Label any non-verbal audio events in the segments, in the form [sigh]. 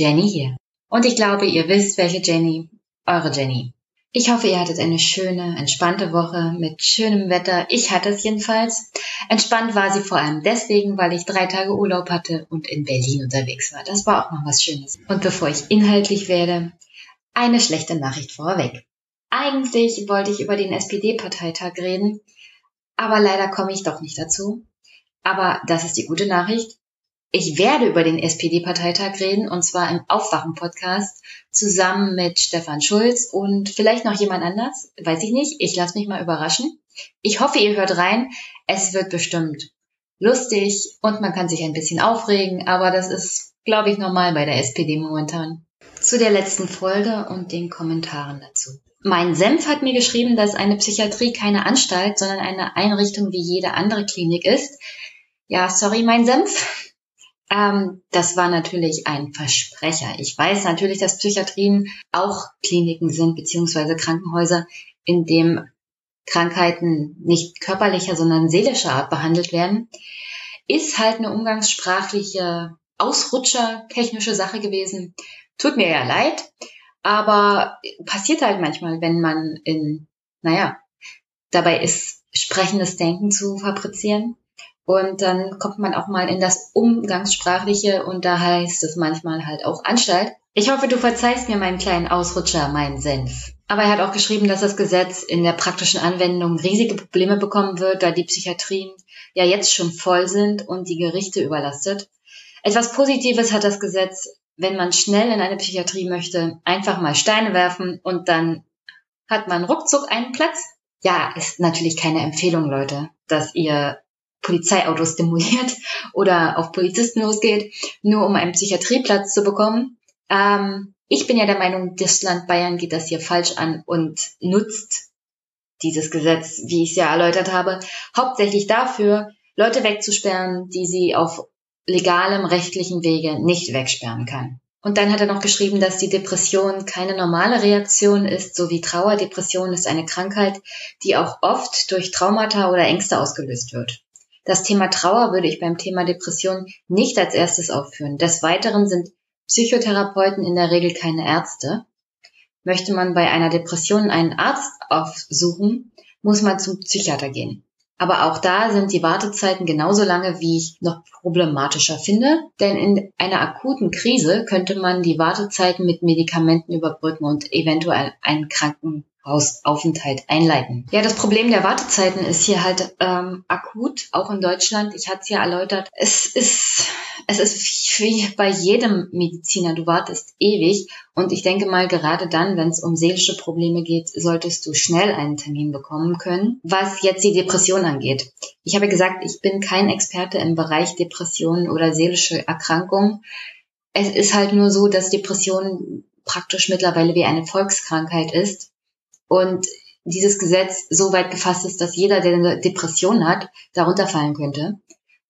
Jenny hier. Und ich glaube, ihr wisst, welche Jenny, eure Jenny. Ich hoffe, ihr hattet eine schöne, entspannte Woche mit schönem Wetter. Ich hatte es jedenfalls. Entspannt war sie vor allem deswegen, weil ich drei Tage Urlaub hatte und in Berlin unterwegs war. Das war auch noch was Schönes. Und bevor ich inhaltlich werde, eine schlechte Nachricht vorweg. Eigentlich wollte ich über den SPD-Parteitag reden, aber leider komme ich doch nicht dazu. Aber das ist die gute Nachricht. Ich werde über den SPD-Parteitag reden und zwar im Aufwachen-Podcast zusammen mit Stefan Schulz und vielleicht noch jemand anders. Weiß ich nicht. Ich lasse mich mal überraschen. Ich hoffe, ihr hört rein. Es wird bestimmt lustig und man kann sich ein bisschen aufregen, aber das ist, glaube ich, normal bei der SPD momentan. Zu der letzten Folge und den Kommentaren dazu. Mein Senf hat mir geschrieben, dass eine Psychiatrie keine Anstalt, sondern eine Einrichtung wie jede andere Klinik ist. Ja, sorry, mein Senf. Ähm, das war natürlich ein Versprecher. Ich weiß natürlich, dass Psychiatrien auch Kliniken sind, beziehungsweise Krankenhäuser, in dem Krankheiten nicht körperlicher, sondern seelischer Art behandelt werden. Ist halt eine umgangssprachliche Ausrutscher, technische Sache gewesen. Tut mir ja leid, aber passiert halt manchmal, wenn man in, naja, dabei ist, sprechendes Denken zu fabrizieren. Und dann kommt man auch mal in das Umgangssprachliche und da heißt es manchmal halt auch Anstalt. Ich hoffe, du verzeihst mir meinen kleinen Ausrutscher, meinen Senf. Aber er hat auch geschrieben, dass das Gesetz in der praktischen Anwendung riesige Probleme bekommen wird, da die Psychiatrien ja jetzt schon voll sind und die Gerichte überlastet. Etwas Positives hat das Gesetz, wenn man schnell in eine Psychiatrie möchte, einfach mal Steine werfen und dann hat man ruckzuck einen Platz. Ja, ist natürlich keine Empfehlung, Leute, dass ihr Polizeiautos demoliert [laughs] oder auf Polizisten losgeht, nur um einen Psychiatrieplatz zu bekommen. Ähm, ich bin ja der Meinung, das Land Bayern geht das hier falsch an und nutzt dieses Gesetz, wie ich es ja erläutert habe, hauptsächlich dafür, Leute wegzusperren, die sie auf legalem rechtlichen Wege nicht wegsperren kann. Und dann hat er noch geschrieben, dass die Depression keine normale Reaktion ist, so wie Trauerdepression ist eine Krankheit, die auch oft durch Traumata oder Ängste ausgelöst wird. Das Thema Trauer würde ich beim Thema Depression nicht als erstes aufführen. Des Weiteren sind Psychotherapeuten in der Regel keine Ärzte. Möchte man bei einer Depression einen Arzt aufsuchen, muss man zum Psychiater gehen. Aber auch da sind die Wartezeiten genauso lange, wie ich noch problematischer finde. Denn in einer akuten Krise könnte man die Wartezeiten mit Medikamenten überbrücken und eventuell einen Kranken Hausaufenthalt einleiten. Ja, das Problem der Wartezeiten ist hier halt ähm, akut, auch in Deutschland. Ich hatte es ja erläutert. Es ist, es ist wie bei jedem Mediziner. Du wartest ewig. Und ich denke mal, gerade dann, wenn es um seelische Probleme geht, solltest du schnell einen Termin bekommen können, was jetzt die Depression angeht. Ich habe gesagt, ich bin kein Experte im Bereich Depressionen oder seelische Erkrankungen. Es ist halt nur so, dass Depression praktisch mittlerweile wie eine Volkskrankheit ist und dieses Gesetz so weit gefasst ist, dass jeder, der eine Depression hat, darunter fallen könnte.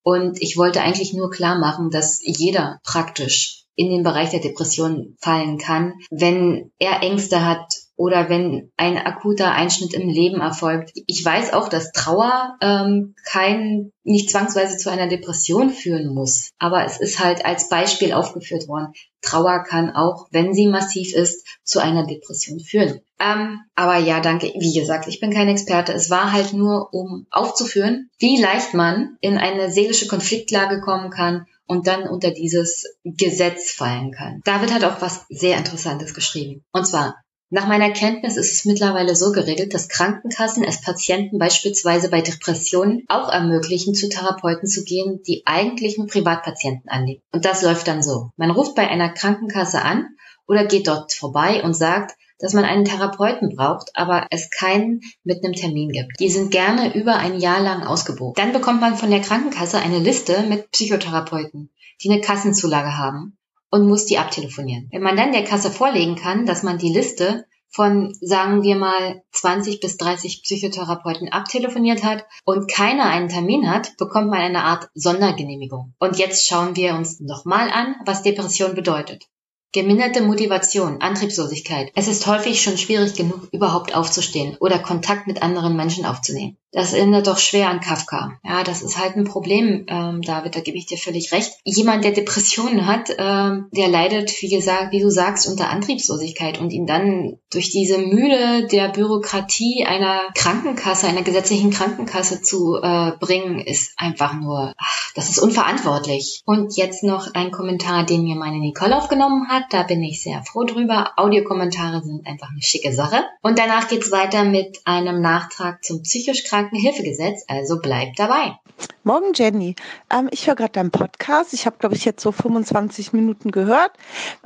Und ich wollte eigentlich nur klar machen, dass jeder praktisch in den Bereich der Depression fallen kann, wenn er Ängste hat oder wenn ein akuter Einschnitt im Leben erfolgt. Ich weiß auch, dass Trauer ähm, kein nicht zwangsweise zu einer Depression führen muss, aber es ist halt als Beispiel aufgeführt worden. Trauer kann auch, wenn sie massiv ist, zu einer Depression führen. Ähm, aber ja, danke. Wie gesagt, ich bin kein Experte. Es war halt nur, um aufzuführen, wie leicht man in eine seelische Konfliktlage kommen kann und dann unter dieses Gesetz fallen kann. David hat auch was sehr Interessantes geschrieben. Und zwar, nach meiner Kenntnis ist es mittlerweile so geregelt, dass Krankenkassen es Patienten beispielsweise bei Depressionen auch ermöglichen, zu Therapeuten zu gehen, die eigentlich nur Privatpatienten annehmen. Und das läuft dann so. Man ruft bei einer Krankenkasse an oder geht dort vorbei und sagt, dass man einen Therapeuten braucht, aber es keinen mit einem Termin gibt. Die sind gerne über ein Jahr lang ausgebucht. Dann bekommt man von der Krankenkasse eine Liste mit Psychotherapeuten, die eine Kassenzulage haben und muss die abtelefonieren. Wenn man dann der Kasse vorlegen kann, dass man die Liste von, sagen wir mal, 20 bis 30 Psychotherapeuten abtelefoniert hat und keiner einen Termin hat, bekommt man eine Art Sondergenehmigung. Und jetzt schauen wir uns nochmal an, was Depression bedeutet. Geminderte Motivation, Antriebslosigkeit. Es ist häufig schon schwierig genug, überhaupt aufzustehen oder Kontakt mit anderen Menschen aufzunehmen. Das erinnert doch schwer an Kafka. Ja, das ist halt ein Problem, ähm, David, da gebe ich dir völlig recht. Jemand, der Depressionen hat, ähm, der leidet, wie gesagt, wie du sagst, unter Antriebslosigkeit und ihn dann durch diese Mühle der Bürokratie einer Krankenkasse, einer gesetzlichen Krankenkasse zu äh, bringen, ist einfach nur, ach, das ist unverantwortlich. Und jetzt noch ein Kommentar, den mir meine Nicole aufgenommen hat. Da bin ich sehr froh drüber. Audiokommentare sind einfach eine schicke Sache. Und danach geht's weiter mit einem Nachtrag zum psychisch Kranken Krankenhilfegesetz, also bleibt dabei. Morgen, Jenny. Ähm, ich höre gerade deinen Podcast. Ich habe, glaube ich, jetzt so 25 Minuten gehört.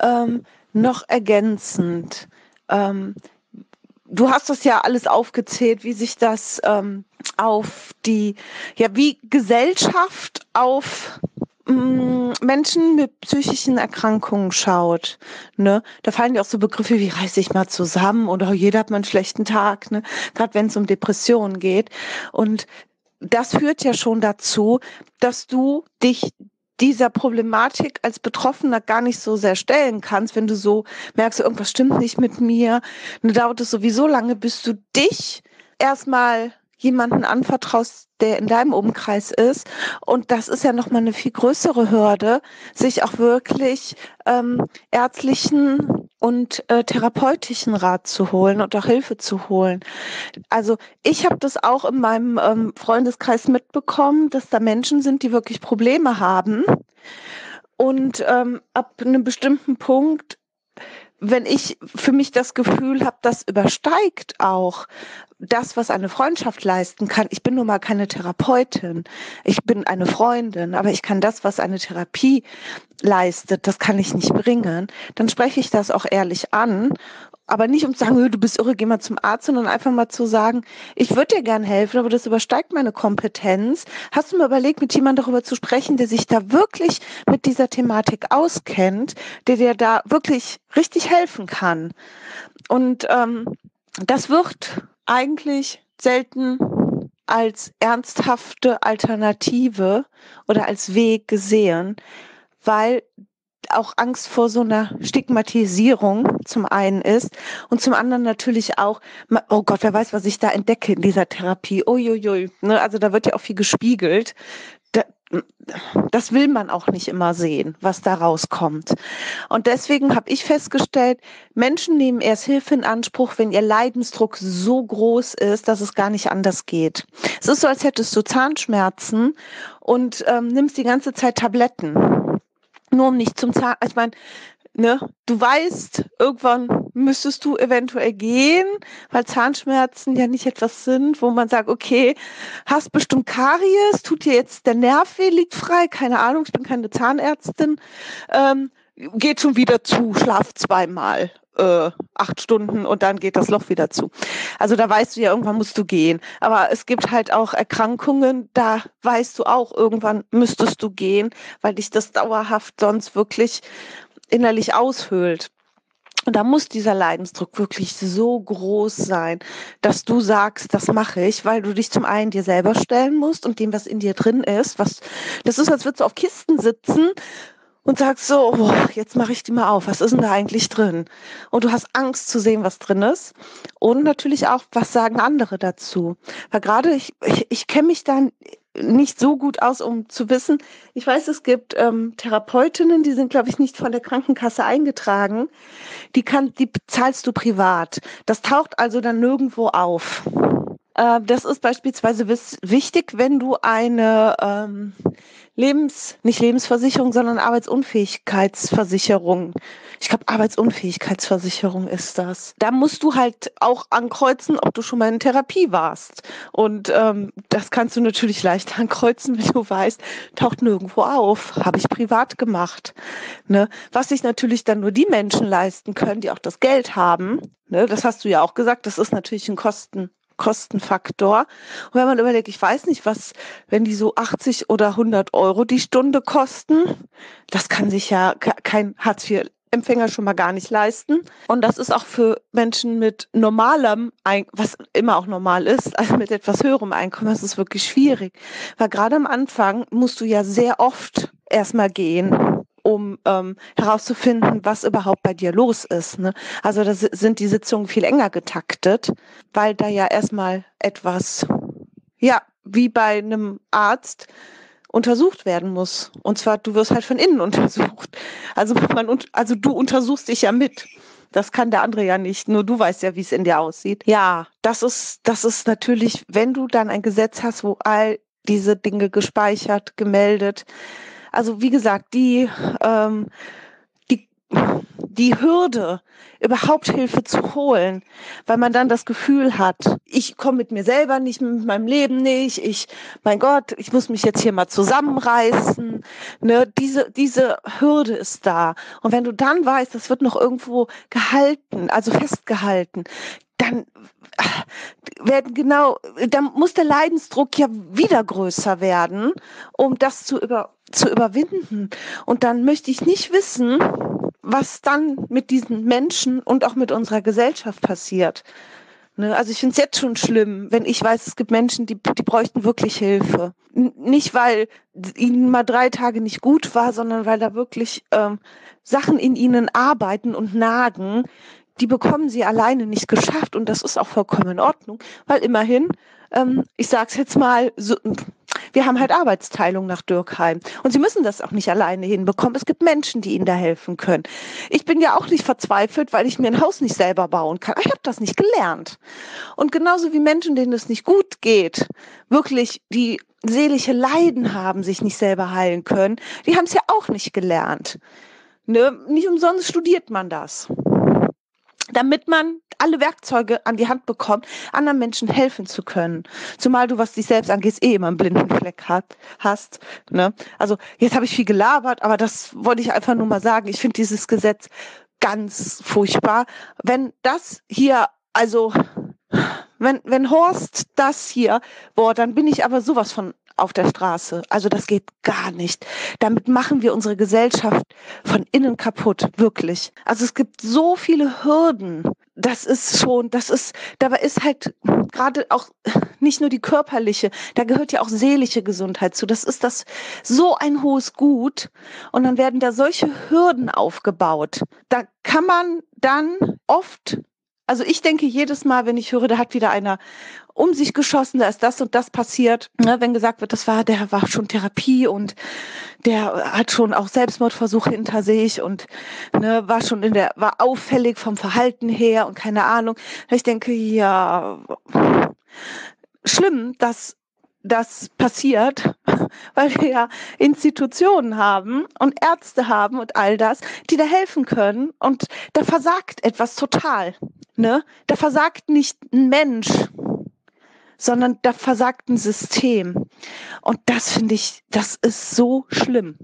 Ähm, noch ergänzend. Ähm, du hast das ja alles aufgezählt, wie sich das ähm, auf die, ja, wie Gesellschaft auf Menschen mit psychischen Erkrankungen schaut, ne, da fallen ja auch so Begriffe wie reiß dich mal zusammen oder jeder hat mal einen schlechten Tag, ne, gerade wenn es um Depressionen geht. Und das führt ja schon dazu, dass du dich dieser Problematik als Betroffener gar nicht so sehr stellen kannst, wenn du so merkst, irgendwas stimmt nicht mit mir. Dann dauert es sowieso lange, bis du dich erstmal jemanden anvertraust, der in deinem Umkreis ist. Und das ist ja nochmal eine viel größere Hürde, sich auch wirklich ähm, ärztlichen und äh, therapeutischen Rat zu holen und auch Hilfe zu holen. Also ich habe das auch in meinem ähm, Freundeskreis mitbekommen, dass da Menschen sind, die wirklich Probleme haben. Und ähm, ab einem bestimmten Punkt wenn ich für mich das Gefühl habe, das übersteigt auch das, was eine Freundschaft leisten kann. Ich bin nun mal keine Therapeutin. Ich bin eine Freundin, aber ich kann das, was eine Therapie leistet, das kann ich nicht bringen. Dann spreche ich das auch ehrlich an. Aber nicht um zu sagen, du bist irre, geh mal zum Arzt, sondern einfach mal zu sagen, ich würde dir gern helfen, aber das übersteigt meine Kompetenz. Hast du mir überlegt, mit jemandem darüber zu sprechen, der sich da wirklich mit dieser Thematik auskennt, der dir da wirklich richtig helfen kann? Und ähm, das wird eigentlich selten als ernsthafte Alternative oder als Weg gesehen, weil auch Angst vor so einer Stigmatisierung zum einen ist und zum anderen natürlich auch, oh Gott, wer weiß, was ich da entdecke in dieser Therapie. Uiuiui. Ne? Also da wird ja auch viel gespiegelt das will man auch nicht immer sehen, was da rauskommt. Und deswegen habe ich festgestellt, Menschen nehmen erst Hilfe in Anspruch, wenn ihr Leidensdruck so groß ist, dass es gar nicht anders geht. Es ist so, als hättest du Zahnschmerzen und ähm, nimmst die ganze Zeit Tabletten. Nur um nicht zum Zahn, ich meine, ne, du weißt, irgendwann müsstest du eventuell gehen, weil Zahnschmerzen ja nicht etwas sind, wo man sagt, okay, hast bestimmt Karies, tut dir jetzt der Nerv weh, liegt frei, keine Ahnung, ich bin keine Zahnärztin, ähm, geht schon wieder zu, schlaf zweimal äh, acht Stunden und dann geht das Loch wieder zu. Also da weißt du ja, irgendwann musst du gehen. Aber es gibt halt auch Erkrankungen, da weißt du auch, irgendwann müsstest du gehen, weil dich das dauerhaft sonst wirklich innerlich aushöhlt. Und da muss dieser Leidensdruck wirklich so groß sein, dass du sagst, das mache ich, weil du dich zum einen dir selber stellen musst und dem, was in dir drin ist, was, das ist, als würdest du auf Kisten sitzen und sagst so, boah, jetzt mache ich die mal auf, was ist denn da eigentlich drin? Und du hast Angst zu sehen, was drin ist. Und natürlich auch, was sagen andere dazu? Weil gerade ich, ich, ich kenne mich dann nicht so gut aus, um zu wissen. Ich weiß, es gibt ähm, Therapeutinnen, die sind, glaube ich, nicht von der Krankenkasse eingetragen. Die kann, die zahlst du privat. Das taucht also dann nirgendwo auf. Äh, das ist beispielsweise wichtig, wenn du eine ähm, Lebens, nicht Lebensversicherung, sondern Arbeitsunfähigkeitsversicherung. Ich glaube, Arbeitsunfähigkeitsversicherung ist das. Da musst du halt auch ankreuzen, ob du schon mal in Therapie warst. Und ähm, das kannst du natürlich leicht [laughs] ankreuzen, wenn du weißt, taucht nirgendwo auf. Habe ich privat gemacht. Ne? Was sich natürlich dann nur die Menschen leisten können, die auch das Geld haben. Ne? Das hast du ja auch gesagt, das ist natürlich ein Kosten. Kostenfaktor. Und wenn man überlegt, ich weiß nicht, was, wenn die so 80 oder 100 Euro die Stunde kosten, das kann sich ja kein Hartz IV Empfänger schon mal gar nicht leisten. Und das ist auch für Menschen mit normalem, was immer auch normal ist, also [laughs] mit etwas höherem Einkommen, das ist wirklich schwierig. Weil gerade am Anfang musst du ja sehr oft erstmal gehen um ähm, herauszufinden, was überhaupt bei dir los ist. Ne? Also da sind die Sitzungen viel enger getaktet, weil da ja erstmal etwas ja, wie bei einem Arzt untersucht werden muss. Und zwar, du wirst halt von innen [laughs] untersucht. Also man, also du untersuchst dich ja mit. Das kann der andere ja nicht. Nur du weißt ja, wie es in dir aussieht. Ja, das ist, das ist natürlich, wenn du dann ein Gesetz hast, wo all diese Dinge gespeichert, gemeldet. Also wie gesagt, die, ähm, die, die Hürde, überhaupt Hilfe zu holen, weil man dann das Gefühl hat, ich komme mit mir selber nicht, mit meinem Leben nicht, ich, mein Gott, ich muss mich jetzt hier mal zusammenreißen. Ne, diese, diese Hürde ist da. Und wenn du dann weißt, das wird noch irgendwo gehalten, also festgehalten, dann werden genau, dann muss der Leidensdruck ja wieder größer werden, um das zu über, zu überwinden. Und dann möchte ich nicht wissen, was dann mit diesen Menschen und auch mit unserer Gesellschaft passiert. Ne? Also ich finde es jetzt schon schlimm, wenn ich weiß, es gibt Menschen, die, die bräuchten wirklich Hilfe. N nicht, weil ihnen mal drei Tage nicht gut war, sondern weil da wirklich ähm, Sachen in ihnen arbeiten und nagen, die bekommen sie alleine nicht geschafft und das ist auch vollkommen in Ordnung, weil immerhin, ähm, ich sage es jetzt mal, so, wir haben halt Arbeitsteilung nach Dürkheim und sie müssen das auch nicht alleine hinbekommen. Es gibt Menschen, die ihnen da helfen können. Ich bin ja auch nicht verzweifelt, weil ich mir ein Haus nicht selber bauen kann. Ich habe das nicht gelernt. Und genauso wie Menschen, denen es nicht gut geht, wirklich die seelische Leiden haben, sich nicht selber heilen können, die haben es ja auch nicht gelernt. Ne? Nicht umsonst studiert man das damit man alle Werkzeuge an die Hand bekommt, anderen Menschen helfen zu können. Zumal du, was dich selbst angeht, eh immer einen blinden Fleck hat, hast. Ne? Also jetzt habe ich viel gelabert, aber das wollte ich einfach nur mal sagen. Ich finde dieses Gesetz ganz furchtbar. Wenn das hier, also wenn, wenn Horst das hier, boah, dann bin ich aber sowas von auf der Straße. Also das geht gar nicht. Damit machen wir unsere Gesellschaft von innen kaputt, wirklich. Also es gibt so viele Hürden. Das ist schon, das ist, dabei ist halt gerade auch nicht nur die körperliche, da gehört ja auch seelische Gesundheit zu. Das ist das so ein hohes Gut. Und dann werden da solche Hürden aufgebaut. Da kann man dann oft also ich denke jedes Mal, wenn ich höre, da hat wieder einer um sich geschossen, da ist das und das passiert. Ne, wenn gesagt wird, das war, der war schon Therapie und der hat schon auch Selbstmordversuche hinter sich und ne, war schon in der, war auffällig vom Verhalten her und keine Ahnung. Ich denke, ja, schlimm, dass das passiert, weil wir ja Institutionen haben und Ärzte haben und all das, die da helfen können. Und da versagt etwas total. Ne? Da versagt nicht ein Mensch, sondern da versagt ein System. Und das finde ich, das ist so schlimm.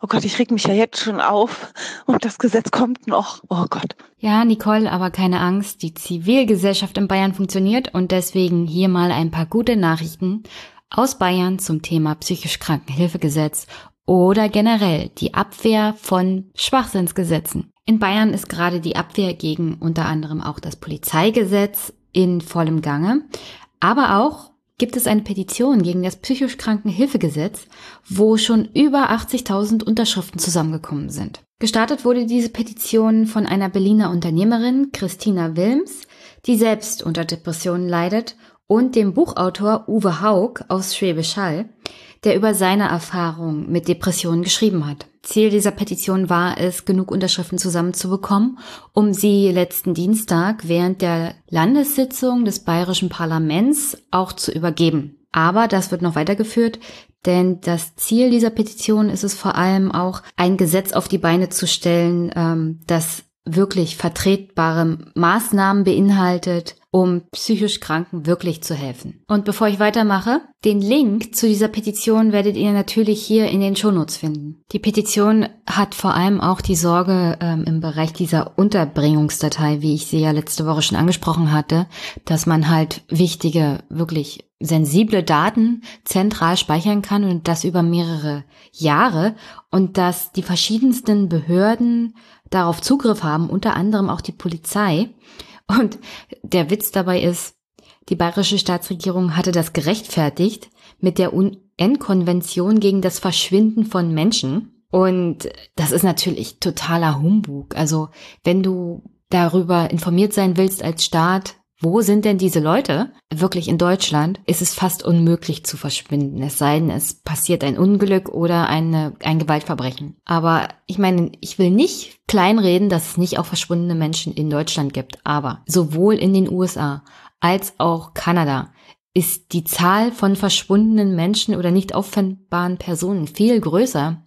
Oh Gott, ich reg mich ja jetzt schon auf und das Gesetz kommt noch. Oh Gott. Ja, Nicole, aber keine Angst. Die Zivilgesellschaft in Bayern funktioniert und deswegen hier mal ein paar gute Nachrichten aus Bayern zum Thema psychisch Krankenhilfegesetz oder generell die Abwehr von Schwachsinnsgesetzen. In Bayern ist gerade die Abwehr gegen unter anderem auch das Polizeigesetz in vollem Gange, aber auch gibt es eine Petition gegen das psychisch Krankenhilfegesetz, wo schon über 80.000 Unterschriften zusammengekommen sind. Gestartet wurde diese Petition von einer Berliner Unternehmerin, Christina Wilms, die selbst unter Depressionen leidet und dem Buchautor Uwe Haug aus Schwäbisch Hall, der über seine Erfahrung mit Depressionen geschrieben hat. Ziel dieser Petition war es, genug Unterschriften zusammenzubekommen, um sie letzten Dienstag während der Landessitzung des bayerischen Parlaments auch zu übergeben. Aber das wird noch weitergeführt, denn das Ziel dieser Petition ist es vor allem auch, ein Gesetz auf die Beine zu stellen, ähm, das wirklich vertretbare Maßnahmen beinhaltet, um psychisch Kranken wirklich zu helfen. Und bevor ich weitermache, den Link zu dieser Petition werdet ihr natürlich hier in den Shownotes finden. Die Petition hat vor allem auch die Sorge ähm, im Bereich dieser Unterbringungsdatei, wie ich sie ja letzte Woche schon angesprochen hatte, dass man halt wichtige, wirklich sensible Daten zentral speichern kann und das über mehrere Jahre und dass die verschiedensten Behörden darauf Zugriff haben, unter anderem auch die Polizei und der Witz dabei ist, die bayerische Staatsregierung hatte das gerechtfertigt mit der UN-Konvention gegen das Verschwinden von Menschen. Und das ist natürlich totaler Humbug. Also wenn du darüber informiert sein willst als Staat, wo sind denn diese Leute? Wirklich in Deutschland ist es fast unmöglich zu verschwinden, es sei denn, es passiert ein Unglück oder eine, ein Gewaltverbrechen. Aber ich meine, ich will nicht kleinreden, dass es nicht auch verschwundene Menschen in Deutschland gibt, aber sowohl in den USA als auch Kanada ist die Zahl von verschwundenen Menschen oder nicht auffindbaren Personen viel größer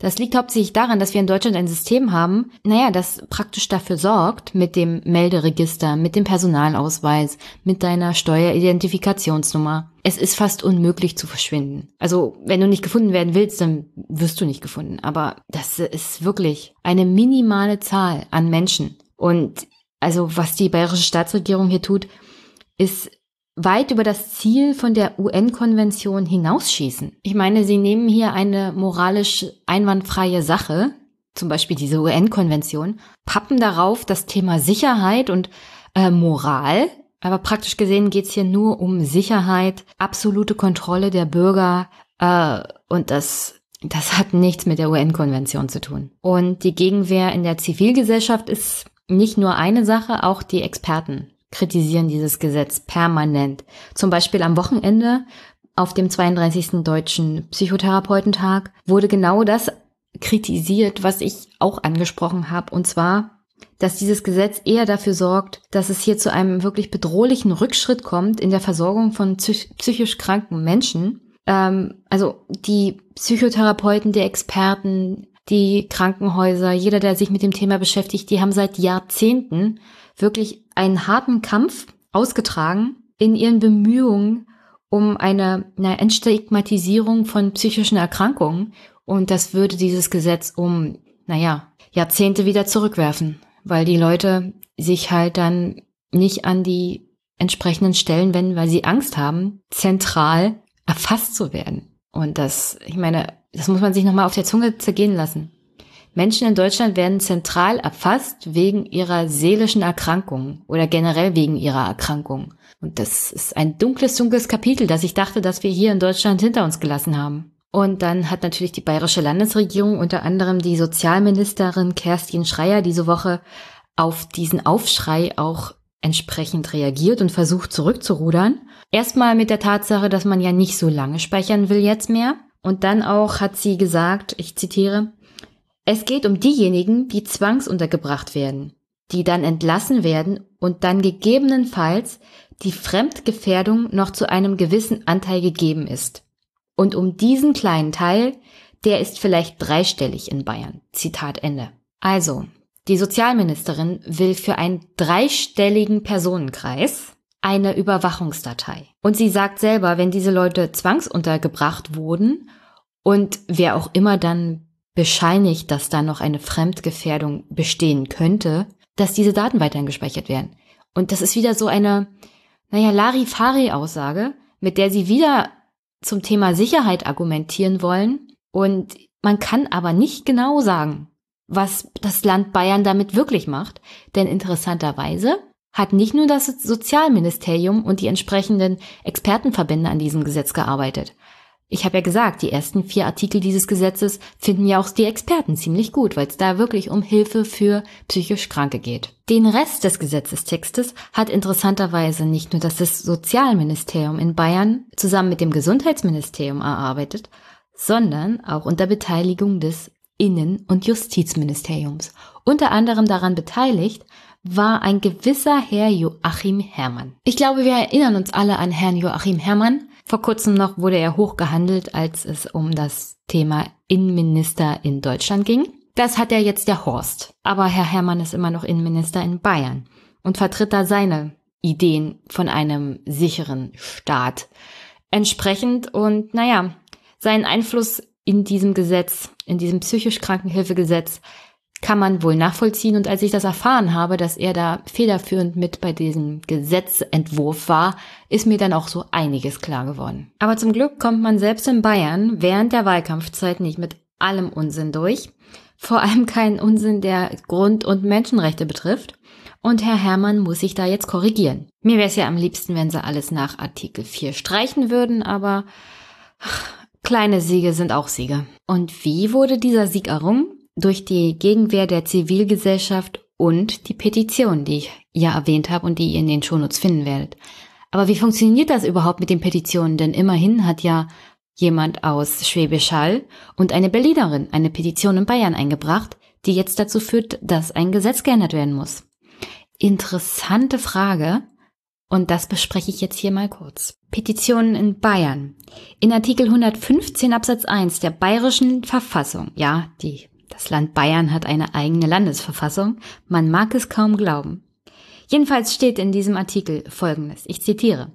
das liegt hauptsächlich daran, dass wir in Deutschland ein System haben, naja, das praktisch dafür sorgt, mit dem Melderegister, mit dem Personalausweis, mit deiner Steueridentifikationsnummer. Es ist fast unmöglich zu verschwinden. Also, wenn du nicht gefunden werden willst, dann wirst du nicht gefunden. Aber das ist wirklich eine minimale Zahl an Menschen. Und also, was die bayerische Staatsregierung hier tut, ist weit über das Ziel von der UN-Konvention hinausschießen. Ich meine, sie nehmen hier eine moralisch einwandfreie Sache, zum Beispiel diese UN-Konvention, pappen darauf das Thema Sicherheit und äh, Moral, aber praktisch gesehen geht's hier nur um Sicherheit, absolute Kontrolle der Bürger äh, und das das hat nichts mit der UN-Konvention zu tun. Und die Gegenwehr in der Zivilgesellschaft ist nicht nur eine Sache, auch die Experten kritisieren dieses Gesetz permanent. Zum Beispiel am Wochenende auf dem 32. Deutschen Psychotherapeutentag wurde genau das kritisiert, was ich auch angesprochen habe, und zwar, dass dieses Gesetz eher dafür sorgt, dass es hier zu einem wirklich bedrohlichen Rückschritt kommt in der Versorgung von psychisch kranken Menschen. Ähm, also die Psychotherapeuten, die Experten, die Krankenhäuser, jeder, der sich mit dem Thema beschäftigt, die haben seit Jahrzehnten wirklich einen harten Kampf ausgetragen in ihren Bemühungen um eine, eine Entstigmatisierung von psychischen Erkrankungen. Und das würde dieses Gesetz um, naja, Jahrzehnte wieder zurückwerfen, weil die Leute sich halt dann nicht an die entsprechenden Stellen wenden, weil sie Angst haben, zentral erfasst zu werden. Und das, ich meine, das muss man sich nochmal auf der Zunge zergehen lassen. Menschen in Deutschland werden zentral erfasst wegen ihrer seelischen Erkrankung oder generell wegen ihrer Erkrankung. Und das ist ein dunkles, dunkles Kapitel, das ich dachte, dass wir hier in Deutschland hinter uns gelassen haben. Und dann hat natürlich die bayerische Landesregierung unter anderem die Sozialministerin Kerstin Schreier diese Woche auf diesen Aufschrei auch entsprechend reagiert und versucht zurückzurudern. Erstmal mit der Tatsache, dass man ja nicht so lange speichern will jetzt mehr. Und dann auch hat sie gesagt, ich zitiere, es geht um diejenigen, die zwangsuntergebracht werden, die dann entlassen werden und dann gegebenenfalls die Fremdgefährdung noch zu einem gewissen Anteil gegeben ist. Und um diesen kleinen Teil, der ist vielleicht dreistellig in Bayern. Zitat Ende. Also, die Sozialministerin will für einen dreistelligen Personenkreis eine Überwachungsdatei. Und sie sagt selber, wenn diese Leute zwangsuntergebracht wurden und wer auch immer dann bescheinigt, dass da noch eine Fremdgefährdung bestehen könnte, dass diese Daten weiterhin gespeichert werden. Und das ist wieder so eine, naja, Larifari-Aussage, mit der sie wieder zum Thema Sicherheit argumentieren wollen. Und man kann aber nicht genau sagen, was das Land Bayern damit wirklich macht. Denn interessanterweise hat nicht nur das Sozialministerium und die entsprechenden Expertenverbände an diesem Gesetz gearbeitet. Ich habe ja gesagt, die ersten vier Artikel dieses Gesetzes finden ja auch die Experten ziemlich gut, weil es da wirklich um Hilfe für psychisch Kranke geht. Den Rest des Gesetzestextes hat interessanterweise nicht nur das Sozialministerium in Bayern zusammen mit dem Gesundheitsministerium erarbeitet, sondern auch unter Beteiligung des Innen- und Justizministeriums. Unter anderem daran beteiligt war ein gewisser Herr Joachim Herrmann. Ich glaube, wir erinnern uns alle an Herrn Joachim Herrmann, vor kurzem noch wurde er hoch gehandelt, als es um das Thema Innenminister in Deutschland ging. Das hat ja jetzt der Horst. Aber Herr Herrmann ist immer noch Innenminister in Bayern und vertritt da seine Ideen von einem sicheren Staat. Entsprechend und naja, seinen Einfluss in diesem Gesetz, in diesem psychisch Krankenhilfegesetz, kann man wohl nachvollziehen. Und als ich das erfahren habe, dass er da federführend mit bei diesem Gesetzentwurf war, ist mir dann auch so einiges klar geworden. Aber zum Glück kommt man selbst in Bayern während der Wahlkampfzeit nicht mit allem Unsinn durch. Vor allem keinen Unsinn, der Grund- und Menschenrechte betrifft. Und Herr Herrmann muss sich da jetzt korrigieren. Mir wäre es ja am liebsten, wenn sie alles nach Artikel 4 streichen würden, aber ach, kleine Siege sind auch Siege. Und wie wurde dieser Sieg errungen? Durch die Gegenwehr der Zivilgesellschaft und die Petition, die ich ja erwähnt habe und die ihr in den Shownotes finden werdet. Aber wie funktioniert das überhaupt mit den Petitionen? Denn immerhin hat ja jemand aus Schwäbisch Hall und eine Berlinerin eine Petition in Bayern eingebracht, die jetzt dazu führt, dass ein Gesetz geändert werden muss. Interessante Frage. Und das bespreche ich jetzt hier mal kurz. Petitionen in Bayern. In Artikel 115 Absatz 1 der bayerischen Verfassung, ja, die, das Land Bayern hat eine eigene Landesverfassung, man mag es kaum glauben. Jedenfalls steht in diesem Artikel Folgendes, ich zitiere.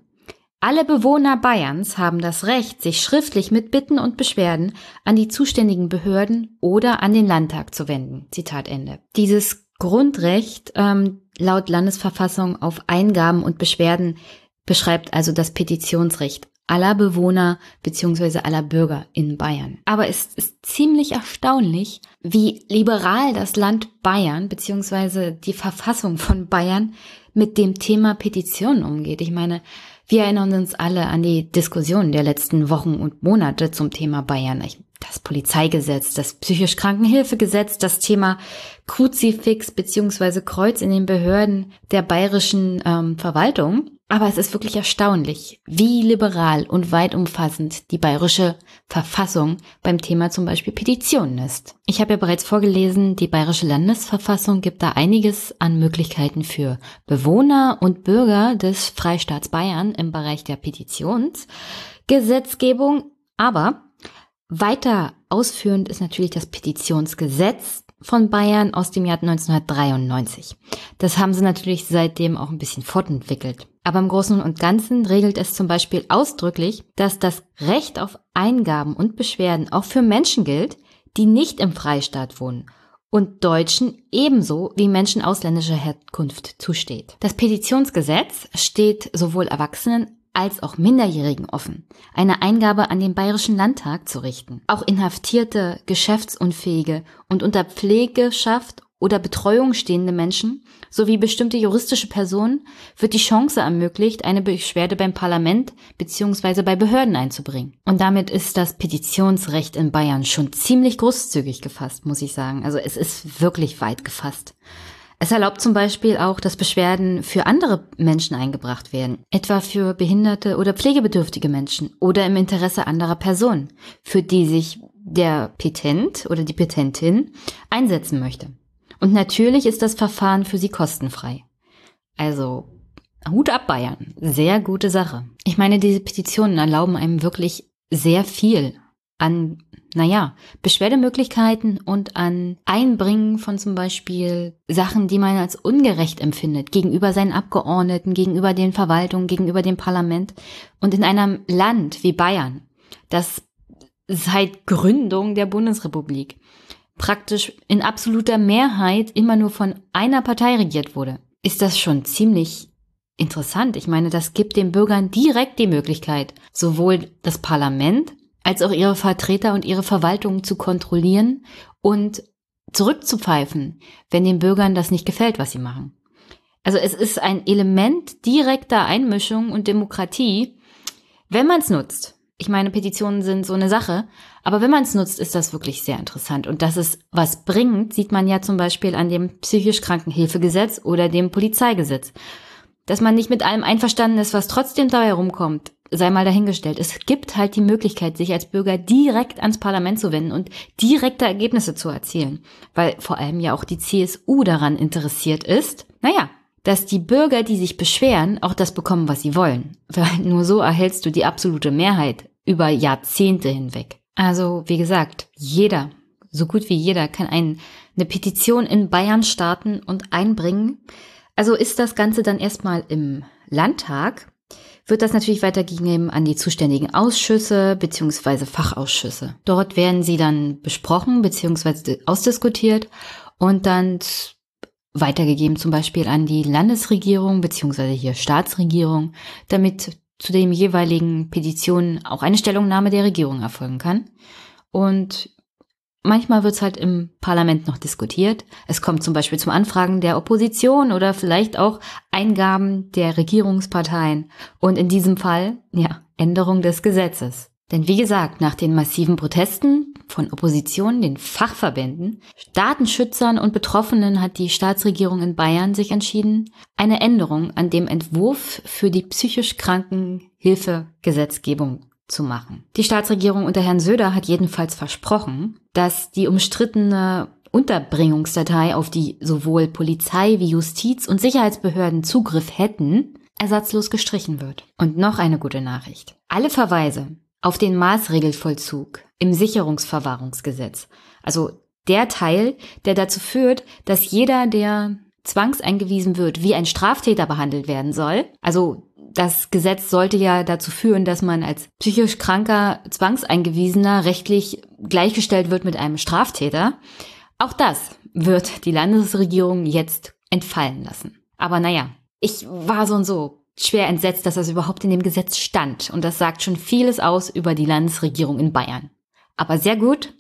Alle Bewohner Bayerns haben das Recht, sich schriftlich mit Bitten und Beschwerden an die zuständigen Behörden oder an den Landtag zu wenden. Zitat Ende. Dieses Grundrecht ähm, laut Landesverfassung auf Eingaben und Beschwerden beschreibt also das Petitionsrecht aller Bewohner bzw. aller Bürger in Bayern. Aber es ist ziemlich erstaunlich, wie liberal das Land Bayern bzw. die Verfassung von Bayern mit dem Thema Petitionen umgeht. Ich meine, wir erinnern uns alle an die Diskussionen der letzten Wochen und Monate zum Thema Bayern. Das Polizeigesetz, das psychisch Krankenhilfegesetz, das Thema Kruzifix bzw. Kreuz in den Behörden der bayerischen ähm, Verwaltung. Aber es ist wirklich erstaunlich, wie liberal und weit umfassend die bayerische Verfassung beim Thema zum Beispiel Petitionen ist. Ich habe ja bereits vorgelesen, die bayerische Landesverfassung gibt da einiges an Möglichkeiten für Bewohner und Bürger des Freistaats Bayern im Bereich der Petitionsgesetzgebung. Aber weiter ausführend ist natürlich das Petitionsgesetz, von Bayern aus dem Jahr 1993. Das haben sie natürlich seitdem auch ein bisschen fortentwickelt. Aber im Großen und Ganzen regelt es zum Beispiel ausdrücklich, dass das Recht auf Eingaben und Beschwerden auch für Menschen gilt, die nicht im Freistaat wohnen und Deutschen ebenso wie Menschen ausländischer Herkunft zusteht. Das Petitionsgesetz steht sowohl Erwachsenen als auch Minderjährigen offen, eine Eingabe an den Bayerischen Landtag zu richten. Auch inhaftierte, geschäftsunfähige und unter Pflegeschaft oder Betreuung stehende Menschen sowie bestimmte juristische Personen wird die Chance ermöglicht, eine Beschwerde beim Parlament bzw. bei Behörden einzubringen. Und damit ist das Petitionsrecht in Bayern schon ziemlich großzügig gefasst, muss ich sagen. Also es ist wirklich weit gefasst. Es erlaubt zum Beispiel auch, dass Beschwerden für andere Menschen eingebracht werden, etwa für behinderte oder pflegebedürftige Menschen oder im Interesse anderer Personen, für die sich der Petent oder die Petentin einsetzen möchte. Und natürlich ist das Verfahren für sie kostenfrei. Also Hut ab Bayern, sehr gute Sache. Ich meine, diese Petitionen erlauben einem wirklich sehr viel an naja, Beschwerdemöglichkeiten und an Einbringen von zum Beispiel Sachen, die man als ungerecht empfindet, gegenüber seinen Abgeordneten, gegenüber den Verwaltungen, gegenüber dem Parlament. Und in einem Land wie Bayern, das seit Gründung der Bundesrepublik praktisch in absoluter Mehrheit immer nur von einer Partei regiert wurde, ist das schon ziemlich interessant. Ich meine, das gibt den Bürgern direkt die Möglichkeit, sowohl das Parlament als auch ihre Vertreter und ihre Verwaltung zu kontrollieren und zurückzupfeifen, wenn den Bürgern das nicht gefällt, was sie machen. Also es ist ein Element direkter Einmischung und Demokratie, wenn man es nutzt. Ich meine, Petitionen sind so eine Sache, aber wenn man es nutzt, ist das wirklich sehr interessant. Und dass es was bringt, sieht man ja zum Beispiel an dem psychisch Krankenhilfegesetz oder dem Polizeigesetz. Dass man nicht mit allem einverstanden ist, was trotzdem dabei rumkommt, sei mal dahingestellt. Es gibt halt die Möglichkeit, sich als Bürger direkt ans Parlament zu wenden und direkte Ergebnisse zu erzielen, weil vor allem ja auch die CSU daran interessiert ist, naja, dass die Bürger, die sich beschweren, auch das bekommen, was sie wollen. Weil nur so erhältst du die absolute Mehrheit über Jahrzehnte hinweg. Also, wie gesagt, jeder, so gut wie jeder, kann ein, eine Petition in Bayern starten und einbringen. Also ist das Ganze dann erstmal im Landtag wird das natürlich weitergegeben an die zuständigen Ausschüsse bzw. Fachausschüsse. Dort werden sie dann besprochen bzw. ausdiskutiert und dann weitergegeben zum Beispiel an die Landesregierung bzw. hier Staatsregierung, damit zu dem jeweiligen Petitionen auch eine Stellungnahme der Regierung erfolgen kann. Und Manchmal wird es halt im Parlament noch diskutiert. Es kommt zum Beispiel zum Anfragen der Opposition oder vielleicht auch Eingaben der Regierungsparteien. Und in diesem Fall, ja, Änderung des Gesetzes. Denn wie gesagt, nach den massiven Protesten von Opposition, den Fachverbänden, Datenschützern und Betroffenen hat die Staatsregierung in Bayern sich entschieden, eine Änderung an dem Entwurf für die psychisch kranken Hilfegesetzgebung zu machen. Die Staatsregierung unter Herrn Söder hat jedenfalls versprochen, dass die umstrittene Unterbringungsdatei, auf die sowohl Polizei wie Justiz und Sicherheitsbehörden Zugriff hätten, ersatzlos gestrichen wird. Und noch eine gute Nachricht. Alle Verweise auf den Maßregelvollzug im Sicherungsverwahrungsgesetz, also der Teil, der dazu führt, dass jeder, der zwangseingewiesen wird, wie ein Straftäter behandelt werden soll, also das Gesetz sollte ja dazu führen, dass man als psychisch kranker Zwangseingewiesener rechtlich gleichgestellt wird mit einem Straftäter. Auch das wird die Landesregierung jetzt entfallen lassen. Aber naja, ich war so und so schwer entsetzt, dass das überhaupt in dem Gesetz stand. Und das sagt schon vieles aus über die Landesregierung in Bayern. Aber sehr gut,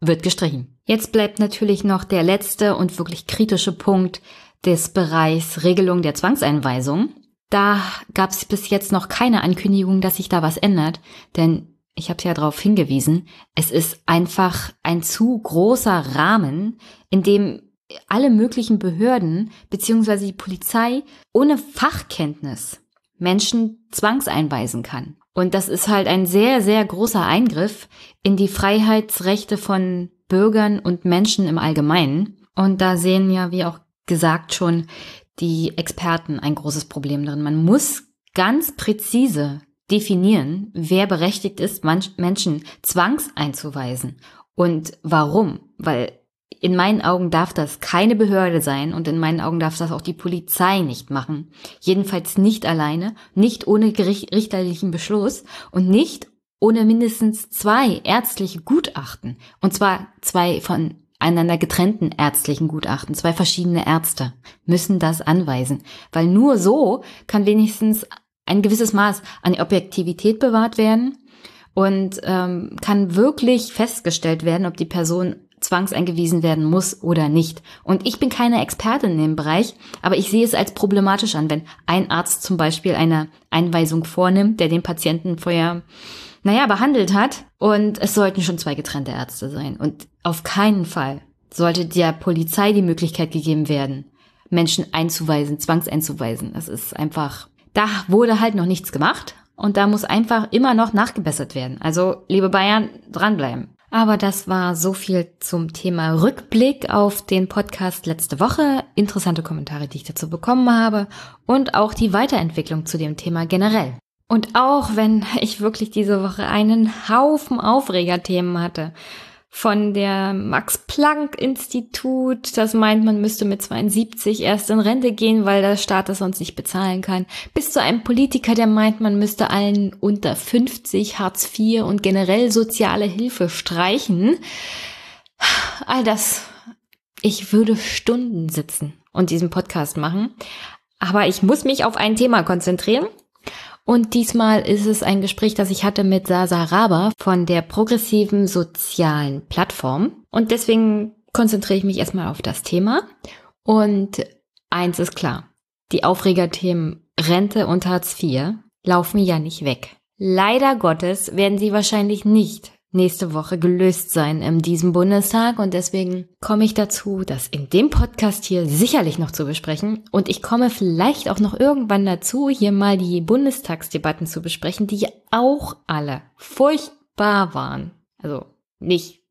wird gestrichen. Jetzt bleibt natürlich noch der letzte und wirklich kritische Punkt des Bereichs Regelung der Zwangseinweisung. Da gab es bis jetzt noch keine Ankündigung, dass sich da was ändert, denn ich habe ja darauf hingewiesen, es ist einfach ein zu großer Rahmen, in dem alle möglichen Behörden beziehungsweise die Polizei ohne Fachkenntnis Menschen zwangseinweisen kann. Und das ist halt ein sehr, sehr großer Eingriff in die Freiheitsrechte von Bürgern und Menschen im Allgemeinen. Und da sehen ja, wie auch gesagt schon, die Experten ein großes Problem drin. Man muss ganz präzise definieren, wer berechtigt ist, Menschen zwangseinzuweisen und warum. Weil in meinen Augen darf das keine Behörde sein und in meinen Augen darf das auch die Polizei nicht machen. Jedenfalls nicht alleine, nicht ohne richterlichen Beschluss und nicht ohne mindestens zwei ärztliche Gutachten. Und zwar zwei von einander getrennten ärztlichen Gutachten. Zwei verschiedene Ärzte müssen das anweisen, weil nur so kann wenigstens ein gewisses Maß an Objektivität bewahrt werden und ähm, kann wirklich festgestellt werden, ob die Person zwangseingewiesen werden muss oder nicht. Und ich bin keine Expertin in dem Bereich, aber ich sehe es als problematisch an, wenn ein Arzt zum Beispiel eine Einweisung vornimmt, der den Patienten vorher, naja, behandelt hat. Und es sollten schon zwei getrennte Ärzte sein. Und auf keinen Fall sollte der Polizei die Möglichkeit gegeben werden, Menschen einzuweisen, zwangseinzuweisen. Das ist einfach, da wurde halt noch nichts gemacht. Und da muss einfach immer noch nachgebessert werden. Also, liebe Bayern, dranbleiben. Aber das war so viel zum Thema Rückblick auf den Podcast letzte Woche, interessante Kommentare, die ich dazu bekommen habe und auch die Weiterentwicklung zu dem Thema generell. Und auch wenn ich wirklich diese Woche einen Haufen Aufregerthemen hatte, von der Max-Planck-Institut, das meint, man müsste mit 72 erst in Rente gehen, weil der Staat das sonst nicht bezahlen kann, bis zu einem Politiker, der meint, man müsste allen unter 50 Hartz IV und generell soziale Hilfe streichen. All das, ich würde Stunden sitzen und diesen Podcast machen. Aber ich muss mich auf ein Thema konzentrieren und diesmal ist es ein Gespräch, das ich hatte mit Sasa Raba von der progressiven sozialen Plattform. Und deswegen konzentriere ich mich erstmal auf das Thema. Und eins ist klar. Die Aufregerthemen Rente und Hartz IV laufen ja nicht weg. Leider Gottes werden sie wahrscheinlich nicht nächste Woche gelöst sein in diesem Bundestag und deswegen komme ich dazu, das in dem Podcast hier sicherlich noch zu besprechen und ich komme vielleicht auch noch irgendwann dazu, hier mal die Bundestagsdebatten zu besprechen, die auch alle furchtbar waren. Also nicht,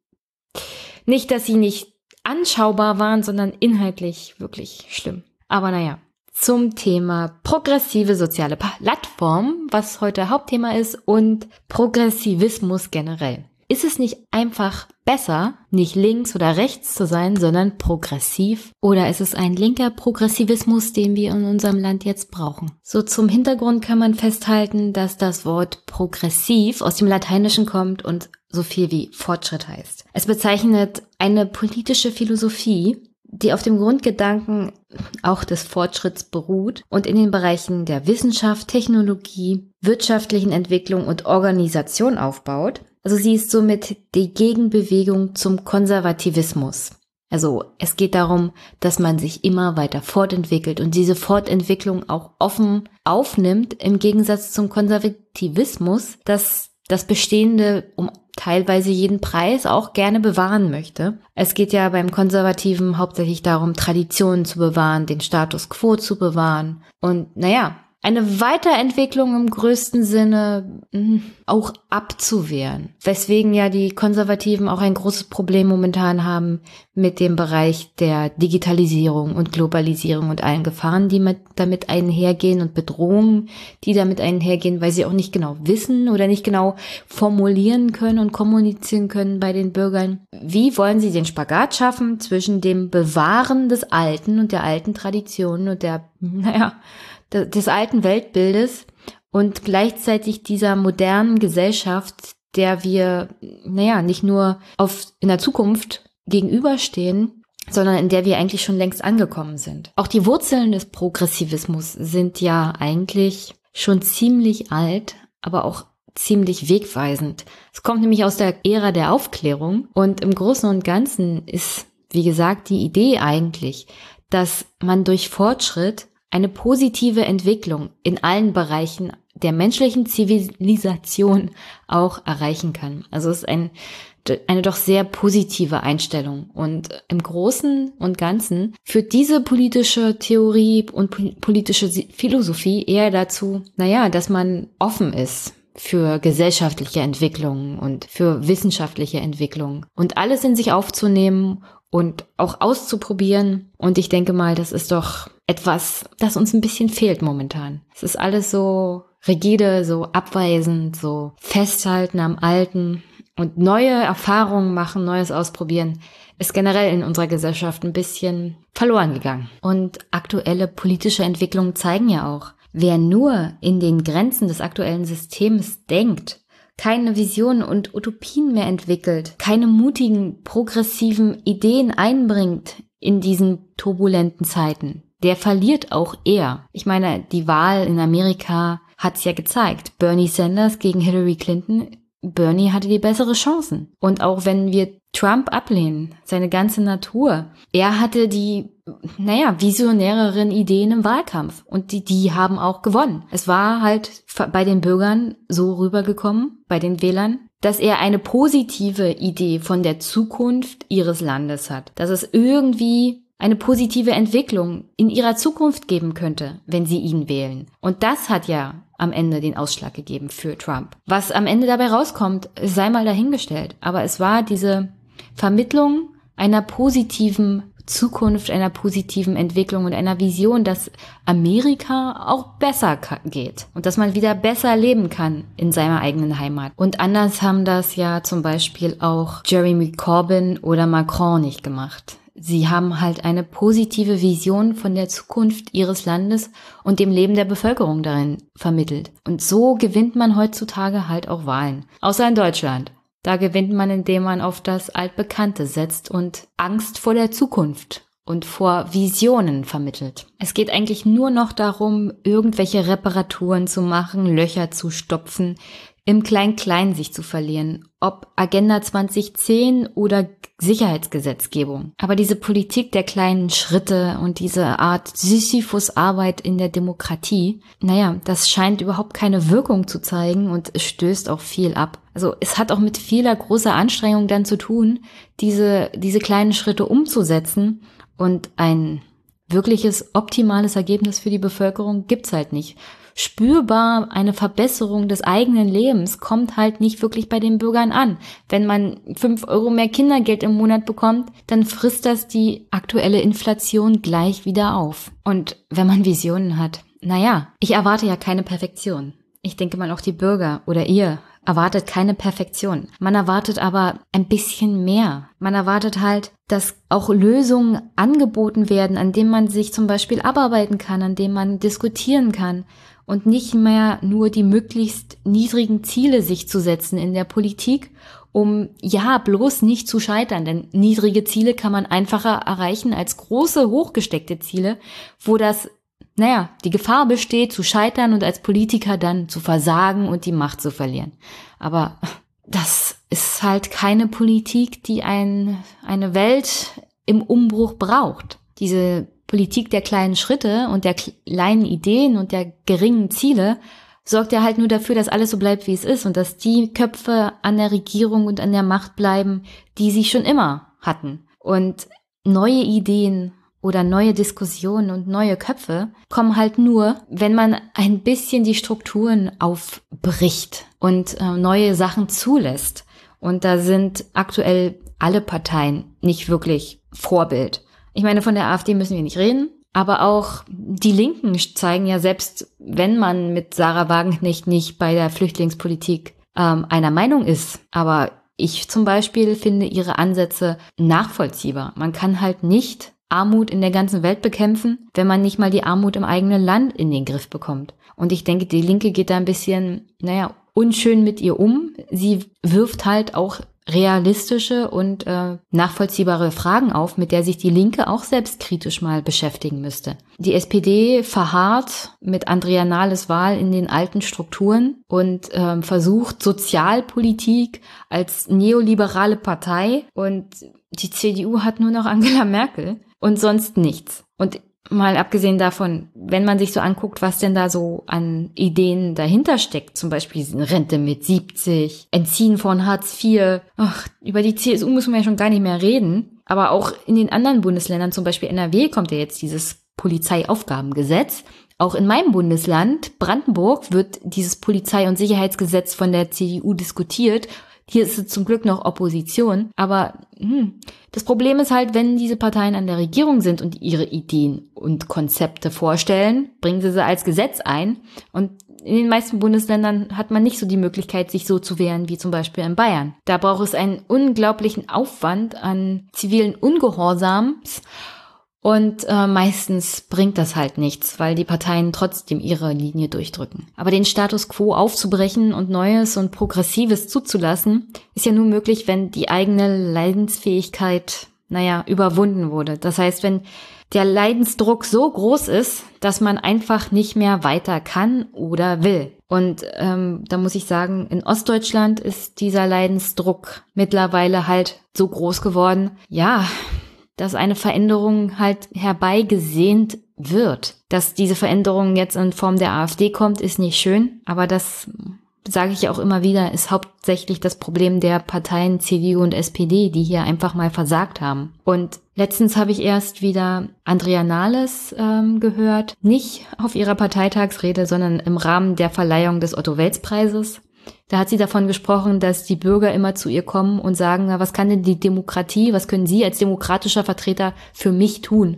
nicht, dass sie nicht anschaubar waren, sondern inhaltlich wirklich schlimm. Aber naja, zum Thema progressive soziale Plattform, was heute Hauptthema ist, und Progressivismus generell. Ist es nicht einfach besser, nicht links oder rechts zu sein, sondern progressiv? Oder ist es ein linker Progressivismus, den wir in unserem Land jetzt brauchen? So zum Hintergrund kann man festhalten, dass das Wort progressiv aus dem Lateinischen kommt und so viel wie Fortschritt heißt. Es bezeichnet eine politische Philosophie, die auf dem Grundgedanken auch des Fortschritts beruht und in den Bereichen der Wissenschaft, Technologie, wirtschaftlichen Entwicklung und Organisation aufbaut also sie ist somit die Gegenbewegung zum Konservativismus. Also es geht darum, dass man sich immer weiter fortentwickelt und diese Fortentwicklung auch offen aufnimmt, im Gegensatz zum Konservativismus, dass das Bestehende um teilweise jeden Preis auch gerne bewahren möchte. Es geht ja beim Konservativen hauptsächlich darum, Traditionen zu bewahren, den Status quo zu bewahren. Und naja, eine Weiterentwicklung im größten Sinne hm, auch abzuwehren. Weswegen ja die Konservativen auch ein großes Problem momentan haben mit dem Bereich der Digitalisierung und Globalisierung und allen Gefahren, die mit, damit einhergehen und Bedrohungen, die damit einhergehen, weil sie auch nicht genau wissen oder nicht genau formulieren können und kommunizieren können bei den Bürgern. Wie wollen sie den Spagat schaffen zwischen dem Bewahren des Alten und der alten Tradition und der, [laughs] naja, des alten Weltbildes und gleichzeitig dieser modernen Gesellschaft, der wir, naja, nicht nur auf, in der Zukunft gegenüberstehen, sondern in der wir eigentlich schon längst angekommen sind. Auch die Wurzeln des Progressivismus sind ja eigentlich schon ziemlich alt, aber auch ziemlich wegweisend. Es kommt nämlich aus der Ära der Aufklärung und im Großen und Ganzen ist, wie gesagt, die Idee eigentlich, dass man durch Fortschritt eine positive Entwicklung in allen Bereichen der menschlichen Zivilisation auch erreichen kann. Also es ist ein, eine doch sehr positive Einstellung. Und im Großen und Ganzen führt diese politische Theorie und politische Philosophie eher dazu, naja, dass man offen ist für gesellschaftliche Entwicklungen und für wissenschaftliche Entwicklungen und alles in sich aufzunehmen und auch auszuprobieren. Und ich denke mal, das ist doch etwas, das uns ein bisschen fehlt momentan. Es ist alles so rigide, so abweisend, so festhalten am Alten und neue Erfahrungen machen, Neues ausprobieren, ist generell in unserer Gesellschaft ein bisschen verloren gegangen. Und aktuelle politische Entwicklungen zeigen ja auch, wer nur in den Grenzen des aktuellen Systems denkt, keine Visionen und Utopien mehr entwickelt, keine mutigen, progressiven Ideen einbringt in diesen turbulenten Zeiten, der verliert auch eher. Ich meine, die Wahl in Amerika hat's ja gezeigt. Bernie Sanders gegen Hillary Clinton. Bernie hatte die bessere Chancen. Und auch wenn wir Trump ablehnen, seine ganze Natur, er hatte die, naja, visionäreren Ideen im Wahlkampf. Und die, die haben auch gewonnen. Es war halt bei den Bürgern so rübergekommen, bei den Wählern, dass er eine positive Idee von der Zukunft ihres Landes hat. Dass es irgendwie eine positive Entwicklung in ihrer Zukunft geben könnte, wenn sie ihn wählen. Und das hat ja am Ende den Ausschlag gegeben für Trump. Was am Ende dabei rauskommt, sei mal dahingestellt. Aber es war diese Vermittlung einer positiven Zukunft, einer positiven Entwicklung und einer Vision, dass Amerika auch besser geht und dass man wieder besser leben kann in seiner eigenen Heimat. Und anders haben das ja zum Beispiel auch Jeremy Corbyn oder Macron nicht gemacht. Sie haben halt eine positive Vision von der Zukunft ihres Landes und dem Leben der Bevölkerung darin vermittelt. Und so gewinnt man heutzutage halt auch Wahlen. Außer in Deutschland. Da gewinnt man, indem man auf das Altbekannte setzt und Angst vor der Zukunft und vor Visionen vermittelt. Es geht eigentlich nur noch darum, irgendwelche Reparaturen zu machen, Löcher zu stopfen, im Klein-Klein sich zu verlieren, ob Agenda 2010 oder Sicherheitsgesetzgebung. Aber diese Politik der kleinen Schritte und diese Art Sisyphus-Arbeit in der Demokratie, naja, das scheint überhaupt keine Wirkung zu zeigen und es stößt auch viel ab. Also es hat auch mit vieler großer Anstrengung dann zu tun, diese, diese kleinen Schritte umzusetzen und ein wirkliches optimales Ergebnis für die Bevölkerung gibt's halt nicht spürbar eine Verbesserung des eigenen Lebens kommt halt nicht wirklich bei den Bürgern an. Wenn man fünf Euro mehr Kindergeld im Monat bekommt, dann frisst das die aktuelle Inflation gleich wieder auf. Und wenn man Visionen hat, naja, ich erwarte ja keine Perfektion. Ich denke mal auch die Bürger oder ihr erwartet keine Perfektion. Man erwartet aber ein bisschen mehr. Man erwartet halt, dass auch Lösungen angeboten werden, an denen man sich zum Beispiel abarbeiten kann, an denen man diskutieren kann und nicht mehr nur die möglichst niedrigen Ziele sich zu setzen in der Politik, um ja bloß nicht zu scheitern, denn niedrige Ziele kann man einfacher erreichen als große, hochgesteckte Ziele, wo das, naja, die Gefahr besteht zu scheitern und als Politiker dann zu versagen und die Macht zu verlieren. Aber das ist halt keine Politik, die ein, eine Welt im Umbruch braucht. Diese Politik der kleinen Schritte und der kleinen Ideen und der geringen Ziele sorgt er halt nur dafür, dass alles so bleibt, wie es ist und dass die Köpfe an der Regierung und an der Macht bleiben, die sie schon immer hatten. Und neue Ideen oder neue Diskussionen und neue Köpfe kommen halt nur, wenn man ein bisschen die Strukturen aufbricht und äh, neue Sachen zulässt. Und da sind aktuell alle Parteien nicht wirklich Vorbild. Ich meine, von der AfD müssen wir nicht reden. Aber auch die Linken zeigen ja selbst, wenn man mit Sarah Wagenknecht nicht bei der Flüchtlingspolitik ähm, einer Meinung ist, aber ich zum Beispiel finde ihre Ansätze nachvollziehbar. Man kann halt nicht Armut in der ganzen Welt bekämpfen, wenn man nicht mal die Armut im eigenen Land in den Griff bekommt. Und ich denke, die Linke geht da ein bisschen, naja, unschön mit ihr um. Sie wirft halt auch realistische und äh, nachvollziehbare Fragen auf, mit der sich die Linke auch selbstkritisch mal beschäftigen müsste. Die SPD verharrt mit Andrea Nahles Wahl in den alten Strukturen und ähm, versucht Sozialpolitik als neoliberale Partei und die CDU hat nur noch Angela Merkel und sonst nichts. Und mal abgesehen davon, wenn man sich so anguckt, was denn da so an Ideen dahinter steckt, zum Beispiel Rente mit 70, Entziehen von Hartz IV, ach, über die CSU müssen wir ja schon gar nicht mehr reden. Aber auch in den anderen Bundesländern, zum Beispiel NRW, kommt ja jetzt dieses Polizeiaufgabengesetz. Auch in meinem Bundesland, Brandenburg, wird dieses Polizei- und Sicherheitsgesetz von der CDU diskutiert hier ist es zum Glück noch Opposition. Aber hm, das Problem ist halt, wenn diese Parteien an der Regierung sind und ihre Ideen und Konzepte vorstellen, bringen sie sie als Gesetz ein. Und in den meisten Bundesländern hat man nicht so die Möglichkeit, sich so zu wehren wie zum Beispiel in Bayern. Da braucht es einen unglaublichen Aufwand an zivilen Ungehorsams und äh, meistens bringt das halt nichts, weil die Parteien trotzdem ihre Linie durchdrücken. Aber den Status quo aufzubrechen und Neues und Progressives zuzulassen, ist ja nur möglich, wenn die eigene Leidensfähigkeit, naja, überwunden wurde. Das heißt, wenn der Leidensdruck so groß ist, dass man einfach nicht mehr weiter kann oder will. Und ähm, da muss ich sagen, in Ostdeutschland ist dieser Leidensdruck mittlerweile halt so groß geworden. Ja, dass eine Veränderung halt herbeigesehnt wird. Dass diese Veränderung jetzt in Form der AfD kommt, ist nicht schön, aber das sage ich auch immer wieder, ist hauptsächlich das Problem der Parteien CDU und SPD, die hier einfach mal versagt haben. Und letztens habe ich erst wieder Andrea Nahles ähm, gehört, nicht auf ihrer Parteitagsrede, sondern im Rahmen der Verleihung des Otto-Welz-Preises. Da hat sie davon gesprochen, dass die Bürger immer zu ihr kommen und sagen, na, was kann denn die Demokratie, was können Sie als demokratischer Vertreter für mich tun?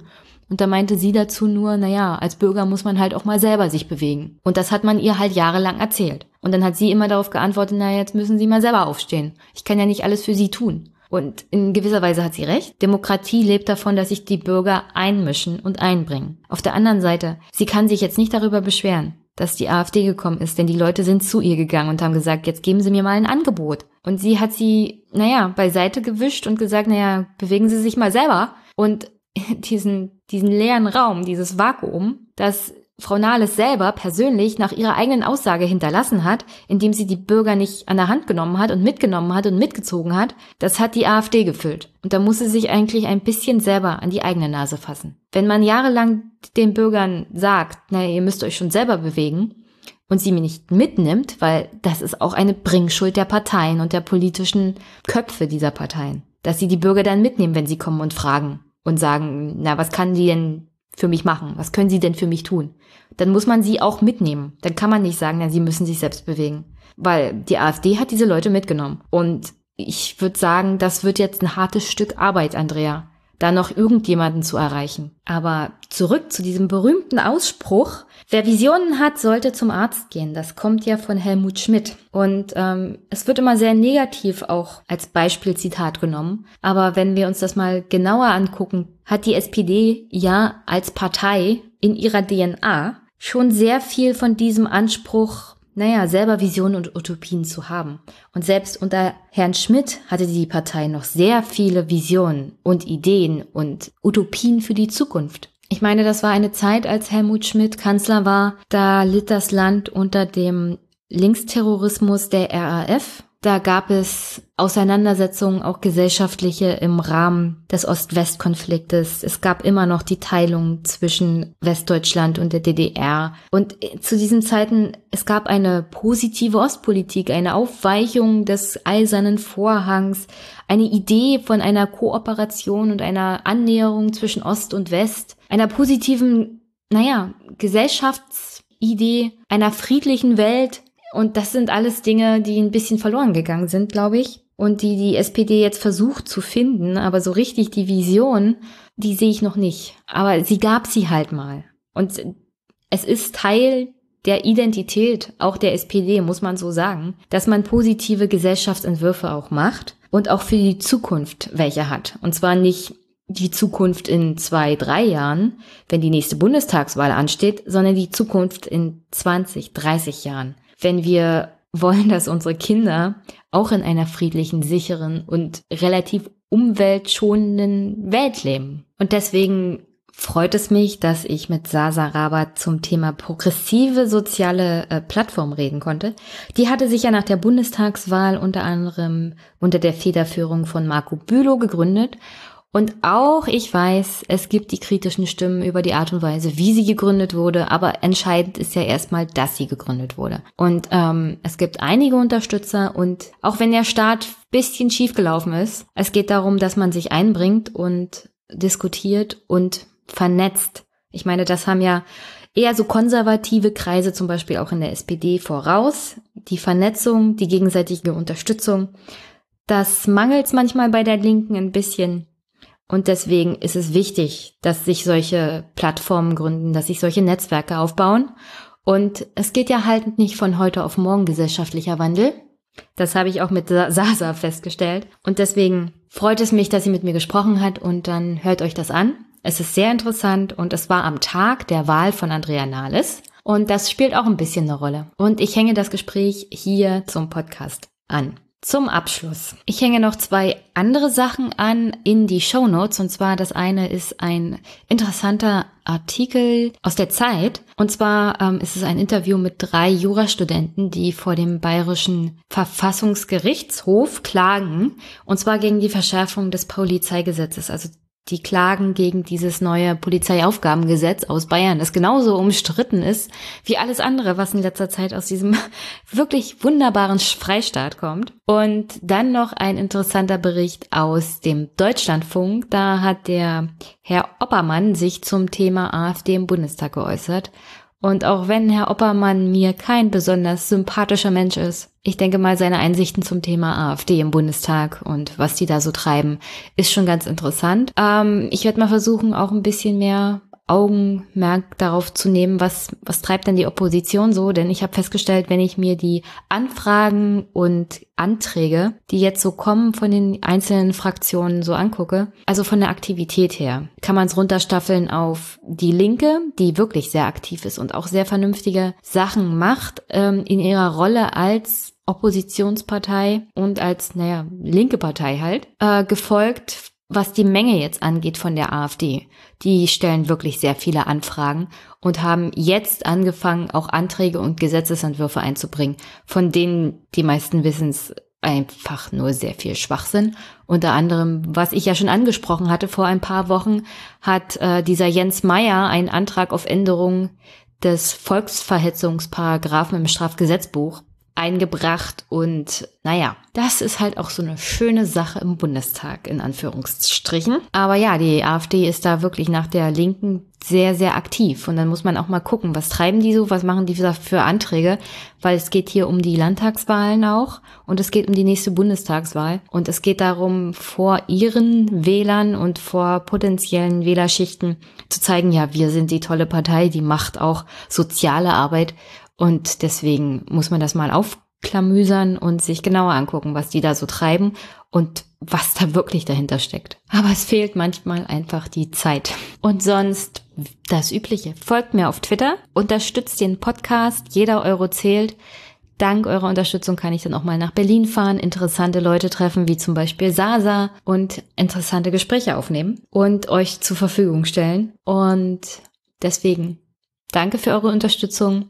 Und da meinte sie dazu nur, na ja, als Bürger muss man halt auch mal selber sich bewegen. Und das hat man ihr halt jahrelang erzählt. Und dann hat sie immer darauf geantwortet, na jetzt müssen Sie mal selber aufstehen. Ich kann ja nicht alles für Sie tun. Und in gewisser Weise hat sie recht. Demokratie lebt davon, dass sich die Bürger einmischen und einbringen. Auf der anderen Seite, sie kann sich jetzt nicht darüber beschweren, dass die AfD gekommen ist, denn die Leute sind zu ihr gegangen und haben gesagt, jetzt geben Sie mir mal ein Angebot. Und sie hat sie, naja, beiseite gewischt und gesagt, naja, bewegen Sie sich mal selber. Und [laughs] diesen, diesen leeren Raum, dieses Vakuum, das Frau Nahles selber persönlich nach ihrer eigenen Aussage hinterlassen hat, indem sie die Bürger nicht an der Hand genommen hat und mitgenommen hat und mitgezogen hat, das hat die AfD gefüllt. Und da muss sie sich eigentlich ein bisschen selber an die eigene Nase fassen. Wenn man jahrelang den Bürgern sagt, na, ihr müsst euch schon selber bewegen und sie mir nicht mitnimmt, weil das ist auch eine Bringschuld der Parteien und der politischen Köpfe dieser Parteien, dass sie die Bürger dann mitnehmen, wenn sie kommen und fragen und sagen, na, was kann die denn für mich machen? Was können sie denn für mich tun? Dann muss man sie auch mitnehmen. Dann kann man nicht sagen, ja, sie müssen sich selbst bewegen. Weil die AfD hat diese Leute mitgenommen. Und ich würde sagen, das wird jetzt ein hartes Stück Arbeit, Andrea da noch irgendjemanden zu erreichen. Aber zurück zu diesem berühmten Ausspruch, wer Visionen hat, sollte zum Arzt gehen. Das kommt ja von Helmut Schmidt. Und ähm, es wird immer sehr negativ auch als Beispielzitat genommen. Aber wenn wir uns das mal genauer angucken, hat die SPD ja als Partei in ihrer DNA schon sehr viel von diesem Anspruch naja, selber Visionen und Utopien zu haben. Und selbst unter Herrn Schmidt hatte die Partei noch sehr viele Visionen und Ideen und Utopien für die Zukunft. Ich meine, das war eine Zeit, als Helmut Schmidt Kanzler war, da litt das Land unter dem Linksterrorismus der RAF Da gab es Auseinandersetzungen, auch gesellschaftliche im Rahmen des Ost-West-Konfliktes. Es gab immer noch die Teilung zwischen Westdeutschland und der DDR. Und zu diesen Zeiten, es gab eine positive Ostpolitik, eine Aufweichung des eisernen Vorhangs, eine Idee von einer Kooperation und einer Annäherung zwischen Ost und West, einer positiven, naja, Gesellschaftsidee, einer friedlichen Welt, und das sind alles Dinge, die ein bisschen verloren gegangen sind, glaube ich. Und die die SPD jetzt versucht zu finden. Aber so richtig die Vision, die sehe ich noch nicht. Aber sie gab sie halt mal. Und es ist Teil der Identität auch der SPD, muss man so sagen, dass man positive Gesellschaftsentwürfe auch macht und auch für die Zukunft welche hat. Und zwar nicht die Zukunft in zwei, drei Jahren, wenn die nächste Bundestagswahl ansteht, sondern die Zukunft in 20, 30 Jahren wenn wir wollen, dass unsere Kinder auch in einer friedlichen, sicheren und relativ umweltschonenden Welt leben. Und deswegen freut es mich, dass ich mit Sasa Rabat zum Thema progressive soziale äh, Plattform reden konnte. Die hatte sich ja nach der Bundestagswahl unter anderem unter der Federführung von Marco Bülow gegründet und auch ich weiß, es gibt die kritischen Stimmen über die Art und Weise, wie sie gegründet wurde, aber entscheidend ist ja erstmal, dass sie gegründet wurde. Und ähm, es gibt einige Unterstützer und auch wenn der Start bisschen schief gelaufen ist, es geht darum, dass man sich einbringt und diskutiert und vernetzt. Ich meine, das haben ja eher so konservative Kreise zum Beispiel auch in der SPD voraus. Die Vernetzung, die gegenseitige Unterstützung. Das mangelt manchmal bei der Linken ein bisschen. Und deswegen ist es wichtig, dass sich solche Plattformen gründen, dass sich solche Netzwerke aufbauen. Und es geht ja halt nicht von heute auf morgen gesellschaftlicher Wandel. Das habe ich auch mit Sasa festgestellt. Und deswegen freut es mich, dass sie mit mir gesprochen hat und dann hört euch das an. Es ist sehr interessant und es war am Tag der Wahl von Andrea Nahles. Und das spielt auch ein bisschen eine Rolle. Und ich hänge das Gespräch hier zum Podcast an. Zum Abschluss. Ich hänge noch zwei andere Sachen an in die Show Notes. Und zwar das eine ist ein interessanter Artikel aus der Zeit. Und zwar ähm, ist es ein Interview mit drei Jurastudenten, die vor dem bayerischen Verfassungsgerichtshof klagen. Und zwar gegen die Verschärfung des Polizeigesetzes. Also die Klagen gegen dieses neue Polizeiaufgabengesetz aus Bayern, das genauso umstritten ist wie alles andere, was in letzter Zeit aus diesem [laughs] wirklich wunderbaren Freistaat kommt. Und dann noch ein interessanter Bericht aus dem Deutschlandfunk. Da hat der Herr Oppermann sich zum Thema AfD im Bundestag geäußert und auch wenn Herr Oppermann mir kein besonders sympathischer Mensch ist, ich denke mal, seine Einsichten zum Thema AfD im Bundestag und was die da so treiben, ist schon ganz interessant. Ähm, ich werde mal versuchen, auch ein bisschen mehr Augenmerk darauf zu nehmen, was, was treibt denn die Opposition so? Denn ich habe festgestellt, wenn ich mir die Anfragen und Anträge, die jetzt so kommen von den einzelnen Fraktionen so angucke, also von der Aktivität her, kann man es runterstaffeln auf die Linke, die wirklich sehr aktiv ist und auch sehr vernünftige Sachen macht ähm, in ihrer Rolle als Oppositionspartei und als, naja, linke Partei halt, äh, gefolgt was die Menge jetzt angeht von der AfD, die stellen wirklich sehr viele Anfragen und haben jetzt angefangen, auch Anträge und Gesetzesentwürfe einzubringen, von denen die meisten Wissens einfach nur sehr viel Schwachsinn. Unter anderem, was ich ja schon angesprochen hatte vor ein paar Wochen, hat äh, dieser Jens Meyer einen Antrag auf Änderung des Volksverhetzungsparagraphen im Strafgesetzbuch eingebracht und naja, das ist halt auch so eine schöne Sache im Bundestag in Anführungsstrichen. Aber ja, die AfD ist da wirklich nach der Linken sehr, sehr aktiv. Und dann muss man auch mal gucken, was treiben die so, was machen die für Anträge, weil es geht hier um die Landtagswahlen auch und es geht um die nächste Bundestagswahl. Und es geht darum, vor ihren Wählern und vor potenziellen Wählerschichten zu zeigen, ja, wir sind die tolle Partei, die macht auch soziale Arbeit und deswegen muss man das mal aufklamüsern und sich genauer angucken, was die da so treiben und was da wirklich dahinter steckt. Aber es fehlt manchmal einfach die Zeit. Und sonst das Übliche. Folgt mir auf Twitter, unterstützt den Podcast, jeder Euro zählt. Dank eurer Unterstützung kann ich dann auch mal nach Berlin fahren, interessante Leute treffen, wie zum Beispiel Sasa und interessante Gespräche aufnehmen und euch zur Verfügung stellen. Und deswegen danke für eure Unterstützung.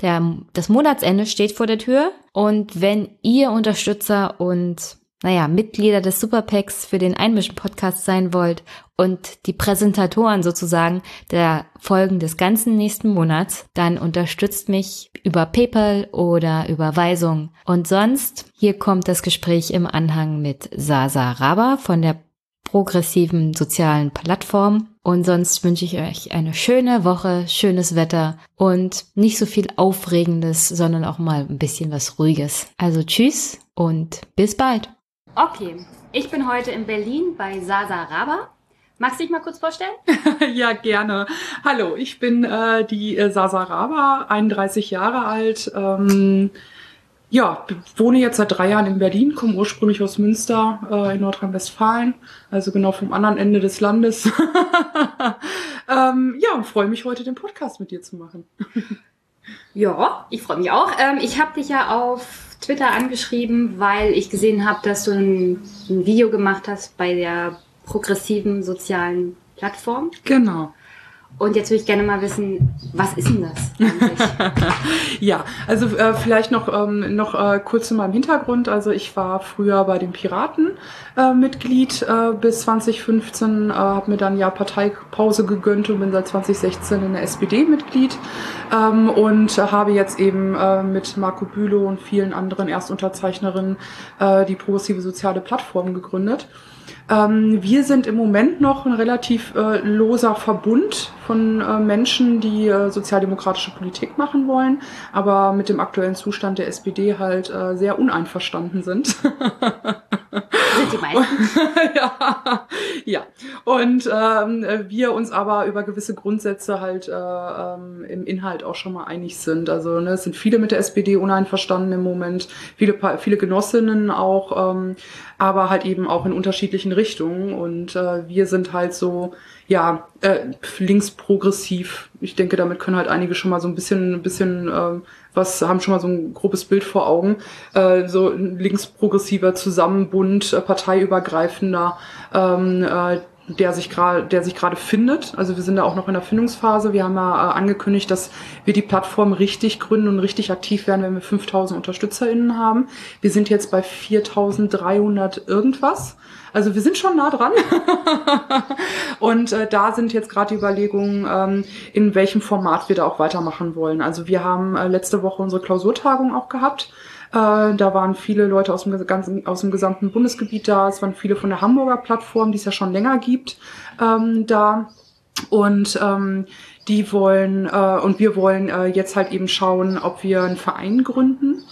Der, das Monatsende steht vor der Tür und wenn ihr Unterstützer und naja, Mitglieder des Superpacks für den Einmischen-Podcast sein wollt und die Präsentatoren sozusagen der Folgen des ganzen nächsten Monats, dann unterstützt mich über PayPal oder Überweisung. Und sonst, hier kommt das Gespräch im Anhang mit Sasa Raba von der progressiven sozialen Plattform. Und sonst wünsche ich euch eine schöne Woche, schönes Wetter und nicht so viel Aufregendes, sondern auch mal ein bisschen was Ruhiges. Also tschüss und bis bald. Okay, ich bin heute in Berlin bei Sasa Raba. Magst du dich mal kurz vorstellen? [laughs] ja, gerne. Hallo, ich bin äh, die äh, Sasa Raba, 31 Jahre alt. Ähm, ja, wohne jetzt seit drei Jahren in Berlin, komme ursprünglich aus Münster äh, in Nordrhein-Westfalen, also genau vom anderen Ende des Landes. [laughs] ähm, ja, und freue mich heute den Podcast mit dir zu machen. [laughs] ja, ich freue mich auch. Ähm, ich habe dich ja auf Twitter angeschrieben, weil ich gesehen habe, dass du ein, ein Video gemacht hast bei der progressiven sozialen Plattform. Genau. Und jetzt würde ich gerne mal wissen, was ist denn das [laughs] ja, also äh, vielleicht noch, ähm, noch äh, kurz zu meinem Hintergrund. Also ich war früher bei den Piraten äh, Mitglied äh, bis 2015, äh, habe mir dann ja Parteipause gegönnt und bin seit 2016 in der SPD Mitglied ähm, und habe jetzt eben äh, mit Marco Bülow und vielen anderen Erstunterzeichnerinnen äh, die progressive soziale Plattform gegründet. Ähm, wir sind im Moment noch ein relativ äh, loser Verbund von äh, Menschen, die äh, sozialdemokratische Politik machen wollen, aber mit dem aktuellen Zustand der SPD halt äh, sehr uneinverstanden sind. sind die meisten? [laughs] ja, ja. Und ähm, wir uns aber über gewisse Grundsätze halt äh, ähm, im Inhalt auch schon mal einig sind. Also ne, es sind viele mit der SPD uneinverstanden im Moment, viele, viele Genossinnen auch. Ähm, aber halt eben auch in unterschiedlichen Richtungen. Und äh, wir sind halt so, ja, äh, linksprogressiv. Ich denke, damit können halt einige schon mal so ein bisschen, ein bisschen äh, was, haben schon mal so ein grobes Bild vor Augen. Äh, so ein linksprogressiver Zusammenbund, äh, parteiübergreifender, ähm, äh, der sich gerade, der sich gerade findet. Also wir sind da auch noch in der Findungsphase. Wir haben ja äh, angekündigt, dass wir die Plattform richtig gründen und richtig aktiv werden, wenn wir 5000 UnterstützerInnen haben. Wir sind jetzt bei 4300 irgendwas. Also wir sind schon nah dran. [laughs] und äh, da sind jetzt gerade die Überlegungen, ähm, in welchem Format wir da auch weitermachen wollen. Also wir haben äh, letzte Woche unsere Klausurtagung auch gehabt. Äh, da waren viele Leute aus dem, ganzen, aus dem gesamten Bundesgebiet da. Es waren viele von der Hamburger Plattform, die es ja schon länger gibt, ähm, da. Und ähm, die wollen äh, und wir wollen äh, jetzt halt eben schauen, ob wir einen Verein gründen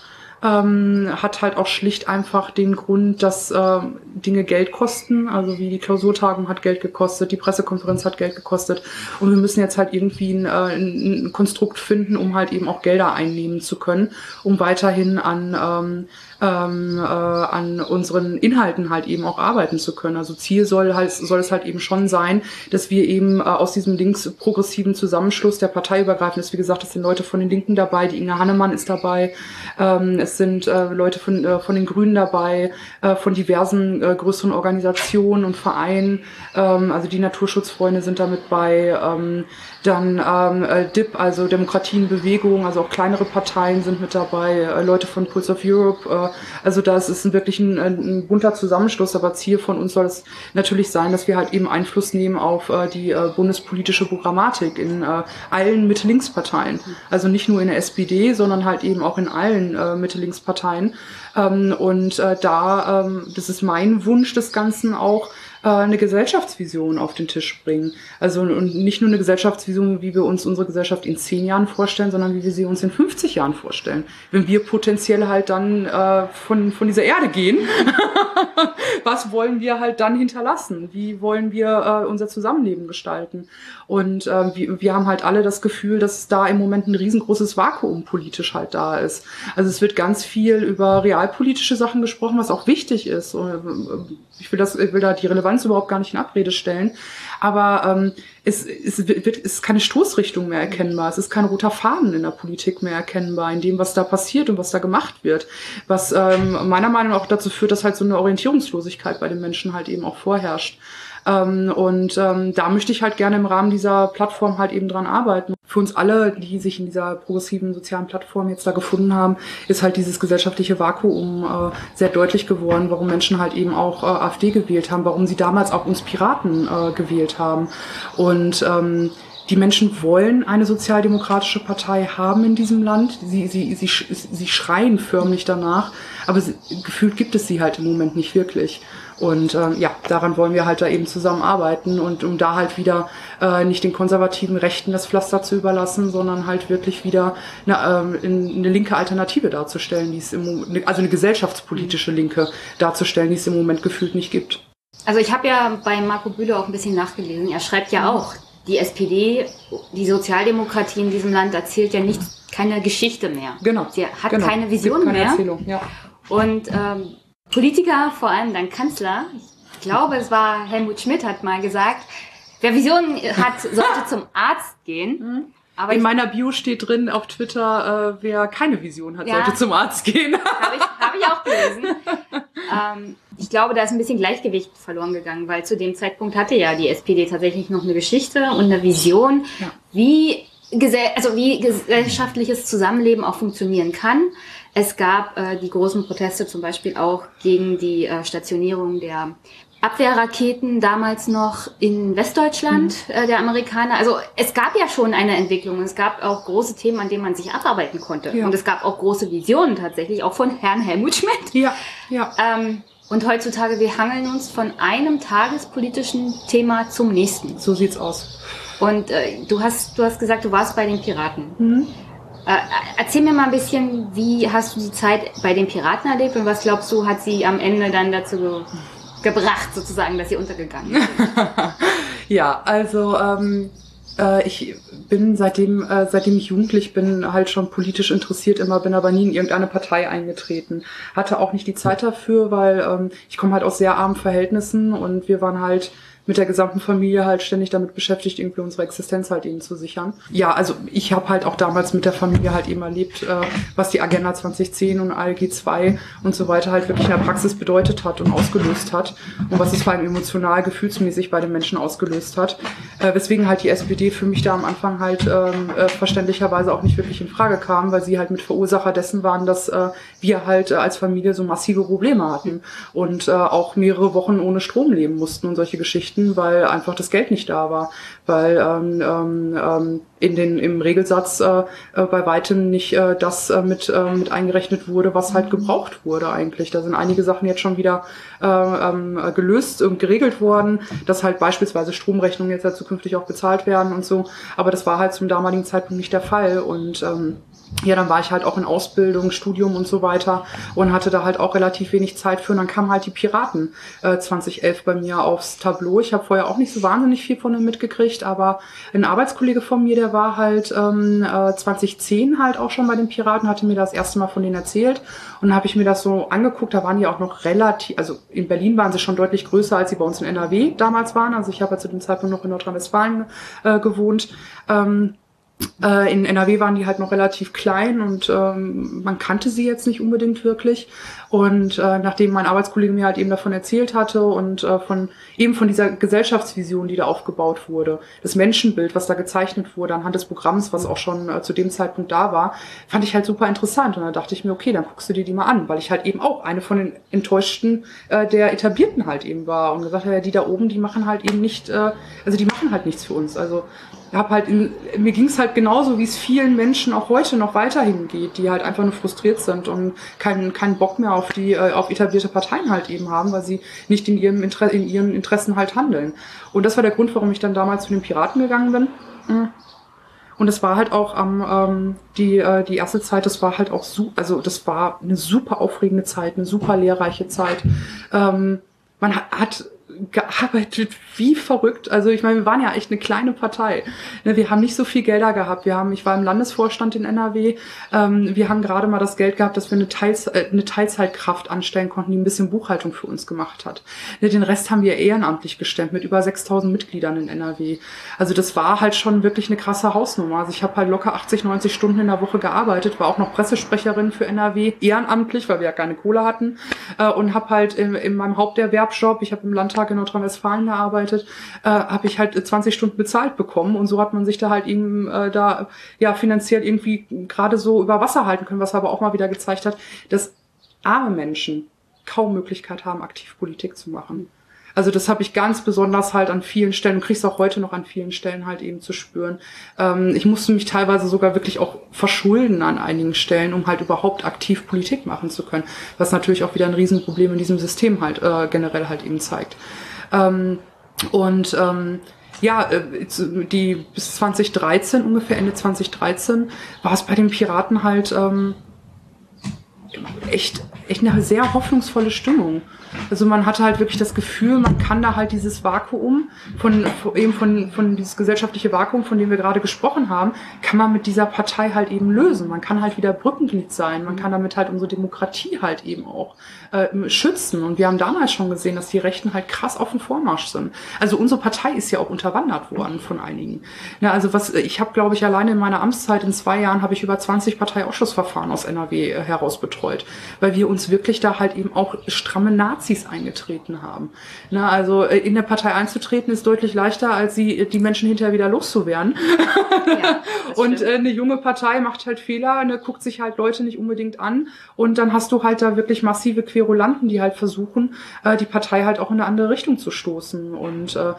ähm, hat halt auch schlicht einfach den Grund, dass äh, Dinge Geld kosten. Also wie die Klausurtagung hat Geld gekostet, die Pressekonferenz hat Geld gekostet. Und wir müssen jetzt halt irgendwie ein, äh, ein Konstrukt finden, um halt eben auch Gelder einnehmen zu können, um weiterhin an ähm, ähm, äh, an unseren Inhalten halt eben auch arbeiten zu können. Also Ziel soll halt soll es halt eben schon sein, dass wir eben äh, aus diesem links-progressiven Zusammenschluss der Parteiübergreifend ist, wie gesagt, es sind Leute von den Linken dabei, die Inge Hannemann ist dabei, ähm, es sind äh, Leute von, äh, von den Grünen dabei, äh, von diversen äh, größeren Organisationen und Vereinen, ähm, also die Naturschutzfreunde sind damit bei, ähm, dann ähm, äh, DIP, also Demokratienbewegung, also auch kleinere Parteien sind mit dabei, äh, Leute von Pulse of Europe. Äh, also das ist ein, wirklich ein, ein bunter Zusammenschluss, aber Ziel von uns soll es natürlich sein, dass wir halt eben Einfluss nehmen auf äh, die äh, bundespolitische Programmatik in äh, allen Mitte-Links-Parteien. Also nicht nur in der SPD, sondern halt eben auch in allen äh, Mitte-Links-Parteien. Ähm, und äh, da, ähm, das ist mein Wunsch des Ganzen auch, eine Gesellschaftsvision auf den Tisch bringen. Also und nicht nur eine Gesellschaftsvision, wie wir uns unsere Gesellschaft in zehn Jahren vorstellen, sondern wie wir sie uns in 50 Jahren vorstellen. Wenn wir potenziell halt dann äh, von, von dieser Erde gehen, [laughs] was wollen wir halt dann hinterlassen? Wie wollen wir äh, unser Zusammenleben gestalten? Und äh, wir, wir haben halt alle das Gefühl, dass da im Moment ein riesengroßes Vakuum politisch halt da ist. Also es wird ganz viel über realpolitische Sachen gesprochen, was auch wichtig ist. Ich will das, ich will da die Relevanz überhaupt gar nicht in Abrede stellen. Aber ähm, es, es, wird, es ist keine Stoßrichtung mehr erkennbar. Es ist kein roter Faden in der Politik mehr erkennbar, in dem, was da passiert und was da gemacht wird. Was ähm, meiner Meinung nach auch dazu führt, dass halt so eine Orientierungslosigkeit bei den Menschen halt eben auch vorherrscht. Ähm, und ähm, da möchte ich halt gerne im Rahmen dieser Plattform halt eben dran arbeiten. Für uns alle, die sich in dieser progressiven sozialen Plattform jetzt da gefunden haben, ist halt dieses gesellschaftliche Vakuum äh, sehr deutlich geworden, warum Menschen halt eben auch äh, AfD gewählt haben, warum sie damals auch uns Piraten äh, gewählt haben. Und ähm, die Menschen wollen eine sozialdemokratische Partei haben in diesem Land. Sie, sie, sie, sie schreien förmlich danach, aber sie, gefühlt gibt es sie halt im Moment nicht wirklich. Und äh, ja, daran wollen wir halt da eben zusammenarbeiten und um da halt wieder äh, nicht den konservativen Rechten das Pflaster zu überlassen, sondern halt wirklich wieder eine, äh, eine linke Alternative darzustellen, die es im Moment, also eine gesellschaftspolitische Linke darzustellen, die es im Moment gefühlt nicht gibt. Also ich habe ja bei Marco Bühler auch ein bisschen nachgelesen. Er schreibt ja auch, die SPD, die Sozialdemokratie in diesem Land erzählt ja nicht keine Geschichte mehr. Genau. Sie hat genau. keine Vision keine mehr. Erzählung, ja. Und ähm, Politiker, vor allem dann Kanzler, ich glaube, es war Helmut Schmidt, hat mal gesagt, wer Visionen hat, sollte zum Arzt gehen. Mhm. Aber in meiner Bio steht drin auf Twitter, äh, wer keine Vision hat, ja, sollte zum Arzt gehen. [laughs] Habe ich, hab ich auch gelesen. ähm, ich glaube, da ist ein bisschen Gleichgewicht verloren gegangen, weil zu dem Zeitpunkt hatte ja die SPD tatsächlich noch eine Geschichte und eine Vision, ja. wie, also wie gesellschaftliches Zusammenleben auch funktionieren kann. Es gab äh, die großen Proteste zum Beispiel auch gegen die äh, Stationierung der Abwehrraketen damals noch in Westdeutschland mhm. äh, der Amerikaner. Also es gab ja schon eine Entwicklung. Es gab auch große Themen, an denen man sich abarbeiten konnte. Ja. Und es gab auch große Visionen tatsächlich, auch von Herrn Helmut Schmidt. Ja, ja. Ähm, und heutzutage, wir hangeln uns von einem tagespolitischen Thema zum nächsten. So sieht's aus. Und äh, du hast, du hast gesagt, du warst bei den Piraten. Mhm. Äh, erzähl mir mal ein bisschen, wie hast du die Zeit bei den Piraten erlebt und was glaubst du, hat sie am Ende dann dazu gebracht, sozusagen, dass sie untergegangen ist? [laughs] ja, also ähm, äh, ich bin seitdem, äh, seitdem ich jugendlich bin, halt schon politisch interessiert immer, bin aber nie in irgendeine Partei eingetreten. Hatte auch nicht die Zeit dafür, weil ähm, ich komme halt aus sehr armen Verhältnissen und wir waren halt mit der gesamten Familie halt ständig damit beschäftigt, irgendwie unsere Existenz halt eben zu sichern. Ja, also ich habe halt auch damals mit der Familie halt eben erlebt, äh, was die Agenda 2010 und ALG 2 und so weiter halt wirklich in der Praxis bedeutet hat und ausgelöst hat und was es vor allem emotional, gefühlsmäßig bei den Menschen ausgelöst hat. Äh, weswegen halt die SPD für mich da am Anfang halt ähm, äh, verständlicherweise auch nicht wirklich in Frage kam, weil sie halt mit Verursacher dessen waren, dass äh, wir halt äh, als Familie so massive Probleme hatten und äh, auch mehrere Wochen ohne Strom leben mussten und solche Geschichten mussten, weil einfach das Geld nicht da war, weil ähm, ähm, ähm, in den im Regelsatz äh, äh, bei weitem nicht äh, das äh, mit äh, mit eingerechnet wurde, was halt gebraucht wurde eigentlich. Da sind einige Sachen jetzt schon wieder äh, ähm, gelöst und geregelt worden, dass halt beispielsweise Stromrechnungen jetzt ja zukünftig auch bezahlt werden und so. Aber das war halt zum damaligen Zeitpunkt nicht der Fall und ähm, ja, dann war ich halt auch in Ausbildung, Studium und so weiter und hatte da halt auch relativ wenig Zeit für. Und dann kamen halt die Piraten äh, 2011 bei mir aufs Tableau. Ich habe vorher auch nicht so wahnsinnig viel von denen mitgekriegt, aber ein Arbeitskollege von mir, der war halt ähm, äh, 2010 halt auch schon bei den Piraten, hatte mir das erste Mal von denen erzählt und dann habe ich mir das so angeguckt. Da waren die auch noch relativ, also in Berlin waren sie schon deutlich größer, als sie bei uns in NRW damals waren. Also ich habe ja zu dem Zeitpunkt noch in Nordrhein-Westfalen äh, gewohnt. Ähm, äh, in NRW waren die halt noch relativ klein und ähm, man kannte sie jetzt nicht unbedingt wirklich. Und äh, nachdem mein Arbeitskollege mir halt eben davon erzählt hatte und äh, von eben von dieser Gesellschaftsvision, die da aufgebaut wurde, das Menschenbild, was da gezeichnet wurde anhand des Programms, was auch schon äh, zu dem Zeitpunkt da war, fand ich halt super interessant. Und da dachte ich mir, okay, dann guckst du dir die mal an, weil ich halt eben auch eine von den Enttäuschten äh, der Etablierten halt eben war und gesagt habe, ja, die da oben, die machen halt eben nicht, äh, also die machen halt nichts für uns. Also hab halt in, mir ging es halt genauso, wie es vielen Menschen auch heute noch weiterhin geht, die halt einfach nur frustriert sind und keinen keinen Bock mehr auf die äh, auf etablierte Parteien halt eben haben, weil sie nicht in ihrem Interesse in ihren Interessen halt handeln. Und das war der Grund, warum ich dann damals zu den Piraten gegangen bin. Mhm. Und es war halt auch am ähm, die äh, die erste Zeit, das war halt auch so, also das war eine super aufregende Zeit, eine super lehrreiche Zeit. Ähm, man hat gearbeitet wie verrückt. Also ich meine, wir waren ja echt eine kleine Partei. Ne, wir haben nicht so viel Gelder gehabt. Wir haben, ich war im Landesvorstand in NRW. Ähm, wir haben gerade mal das Geld gehabt, dass wir eine, Teils, äh, eine Teilzeitkraft anstellen konnten, die ein bisschen Buchhaltung für uns gemacht hat. Ne, den Rest haben wir ehrenamtlich gestemmt mit über 6000 Mitgliedern in NRW. Also das war halt schon wirklich eine krasse Hausnummer. Also ich habe halt locker 80, 90 Stunden in der Woche gearbeitet, war auch noch Pressesprecherin für NRW, ehrenamtlich, weil wir ja keine Kohle hatten äh, und habe halt in, in meinem Haupterwerbsjob, ich habe im Landtag Tag in Nordrhein-Westfalen gearbeitet, äh, habe ich halt 20 Stunden bezahlt bekommen und so hat man sich da halt eben äh, da ja finanziell irgendwie gerade so über Wasser halten können, was aber auch mal wieder gezeigt hat, dass arme Menschen kaum Möglichkeit haben, aktiv Politik zu machen. Also das habe ich ganz besonders halt an vielen Stellen und kriegst auch heute noch an vielen Stellen halt eben zu spüren. Ähm, ich musste mich teilweise sogar wirklich auch verschulden an einigen Stellen, um halt überhaupt aktiv Politik machen zu können, was natürlich auch wieder ein Riesenproblem in diesem System halt äh, generell halt eben zeigt. Ähm, und ähm, ja, äh, die bis 2013 ungefähr Ende 2013 war es bei den Piraten halt ähm, echt echt eine sehr hoffnungsvolle Stimmung. Also man hatte halt wirklich das Gefühl, man kann da halt dieses Vakuum von, eben von, von dieses gesellschaftliche Vakuum, von dem wir gerade gesprochen haben, kann man mit dieser Partei halt eben lösen. Man kann halt wieder Brückenglied sein. Man kann damit halt unsere Demokratie halt eben auch äh, schützen. Und wir haben damals schon gesehen, dass die Rechten halt krass auf dem Vormarsch sind. Also unsere Partei ist ja auch unterwandert worden von einigen. Ja, also was, ich habe, glaube ich, alleine in meiner Amtszeit in zwei Jahren habe ich über 20 Parteiausschussverfahren aus NRW äh, heraus betreut, weil wir uns wirklich da halt eben auch stramme Nazis eingetreten haben. Na, also äh, in der Partei einzutreten ist deutlich leichter, als sie die Menschen hinterher wieder loszuwerden. Ja, [laughs] und äh, eine junge Partei macht halt Fehler, ne, guckt sich halt Leute nicht unbedingt an und dann hast du halt da wirklich massive Querulanten, die halt versuchen, äh, die Partei halt auch in eine andere Richtung zu stoßen. Und äh,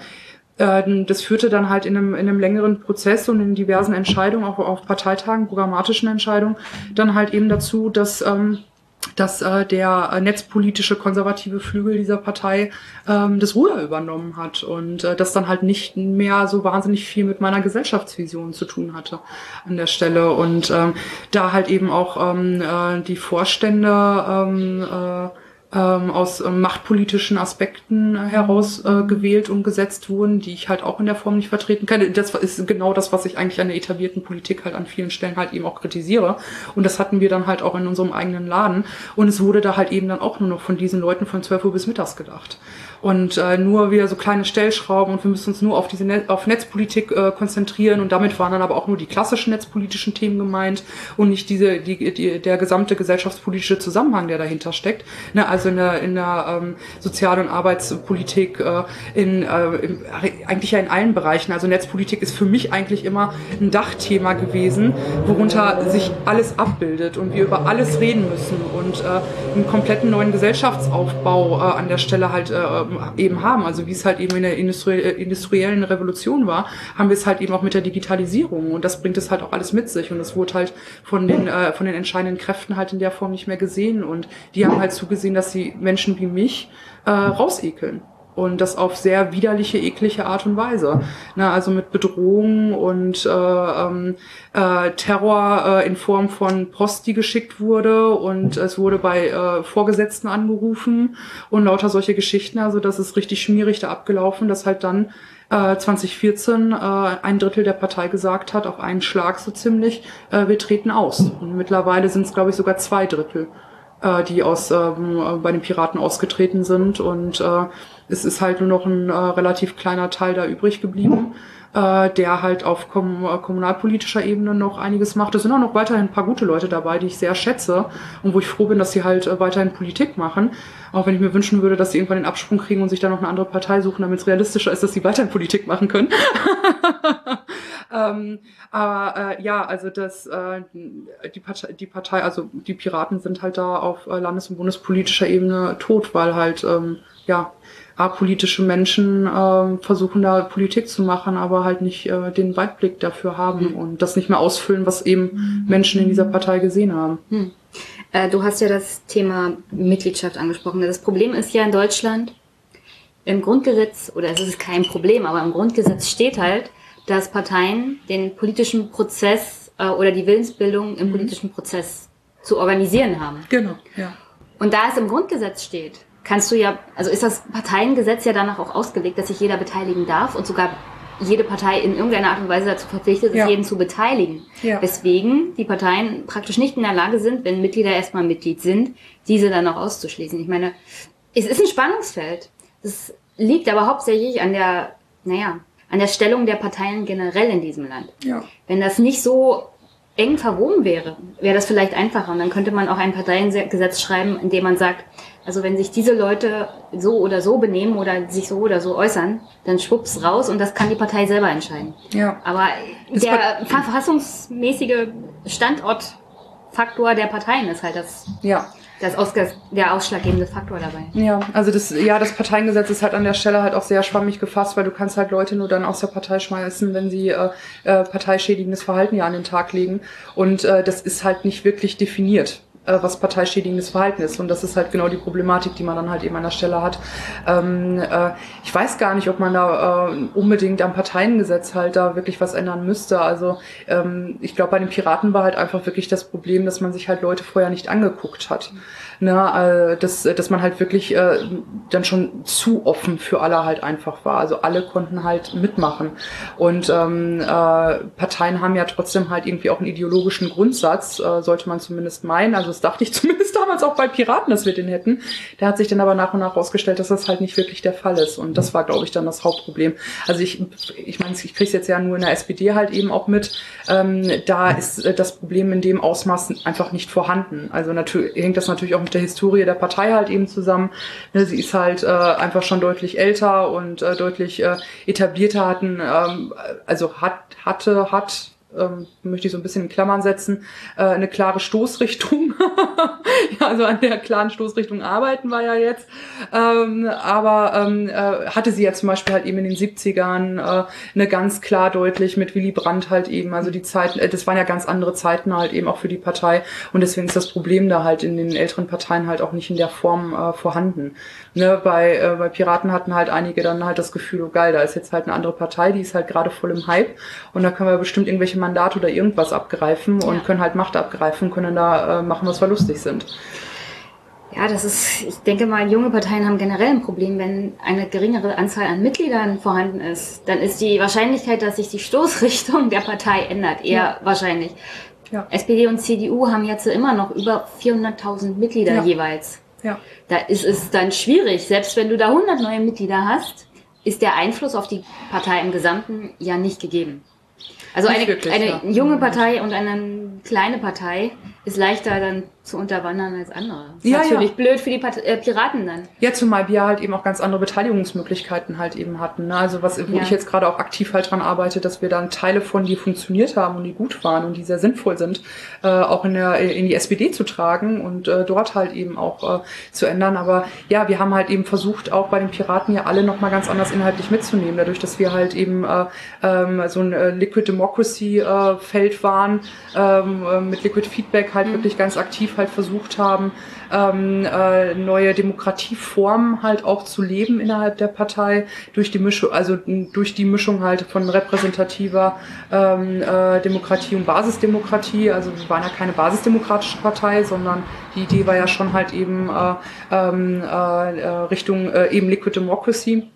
äh, das führte dann halt in einem, in einem längeren Prozess und in diversen Entscheidungen, auch auf Parteitagen, programmatischen Entscheidungen, dann halt eben dazu, dass ähm, dass äh, der äh, netzpolitische konservative Flügel dieser Partei ähm, das Ruder übernommen hat und äh, das dann halt nicht mehr so wahnsinnig viel mit meiner Gesellschaftsvision zu tun hatte an der Stelle. Und ähm, da halt eben auch ähm, äh, die Vorstände ähm, äh, ähm, aus ähm, machtpolitischen Aspekten heraus äh, gewählt und gesetzt wurden, die ich halt auch in der Form nicht vertreten kann. Das ist genau das, was ich eigentlich an der etablierten Politik halt an vielen Stellen halt eben auch kritisiere. Und das hatten wir dann halt auch in unserem eigenen Laden. Und es wurde da halt eben dann auch nur noch von diesen Leuten von 12 Uhr bis mittags gedacht und äh, nur wieder so kleine Stellschrauben und wir müssen uns nur auf diese Net auf Netzpolitik äh, konzentrieren und damit waren dann aber auch nur die klassischen netzpolitischen Themen gemeint und nicht diese die, die der gesamte gesellschaftspolitische Zusammenhang, der dahinter steckt. Ne, also in der in der ähm, Sozial- und Arbeitspolitik äh, in, äh, in eigentlich ja in allen Bereichen. Also Netzpolitik ist für mich eigentlich immer ein Dachthema gewesen, worunter sich alles abbildet und wir über alles reden müssen und äh, einen kompletten neuen Gesellschaftsaufbau äh, an der Stelle halt äh, eben haben. Also wie es halt eben in der äh, industriellen Revolution war, haben wir es halt eben auch mit der Digitalisierung. Und das bringt es halt auch alles mit sich. Und es wurde halt von den, äh, von den entscheidenden Kräften halt in der Form nicht mehr gesehen. Und die haben halt zugesehen, dass sie Menschen wie mich äh, rausekeln und das auf sehr widerliche, eklige Art und Weise. Na, also mit Bedrohungen und äh, ähm, äh, Terror äh, in Form von Post, die geschickt wurde und es wurde bei äh, Vorgesetzten angerufen und lauter solche Geschichten. Also das ist richtig schmierig da abgelaufen, dass halt dann äh, 2014 äh, ein Drittel der Partei gesagt hat, auf einen Schlag so ziemlich, äh, wir treten aus. Und mittlerweile sind es, glaube ich, sogar zwei Drittel äh, die aus ähm, bei den Piraten ausgetreten sind und äh, es ist halt nur noch ein äh, relativ kleiner Teil da übrig geblieben, äh, der halt auf kom äh, kommunalpolitischer Ebene noch einiges macht. Es sind auch noch weiterhin ein paar gute Leute dabei, die ich sehr schätze und wo ich froh bin, dass sie halt äh, weiterhin Politik machen. Auch wenn ich mir wünschen würde, dass sie irgendwann den Absprung kriegen und sich dann noch eine andere Partei suchen, damit es realistischer ist, dass sie weiterhin Politik machen können. [laughs] ähm, aber äh, ja, also das äh, die Partei, die Partei, also die Piraten sind halt da auf äh, landes- und bundespolitischer Ebene tot, weil halt ähm, ja apolitische Menschen äh, versuchen da Politik zu machen, aber halt nicht äh, den Weitblick dafür haben mhm. und das nicht mehr ausfüllen, was eben Menschen in dieser Partei gesehen haben. Mhm. Äh, du hast ja das Thema Mitgliedschaft angesprochen. Das Problem ist ja in Deutschland, im Grundgesetz, oder es ist kein Problem, aber im Grundgesetz steht halt, dass Parteien den politischen Prozess äh, oder die Willensbildung im mhm. politischen Prozess zu organisieren haben. Genau, ja. Und da es im Grundgesetz steht, kannst du ja, also ist das Parteiengesetz ja danach auch ausgelegt, dass sich jeder beteiligen darf und sogar jede Partei in irgendeiner Art und Weise dazu verpflichtet ist, ja. jeden zu beteiligen. Ja. Weswegen die Parteien praktisch nicht in der Lage sind, wenn Mitglieder erstmal Mitglied sind, diese dann auch auszuschließen. Ich meine, es ist ein Spannungsfeld. Das liegt aber hauptsächlich an der, naja, an der Stellung der Parteien generell in diesem Land. Ja. Wenn das nicht so eng verwoben wäre, wäre das vielleicht einfacher. Und dann könnte man auch ein Parteiengesetz schreiben, in dem man sagt, Also wenn sich diese Leute so oder so benehmen oder sich so oder so äußern, dann schwupps raus und das kann die Partei selber entscheiden. Ja. Aber der verfassungsmäßige Standortfaktor der Parteien ist halt das, Ja. Das Ausgas der ausschlaggebende Faktor dabei. Ja, also das, ja, das Parteiengesetz ist halt an der Stelle halt auch sehr schwammig gefasst, weil du kannst halt Leute nur dann aus der Partei schmeißen, wenn sie äh, äh, parteischädigendes Verhalten ja an den Tag legen. Und äh, das ist halt nicht wirklich definiert äh, was parteischädigendes Verhalten ist. Und das ist halt genau die Problematik, die man dann halt eben an der Stelle hat. Ähm, äh, ich weiß gar nicht, ob man da äh, unbedingt am Parteiengesetz halt da wirklich was ändern müsste. Also ähm, ich glaube, bei den Piraten war halt einfach wirklich das Problem, dass man sich halt Leute vorher nicht angeguckt hat. Ne, äh, dass, dass man halt wirklich äh, dann schon zu offen für alle halt einfach war. Also alle konnten halt mitmachen. Und ähm, äh, Parteien haben ja trotzdem halt irgendwie auch einen ideologischen Grundsatz, äh, sollte man zumindest meinen. Also das dachte ich [laughs] zumindest damals auch bei Piraten, dass wir den hätten. Der hat sich dann aber nach und nach herausgestellt, dass das halt nicht wirklich der Fall ist. Und das war, glaube ich, dann das Hauptproblem. Also ich, ich meine, ich kriege es jetzt ja nur in der SPD halt eben auch mit. Ähm, da ist äh, das Problem in dem Ausmaß einfach nicht vorhanden. Also natürlich hängt das natürlich auch mit der Historie der Partei halt eben zusammen. Ne, sie ist halt äh, einfach schon deutlich älter und äh, deutlich äh, etablierter hatten, ähm, also hat, hatte, hat ähm, möchte ich so ein bisschen in Klammern setzen, äh, eine klare Stoßrichtung. [laughs] ja, also an der klaren Stoßrichtung arbeiten wir ja jetzt. Ähm, aber ähm, äh, hatte sie ja zum Beispiel halt eben in den 70ern äh, eine ganz klar deutlich mit Willy Brandt halt eben, also die Zeiten, äh, das waren ja ganz andere Zeiten halt eben auch für die Partei und deswegen ist das Problem da halt in den älteren Parteien halt auch nicht in der Form äh, vorhanden. Ne, bei, äh, bei Piraten hatten halt einige dann halt das Gefühl, oh geil, da ist jetzt halt eine andere Partei, die ist halt gerade voll im Hype und da können wir bestimmt irgendwelche Mandate oder irgendwas abgreifen und Ja. können halt Macht abgreifen, können da äh, machen, was wir lustig sind. Ja, das ist, ich denke mal, junge Parteien haben generell ein Problem, wenn eine geringere Anzahl an Mitgliedern vorhanden ist. Dann ist die Wahrscheinlichkeit, dass sich die Stoßrichtung der Partei ändert, eher Ja. wahrscheinlich. Ja. SPD und CDU haben jetzt immer noch über 400.000 Mitglieder Ja. jeweils. Ja. Da ist es dann schwierig, selbst wenn du da 100 neue Mitglieder hast, ist der Einfluss auf die Partei im Gesamten ja nicht gegeben. Also Nicht eine, wirklich, eine ja. junge Partei und eine kleine Partei ist leichter dann zu unterwandern als andere. Ist Ja, natürlich ja. blöd für die Part äh, Piraten dann. Ja, zumal wir halt eben auch ganz andere Beteiligungsmöglichkeiten halt eben hatten. Ne? Also was, wo Ja. ich jetzt gerade auch aktiv halt dran arbeite, dass wir dann Teile von, die funktioniert haben und die gut waren und die sehr sinnvoll sind, äh, auch in, der, in die SPD zu tragen und äh, dort halt eben auch äh, zu ändern. Aber ja, wir haben halt eben versucht, auch bei den Piraten ja alle nochmal ganz anders inhaltlich mitzunehmen, dadurch, dass wir halt eben äh, ähm, so ein äh, Liquid Democracy äh, Feld waren, ähm, äh, mit Liquid Feedback halt wirklich ganz aktiv halt versucht haben, ähm, äh, neue Demokratieformen halt auch zu leben innerhalb der Partei durch die Mischung, also durch die Mischung halt von repräsentativer ähm, äh, Demokratie und Basisdemokratie. Also wir waren ja keine basisdemokratische Partei, sondern die Idee war ja schon halt eben äh, ähm, äh, äh, Richtung äh, eben Liquid Democracy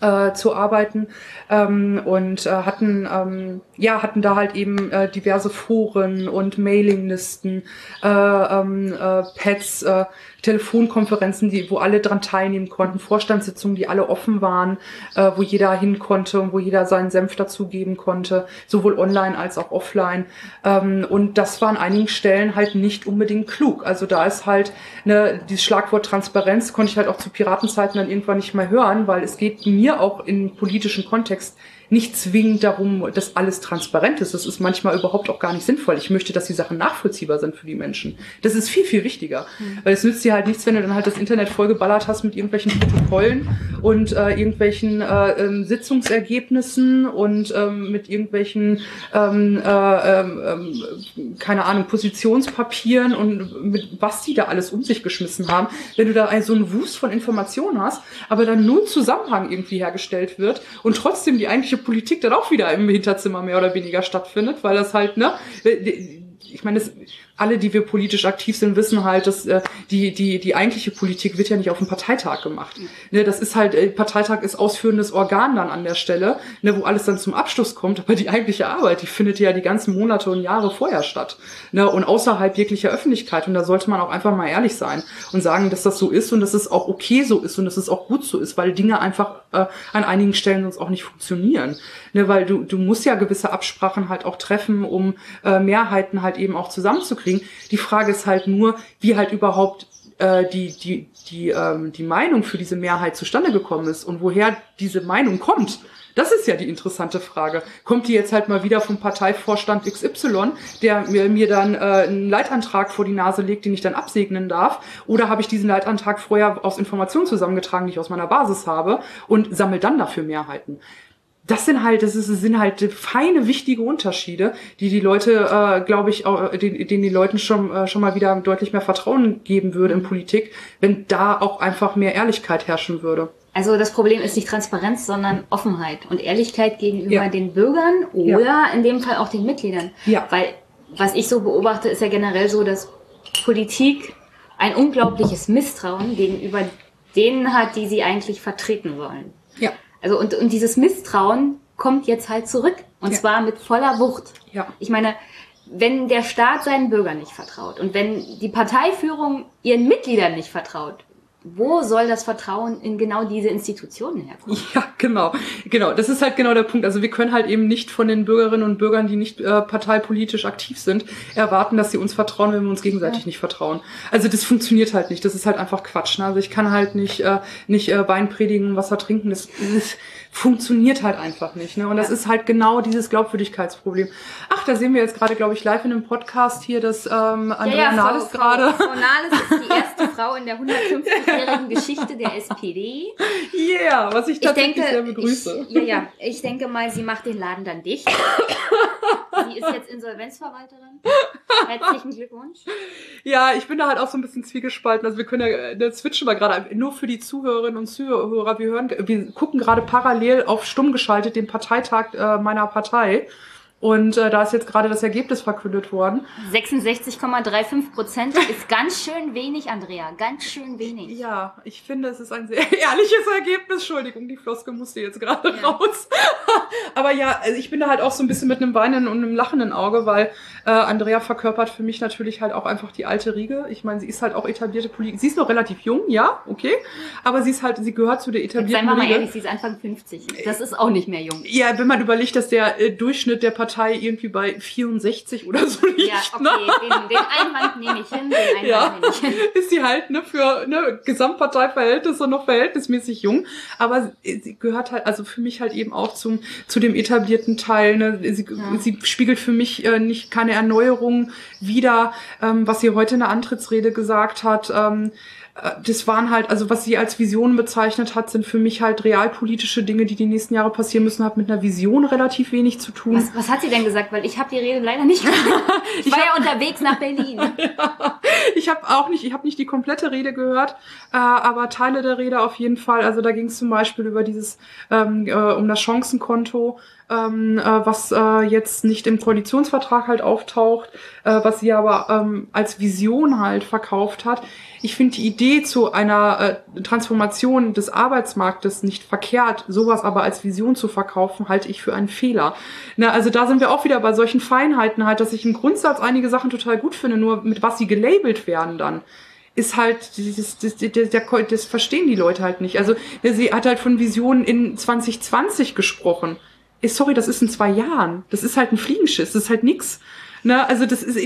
äh, zu arbeiten ähm, und äh, hatten ähm, ja hatten da halt eben äh, diverse Foren und Mailinglisten, äh, ähm, äh, Pads, äh, Telefonkonferenzen, die wo alle dran teilnehmen konnten, Vorstandssitzungen, die alle offen waren, äh, wo jeder hin konnte und wo jeder seinen Senf dazugeben konnte, sowohl online als auch offline. Ähm, und das war an einigen Stellen halt nicht unbedingt klug. Also da ist halt ne, dieses Schlagwort Transparenz konnte ich halt auch zu Piratenzeiten dann irgendwann nicht mehr hören, weil es geht mir auch im politischen Kontext nicht zwingend darum, dass alles transparent ist. Das ist manchmal überhaupt auch gar nicht sinnvoll. Ich möchte, dass die Sachen nachvollziehbar sind für die Menschen. Das ist viel, viel wichtiger. Weil es nützt dir halt nichts, wenn du dann halt das Internet vollgeballert hast mit irgendwelchen Protokollen und äh, irgendwelchen äh, ähm, Sitzungsergebnissen und ähm, mit irgendwelchen, ähm, äh, ähm, ähm, keine Ahnung, Positionspapieren und mit was die da alles um sich geschmissen haben. Wenn du da so einen Wust von Informationen hast, aber dann null Zusammenhang irgendwie hergestellt wird und trotzdem die eigentliche Politik dann auch wieder im Hinterzimmer mehr oder weniger stattfindet, weil das halt, ne, ich meine, das, alle, die wir politisch aktiv sind, wissen halt, dass äh, die, die, die eigentliche Politik wird ja nicht auf dem Parteitag gemacht. Ne, das ist halt, äh, Parteitag ist ausführendes Organ dann an der Stelle, ne, wo alles dann zum Abschluss kommt, aber die eigentliche Arbeit, die findet ja die ganzen Monate und Jahre vorher statt. Ne, und außerhalb jeglicher Öffentlichkeit. Und da sollte man auch einfach mal ehrlich sein und sagen, dass das so ist und dass es auch okay so ist und dass es auch gut so ist, weil Dinge einfach äh, an einigen Stellen sonst auch nicht funktionieren. Ne, weil du, du musst ja gewisse Absprachen halt auch treffen, um äh, Mehrheiten halt eben auch zusammenzukriegen. Die Frage ist halt nur, wie halt überhaupt äh, die, die, die, ähm, die Meinung für diese Mehrheit zustande gekommen ist und woher diese Meinung kommt. Das ist ja die interessante Frage. Kommt die jetzt halt mal wieder vom Parteivorstand XY, der mir, mir dann äh, einen Leitantrag vor die Nase legt, den ich dann absegnen darf? Oder habe ich diesen Leitantrag vorher aus Informationen zusammengetragen, die ich aus meiner Basis habe und sammle dann dafür Mehrheiten? Das sind halt, das ist, sind halt feine, wichtige Unterschiede, die die Leute, äh, glaube ich, auch, denen, denen die Leuten schon, äh, schon mal wieder deutlich mehr Vertrauen geben würde in Politik, wenn da auch einfach mehr Ehrlichkeit herrschen würde. Also das Problem ist nicht Transparenz, sondern Offenheit und Ehrlichkeit gegenüber ja. den Bürgern oder ja. in dem Fall auch den Mitgliedern. Ja. Weil was ich so beobachte, ist ja generell so, dass Politik ein unglaubliches Misstrauen gegenüber denen hat, die sie eigentlich vertreten wollen. Ja. Also und, und dieses Misstrauen kommt jetzt halt zurück. Und ja. zwar mit voller Wucht. Ja. Ich meine, wenn der Staat seinen Bürgern nicht vertraut und wenn die Parteiführung ihren Mitgliedern nicht vertraut, wo soll das Vertrauen in genau diese Institutionen herkommen? Ja, genau. Genau, das ist halt genau der Punkt. Also wir können halt eben nicht von den Bürgerinnen und Bürgern, die nicht äh, parteipolitisch aktiv sind, erwarten, dass sie uns vertrauen, wenn wir uns gegenseitig ja. nicht vertrauen. Also das funktioniert halt nicht. Das ist halt einfach Quatsch. Ne? Also ich kann halt nicht, äh, nicht äh, Wein predigen, Wasser trinken. Das, das funktioniert halt einfach nicht. Ne? Und das ist halt genau dieses Glaubwürdigkeitsproblem. Ach, da sehen wir jetzt gerade, glaube ich, live in einem Podcast hier, dass ähm, Andrea ja, ja, Nahles gerade... Frau Nahles ist die erste Frau in der 150-jährigen Geschichte der SPD. Yeah, was ich tatsächlich ich denke, sehr begrüße. Ich, ja, ja, ich denke mal, sie macht den Laden dann dicht. sie ist jetzt Insolvenzverwalterin. [laughs] Herzlichen Glückwunsch. Ja, ich bin da halt auch so ein bisschen zwiegespalten. Also wir können ja, da switchen wir gerade nur für die Zuhörerinnen und Zuhörer. Wir hören, wir gucken gerade parallel auf stumm geschaltet den Parteitag äh, meiner Partei. Und äh, da ist jetzt gerade das Ergebnis verkündet worden. 66,35 Prozent ist ganz schön wenig, Andrea. Ganz schön wenig. Ja, ich finde, es ist ein sehr [laughs] ehrliches Ergebnis. Entschuldigung, die Floske musste jetzt gerade ja. raus. [laughs] Aber ja, also ich bin da halt auch so ein bisschen mit einem weinenden und einem lachenden Auge, weil äh, Andrea verkörpert für mich natürlich halt auch einfach die alte Riege. Ich meine, sie ist halt auch etablierte Politikerin. Sie ist noch relativ jung, ja, okay. Aber sie ist halt, sie gehört zu der etablierten Riege. Seien wir mal ehrlich, sie ist Anfang 50. Das ist auch nicht mehr jung. Ja, wenn man überlegt, dass der äh, Durchschnitt der Partei Partei irgendwie bei 64 oder so [laughs] liegt. Ja, okay, ne? den, den Einwand nehme ich hin, den Einwand ja, nehme ich hin. [laughs] Ist sie halt ne, für ne, Gesamtparteiverhältnisse noch verhältnismäßig jung, aber sie gehört halt, also für mich halt eben auch zum zu dem etablierten Teil. Ne? Sie, ja. sie spiegelt für mich äh, nicht keine Erneuerung wider, ähm, was sie heute in der Antrittsrede gesagt hat. Ähm, äh, das waren halt, also was sie als Vision bezeichnet hat, sind für mich halt realpolitische Dinge, die die nächsten Jahre passieren müssen, hat mit einer Vision relativ wenig zu tun. Was, was hat sie denn gesagt? Weil ich habe die Rede leider nicht gehört. [laughs] Ich, ich war hab, ja unterwegs nach Berlin. [laughs] ja, ich habe auch nicht, ich habe nicht die komplette Rede gehört, äh, aber Teile der Rede auf jeden Fall. Also da ging es zum Beispiel über dieses, ähm, äh, um das Chancenkonto, ähm, äh, was äh, jetzt nicht im Koalitionsvertrag halt auftaucht, äh, was sie aber ähm, als Vision halt verkauft hat. Ich finde die Idee zu einer äh, Transformation des Arbeitsmarktes nicht verkehrt, sowas aber als Vision zu verkaufen, halte ich für einen Fehler. Na, also da sind wir auch wieder bei solchen Feinheiten halt, dass ich im Grundsatz einige Sachen total gut finde, nur mit was sie gelabelt werden dann ist halt, das, das, das, das verstehen die Leute halt nicht. Also sie hat halt von Visionen in 2020 gesprochen sorry, das ist in zwei Jahren. Das ist halt ein Fliegenschiss, das ist halt nix. Ne, also das ist,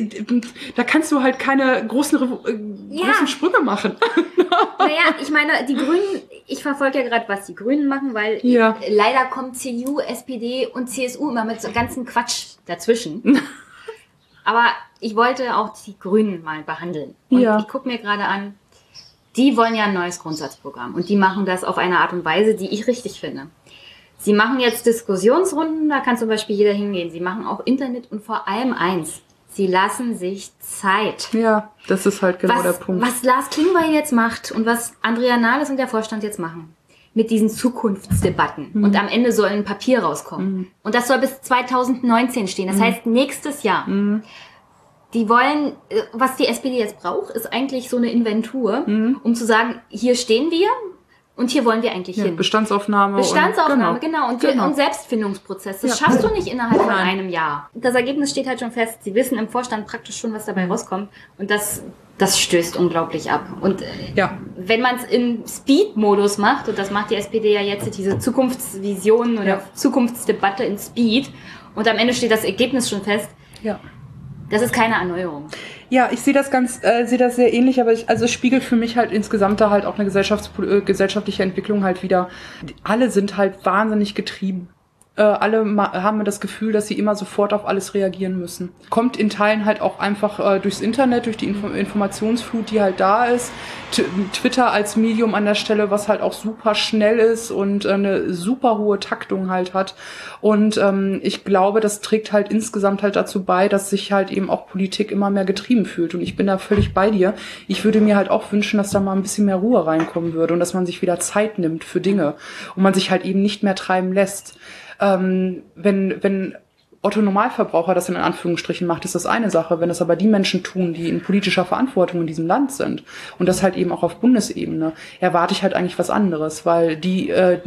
da kannst du halt keine großen, äh, ja. großen Sprünge machen. [laughs] naja, ich meine, die Grünen, ich verfolge ja gerade, was die Grünen machen, weil ja. leider kommt CDU, SPD und CSU immer mit so ganzen Quatsch dazwischen. [laughs] Aber ich wollte auch die Grünen mal behandeln. Und ja. ich gucke mir gerade an, die wollen ja ein neues Grundsatzprogramm und die machen das auf eine Art und Weise, die ich richtig finde. Sie machen jetzt Diskussionsrunden, da kann zum Beispiel jeder hingehen. Sie machen auch Internet und vor allem eins. Sie lassen sich Zeit. Ja, das ist halt genau was, der Punkt. Was Lars Klingbeil jetzt macht und was Andrea Nahles und der Vorstand jetzt machen mit diesen Zukunftsdebatten. Mhm. Und am Ende soll ein Papier rauskommen. Mhm. Und das soll bis 2019 stehen. Das mhm. heißt nächstes Jahr. Mhm. Die wollen, äh, was die SPD jetzt braucht, ist eigentlich so eine Inventur, mhm. um zu sagen, hier stehen wir, und hier wollen wir eigentlich ja, hin. Bestandsaufnahme. Bestandsaufnahme, und, genau. genau. Und, genau. und Selbstfindungsprozess. Das ja. schaffst du nicht innerhalb von einem Jahr. Das Ergebnis steht halt schon fest. Sie wissen im Vorstand praktisch schon, was dabei rauskommt. Und das, das stößt unglaublich ab. Und ja. wenn man es im Speed-Modus macht, und das macht die SPD ja jetzt, diese Zukunftsvision oder. Zukunftsdebatte in Speed, und am Ende steht das Ergebnis schon fest, ja. das ist keine Erneuerung. Ja, ich sehe das ganz, äh, sehe das sehr ähnlich, aber ich, also es spiegelt für mich halt insgesamt da halt auch eine äh, gesellschaftliche Entwicklung halt wieder. Alle sind halt wahnsinnig getrieben äh, alle haben das Gefühl, dass sie immer sofort auf alles reagieren müssen. Kommt in Teilen halt auch einfach äh, durchs Internet, durch die Info Informationsflut, die halt da ist. T Twitter als Medium an der Stelle, was halt auch super schnell ist und äh, eine super hohe Taktung halt hat. Und ähm, ich glaube, das trägt halt insgesamt halt dazu bei, dass sich halt eben auch Politik immer mehr getrieben fühlt. Und ich bin da völlig bei dir. Ich würde mir halt auch wünschen, dass da mal ein bisschen mehr Ruhe reinkommen würde und dass man sich wieder Zeit nimmt für Dinge und man sich halt eben nicht mehr treiben lässt. Ähm, wenn, wenn Otto Normalverbraucher das in Anführungsstrichen macht, ist das eine Sache. Wenn es aber die Menschen tun, die in politischer Verantwortung in diesem Land sind und das halt eben auch auf Bundesebene, erwarte ich halt eigentlich was anderes, weil die, äh,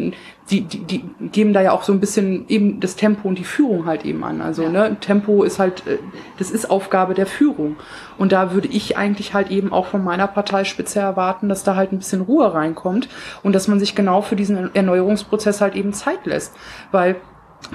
die, die, die geben da ja auch so ein bisschen eben das Tempo und die Führung halt eben an. Also ne, Tempo ist halt, äh, das ist Aufgabe der Führung. Und da würde ich eigentlich halt eben auch von meiner Partei speziell erwarten, dass da halt ein bisschen Ruhe reinkommt und dass man sich genau für diesen Erneuerungsprozess halt eben Zeit lässt. Weil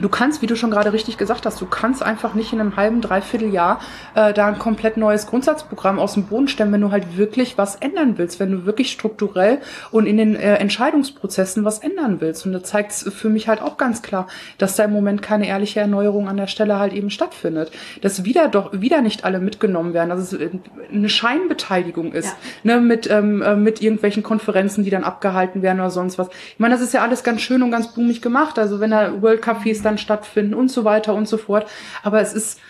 du kannst, wie du schon gerade richtig gesagt hast, du kannst einfach nicht in einem halben, dreiviertel Jahr äh, da ein komplett neues Grundsatzprogramm aus dem Boden stemmen, wenn du halt wirklich was ändern willst, wenn du wirklich strukturell und in den äh, Entscheidungsprozessen was ändern willst. Und da zeigt es für mich halt auch ganz klar, dass da im Moment keine ehrliche Erneuerung an der Stelle halt eben stattfindet. Dass wieder doch wieder nicht alle mitgenommen werden, dass es äh, eine Scheinbeteiligung ist, ja. ne, mit, ähm, äh, mit irgendwelchen Konferenzen, die dann abgehalten werden oder sonst was. Ich meine, das ist ja alles ganz schön und ganz blumig gemacht. Also wenn da World Cafés Partys dann stattfinden und so weiter und so fort. Aber es ist,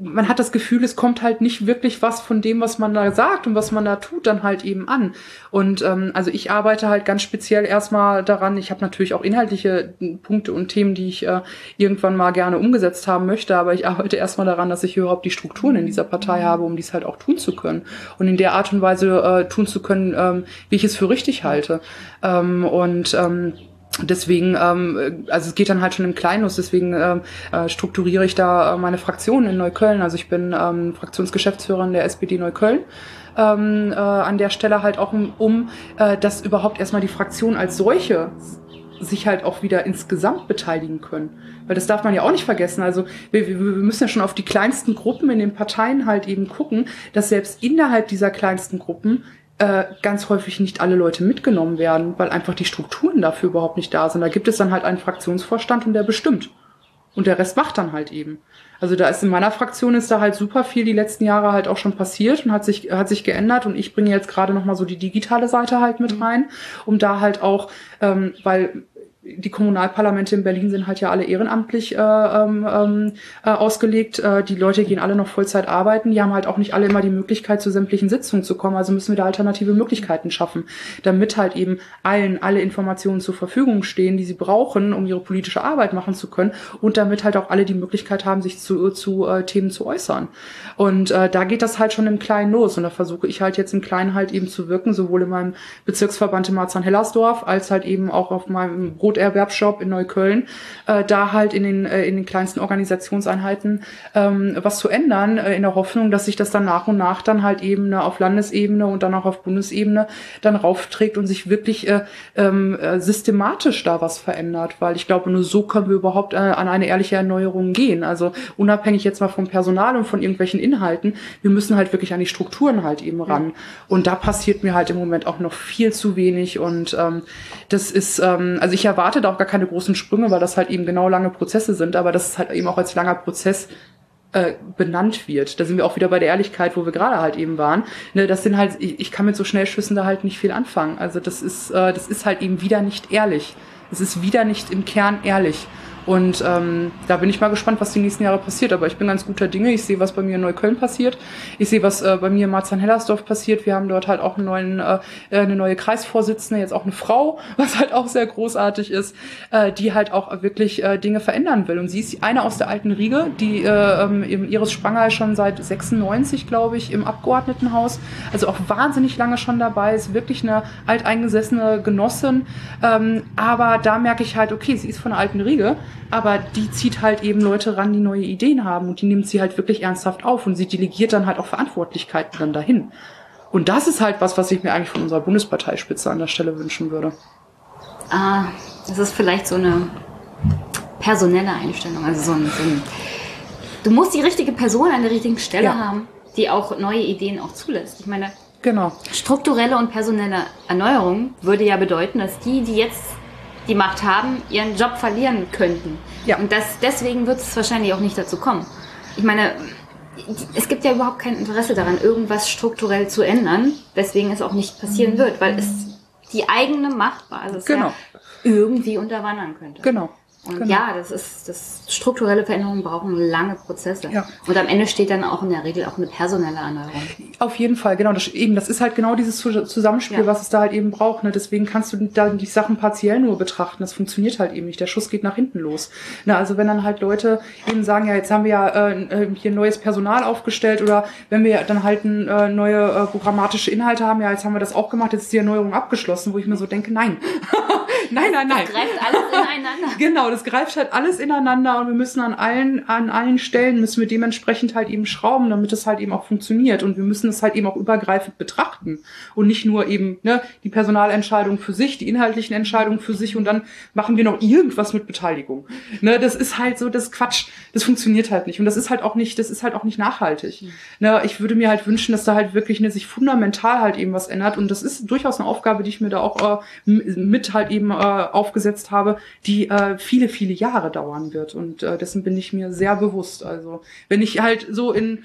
man hat das Gefühl, es kommt halt nicht wirklich was von dem, was man da sagt und was man da tut, dann halt eben an. Und ähm, also ich arbeite halt ganz speziell erstmal daran. Ich habe natürlich auch inhaltliche Punkte und Themen, die ich äh, irgendwann mal gerne umgesetzt haben möchte, aber ich arbeite erstmal daran, dass ich überhaupt die Strukturen in dieser Partei habe, um dies halt auch tun zu können und in der Art und Weise äh, tun zu können, ähm, wie ich es für richtig halte. Ähm, und ähm, Deswegen, ähm, also es geht dann halt schon im Kleinen los, deswegen ähm, äh, strukturiere ich da äh, meine Fraktion in Neukölln. Also ich bin ähm, Fraktionsgeschäftsführerin der SPD Neukölln. Ähm, äh, an der Stelle halt auch um, um äh, dass überhaupt erstmal die Fraktion als solche sich halt auch wieder insgesamt beteiligen können. Weil das darf man ja auch nicht vergessen. Also wir, wir müssen ja schon auf die kleinsten Gruppen in den Parteien halt eben gucken, dass selbst innerhalb dieser kleinsten Gruppen äh, ganz häufig nicht alle Leute mitgenommen werden, weil einfach die Strukturen dafür überhaupt nicht da sind. Da gibt es dann halt einen Fraktionsvorstand und der bestimmt. Und der Rest macht dann halt eben. Also da ist in meiner Fraktion ist da halt super viel die letzten Jahre halt auch schon passiert und hat sich hat sich geändert und ich bringe jetzt gerade noch mal so die digitale Seite halt mit mhm. rein, um da halt auch, ähm, weil die Kommunalparlamente in Berlin sind halt ja alle ehrenamtlich äh, ähm, ähm, äh, ausgelegt. Äh, die Leute gehen alle noch Vollzeit arbeiten. Die haben halt auch nicht alle immer die Möglichkeit, zu sämtlichen Sitzungen zu kommen. Also müssen wir da alternative Möglichkeiten schaffen, damit halt eben allen alle Informationen zur Verfügung stehen, die sie brauchen, um ihre politische Arbeit machen zu können und damit halt auch alle die Möglichkeit haben, sich zu, zu äh, Themen zu äußern. Und äh, da geht das halt schon im Kleinen los. Und da versuche ich halt jetzt im Kleinen halt eben zu wirken, sowohl in meinem Bezirksverband in Marzahn-Hellersdorf als halt eben auch auf meinem Brot Broterwerbshop in Neukölln, äh, da halt in den, äh, in den kleinsten Organisationseinheiten ähm, was zu ändern, äh, in der Hoffnung, dass sich das dann nach und nach dann halt eben auf Landesebene und dann auch auf Bundesebene dann raufträgt und sich wirklich äh, ähm, äh, systematisch da was verändert, weil ich glaube, nur so können wir überhaupt äh, an eine ehrliche Erneuerung gehen. Also unabhängig jetzt mal vom Personal und von irgendwelchen Inhalten, wir müssen halt wirklich an die Strukturen halt eben ran. Und da passiert mir halt im Moment auch noch viel zu wenig und ähm, das ist, ähm, also ich erwarte da auch gar keine großen Sprünge, weil das halt eben genau lange Prozesse sind, aber das ist halt eben auch als langer Prozess äh, benannt wird. Da sind wir auch wieder bei der Ehrlichkeit, wo wir gerade halt eben waren. Ne, das sind halt, ich, ich kann mit so Schnellschüssen da halt nicht viel anfangen. Also das ist, äh, das ist halt eben wieder nicht ehrlich. Es ist wieder nicht im Kern ehrlich. Und ähm, da bin ich mal gespannt, was die nächsten Jahre passiert. Aber ich bin ganz guter Dinge. Ich sehe, was bei mir in Neukölln passiert. Ich sehe, was äh, bei mir in Marzahn-Hellersdorf passiert. Wir haben dort halt auch einen neuen, äh, eine neue Kreisvorsitzende, jetzt auch eine Frau, [laughs] was halt auch sehr großartig ist, äh, die halt auch wirklich äh, Dinge verändern will. Und sie ist eine aus der alten Riege, die äh, ähm, Iris Spangerl schon seit 96, glaube ich, im Abgeordnetenhaus, also auch wahnsinnig lange schon dabei ist, wirklich eine alteingesessene Genossin. Ähm, aber da merke ich halt, okay, sie ist von der alten Riege, aber die zieht halt eben Leute ran, die neue Ideen haben und die nimmt sie halt wirklich ernsthaft auf und sie delegiert dann halt auch Verantwortlichkeiten dann dahin. Und das ist halt was, was ich mir eigentlich von unserer Bundesparteispitze an der Stelle wünschen würde. Ah, das ist vielleicht so eine personelle Einstellung, also so ein, so ein du musst die richtige Person an der richtigen Stelle ja. haben die auch neue Ideen auch zulässt. Ich meine, genau. strukturelle und personelle Erneuerung würde ja bedeuten, dass die, die jetzt die Macht haben, ihren Job verlieren könnten. Ja. Und das, deswegen wird es wahrscheinlich auch nicht dazu kommen. Ich meine, es gibt ja überhaupt kein Interesse daran, irgendwas strukturell zu ändern, weswegen es auch nicht passieren wird, weil es die eigene Machtbasis genau. ja irgendwie unterwandern könnte. Genau. Und genau. ja, das ist, das strukturelle Veränderungen brauchen lange Prozesse. Ja. Und am Ende steht dann auch in der Regel auch eine personelle Erneuerung. Auf jeden Fall, genau. Das, eben, das ist halt genau dieses Zusammenspiel, ja. was es da halt eben braucht. Ne? Deswegen kannst du da die Sachen partiell nur betrachten. Das funktioniert halt eben nicht. Der Schuss geht nach hinten los. Ne? Also wenn dann halt Leute eben sagen, ja, jetzt haben wir ja äh, hier neues Personal aufgestellt oder wenn wir dann halt äh, neue äh, programmatische Inhalte haben, ja, jetzt haben wir das auch gemacht, jetzt ist die Erneuerung abgeschlossen, wo ich mir so denke, nein. [laughs] nein, nein, nein. Das greift alles ineinander. genau, das greift halt alles ineinander und wir müssen an allen, an allen Stellen müssen wir dementsprechend halt eben schrauben, damit es halt eben auch funktioniert. Und wir müssen es halt eben auch übergreifend betrachten und nicht nur eben ne, die Personalentscheidung für sich, die inhaltlichen Entscheidungen für sich und dann machen wir noch irgendwas mit Beteiligung. Ne, das ist halt so das Quatsch. Das funktioniert halt nicht und das ist halt auch nicht, das ist halt auch nicht nachhaltig. Mhm. Ne, ich würde mir halt wünschen, dass da halt wirklich ne, sich fundamental halt eben was ändert und das ist durchaus eine Aufgabe, die ich mir da auch äh, mit halt eben äh, aufgesetzt habe, die äh, viele, viele Jahre dauern wird. Und äh, dessen bin ich mir sehr bewusst. Also wenn ich halt so in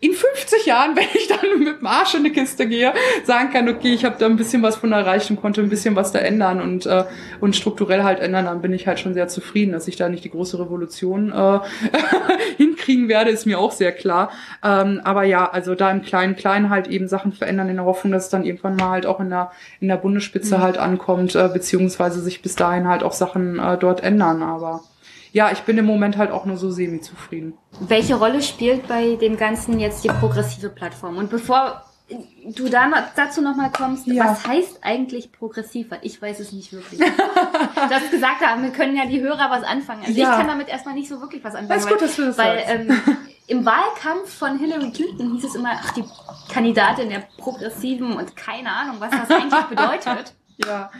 in 50 Jahren, [laughs] wenn ich dann mit dem Arsch in die Kiste gehe, sagen kann, okay, ich habe da ein bisschen was von erreicht und konnte ein bisschen was da ändern und, äh, und strukturell halt ändern, dann bin ich halt schon sehr zufrieden, dass ich da nicht die große Revolution äh, [laughs] hinkriegen werde, ist mir auch sehr klar. Ähm, aber ja, also da im kleinen Kleinen halt eben Sachen verändern in der Hoffnung, dass es dann irgendwann mal halt auch in der, in der Bundesspitze mhm. halt ankommt, äh, beziehungsweise sich bis dahin halt auch Sachen äh, dort ändern, aber ja, ich bin im Moment halt auch nur so semi-zufrieden. Welche Rolle spielt bei dem Ganzen jetzt die progressive Plattform? Und bevor du da noch, dazu nochmal kommst, ja. was heißt eigentlich progressiv? Weil ich weiß es nicht wirklich. [laughs] du hast gesagt, wir können ja die Hörer was anfangen. Also ja. ich kann damit erstmal nicht so wirklich was anfangen. Alles gut, dass du das Weil ähm, im Wahlkampf von Hillary Clinton hieß es immer, ach, die Kandidatin der Progressiven und keine Ahnung, was das eigentlich [laughs] bedeutet. Ja.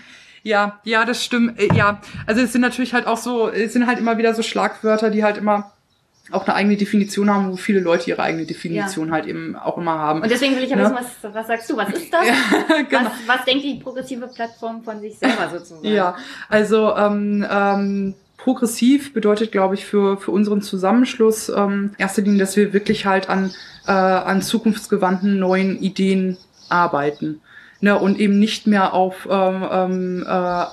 Ja, ja, das stimmt. Äh, ja, also es sind natürlich halt auch so, es sind halt immer wieder so Schlagwörter, die halt immer auch eine eigene Definition haben, wo viele Leute ihre eigene Definition ja. halt eben auch immer haben. Und deswegen will ich ja ne? wissen, was, was sagst du, was ist das? [laughs] Ja, genau. was, was denkt die progressive Plattform von sich selber [laughs] sozusagen? Ja, also ähm, ähm, progressiv bedeutet, glaube ich, für, für unseren Zusammenschluss ähm, erster Linie, dass wir wirklich halt an, äh, an zukunftsgewandten neuen Ideen arbeiten ne, und eben nicht mehr auf ähm, ähm, äh,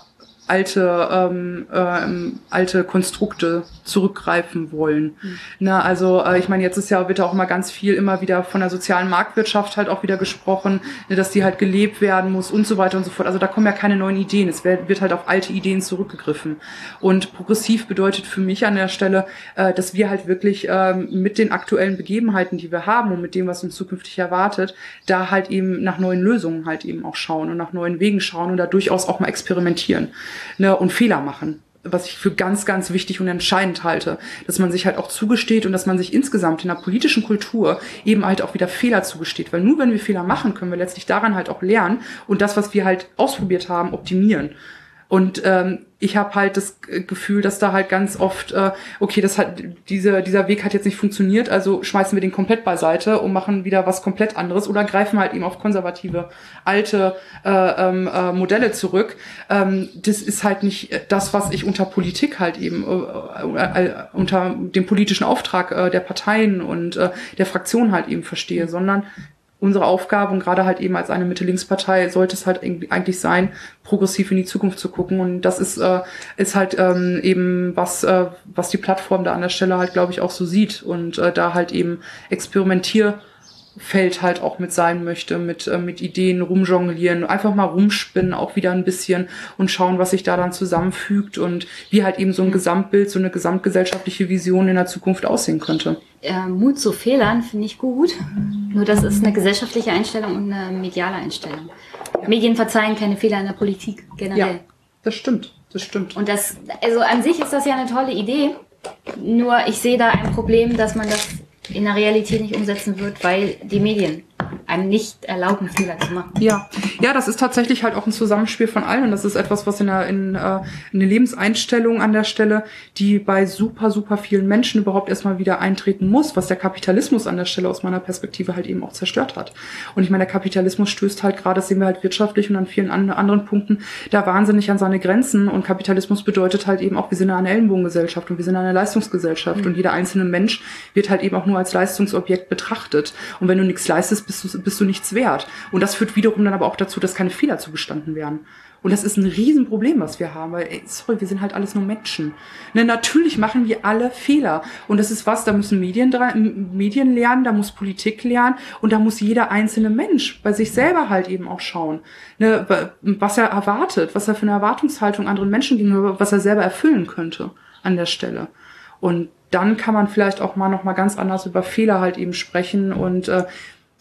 alte ähm, ähm, alte Konstrukte zurückgreifen wollen. Mhm. Ne, also äh, ich meine, jetzt ist ja wird auch immer ganz viel immer wieder von der sozialen Marktwirtschaft halt auch wieder gesprochen, ne, dass die halt gelebt werden muss und so weiter und so fort. Also da kommen ja keine neuen Ideen. Es wird, wird halt auf alte Ideen zurückgegriffen. Und progressiv bedeutet für mich an der Stelle, äh, dass wir halt wirklich äh, mit den aktuellen Begebenheiten, die wir haben und mit dem, was uns zukünftig erwartet, da halt eben nach neuen Lösungen halt eben auch schauen und nach neuen Wegen schauen und da durchaus auch mal experimentieren ne, und Fehler machen was ich für ganz, ganz wichtig und entscheidend halte, dass man sich halt auch zugesteht und dass man sich insgesamt in der politischen Kultur eben halt auch wieder Fehler zugesteht. Weil nur wenn wir Fehler machen, können wir letztlich daran halt auch lernen und das, was wir halt ausprobiert haben, optimieren. Und ähm, ich habe halt das Gefühl, dass da halt ganz oft, äh, okay, das hat diese, dieser Weg hat jetzt nicht funktioniert, also schmeißen wir den komplett beiseite und machen wieder was komplett anderes oder greifen halt eben auf konservative alte äh, ähm, äh, Modelle zurück. Ähm, das ist halt nicht das, was ich unter Politik halt eben äh, äh, unter dem politischen Auftrag äh, der Parteien und äh, der Fraktion halt eben verstehe, sondern unsere Aufgabe und gerade halt eben als eine Mitte-Links-Partei sollte es halt eigentlich sein, progressiv in die Zukunft zu gucken. Und das ist, äh, ist halt ähm, eben was, äh, was die Plattform da an der Stelle halt, glaube ich, auch so sieht und äh, da halt eben experimentier Feld halt auch mit sein möchte, mit, äh, mit Ideen rumjonglieren, einfach mal rumspinnen, auch wieder ein bisschen und schauen, was sich da dann zusammenfügt und wie halt eben so ein. Gesamtbild, so eine gesamtgesellschaftliche Vision in der Zukunft aussehen könnte. Äh, Mut zu Fehlern finde ich gut, nur das ist eine gesellschaftliche Einstellung und eine mediale Einstellung. Ja. Medien verzeihen keine Fehler in der Politik generell. Ja, das stimmt, das stimmt. Und das, also an sich ist das ja eine tolle Idee, nur ich sehe da ein Problem, dass man das in der Realität nicht umsetzen wird, weil die Medien einem nicht erlauben, Fehler zu machen. Ja, ja, das ist tatsächlich halt auch ein Zusammenspiel von allen und das ist etwas, was in der, in, äh, in der Lebenseinstellung an der Stelle, die bei super, super vielen Menschen überhaupt erstmal wieder eintreten muss, was der Kapitalismus an der Stelle aus meiner Perspektive halt eben auch zerstört hat. Und ich meine, der Kapitalismus stößt halt gerade, das sehen wir halt wirtschaftlich und an vielen anderen Punkten, da wahnsinnig an seine Grenzen und Kapitalismus bedeutet halt eben auch, wir sind eine Ellenbogengesellschaft und wir sind eine Leistungsgesellschaft mhm. und jeder einzelne Mensch wird halt eben auch nur als Leistungsobjekt betrachtet. Und wenn du nichts leistest, bist du, bist du nichts wert. Und das führt wiederum dann aber auch dazu, dass keine Fehler zugestanden werden. Und das ist ein Riesenproblem, was wir haben, weil, ey, sorry, wir sind halt alles nur Menschen. Ne, natürlich machen wir alle Fehler. Und das ist was, da müssen Medien, Medien lernen, da muss Politik lernen und da muss jeder einzelne Mensch bei sich selber halt eben auch schauen, ne, was er erwartet, was er für eine Erwartungshaltung anderen Menschen gegenüber, was er selber erfüllen könnte an der Stelle. Und dann kann man vielleicht auch mal noch mal ganz anders über Fehler halt eben sprechen und äh,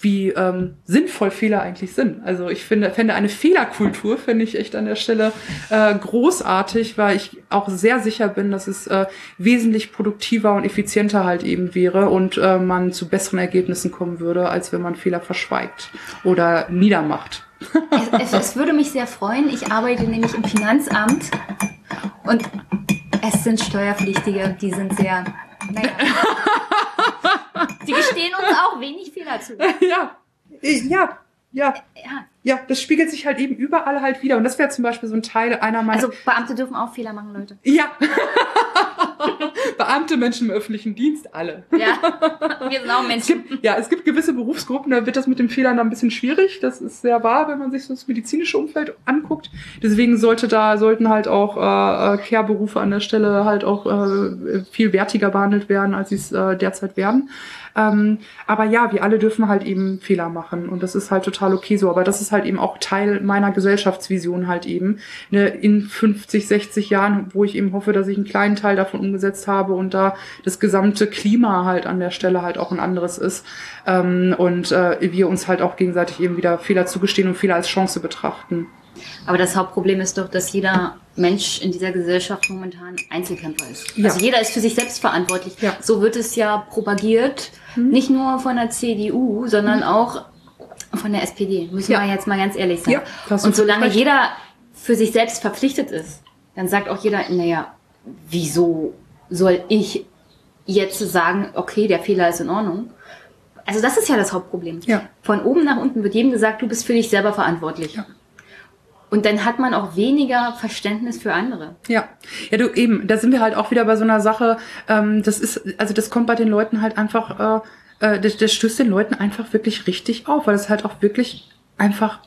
wie ähm, sinnvoll Fehler eigentlich sind. Also ich finde, fände eine Fehlerkultur, finde ich echt an der Stelle äh, großartig, weil ich auch sehr sicher bin, dass es äh, wesentlich produktiver und effizienter halt eben wäre und äh, man zu besseren Ergebnissen kommen würde, als wenn man Fehler verschweigt oder niedermacht. es, es, es würde mich sehr freuen. Ich arbeite nämlich im Finanzamt und es sind Steuerpflichtige, die sind sehr, naja. [laughs] [laughs] Die gestehen uns auch wenig Fehler zu. [laughs] Ja, ja, ja. Ja. Ja, das spiegelt sich halt eben überall halt wieder. Und das wäre zum Beispiel so ein Teil einer meiner. Also Beamte dürfen auch Fehler machen, Leute. Ja. [laughs] Beamte, Menschen im öffentlichen Dienst, alle. Ja, wir sind auch Menschen. Es gibt, ja, es gibt gewisse Berufsgruppen, da wird das mit den Fehlern dann ein bisschen schwierig. Das ist sehr wahr, wenn man sich so das medizinische Umfeld anguckt. Deswegen sollte da, sollten halt auch äh, Care-Berufe an der Stelle halt auch äh, viel wertiger behandelt werden, als sie es äh, derzeit werden. Ähm, aber ja, wir alle dürfen halt eben Fehler machen und das ist halt total okay so. Aber das ist halt eben auch Teil meiner Gesellschaftsvision halt eben. Ne, in 50, 60 Jahren, wo ich eben hoffe, dass ich einen kleinen Teil davon umgesetzt habe und da das gesamte Klima halt an der Stelle halt auch ein anderes ist. Ähm, und äh, wir uns halt auch gegenseitig eben wieder Fehler zugestehen und Fehler als Chance betrachten. Aber das Hauptproblem ist doch, dass jeder Mensch in dieser Gesellschaft momentan Einzelkämpfer ist. Ja. Also jeder ist für sich selbst verantwortlich. Ja. So wird es ja propagiert, hm. nicht nur von der CDU, sondern hm. auch von der SPD. Müssen ja. wir jetzt mal ganz ehrlich sein. Ja, Und solange jeder für sich selbst verpflichtet ist, dann sagt auch jeder, naja, wieso soll ich jetzt sagen, okay, der Fehler ist in Ordnung? Also das ist ja das Hauptproblem. Ja. Von oben nach unten wird jedem gesagt, du bist für dich selber verantwortlich. Ja. Und dann hat man auch weniger Verständnis für andere. Ja, ja, du eben, da sind wir halt auch wieder bei so einer Sache. Ähm, das ist, also das kommt bei den Leuten halt einfach, äh, äh, das, das stößt den Leuten einfach wirklich richtig auf, weil es halt auch wirklich einfach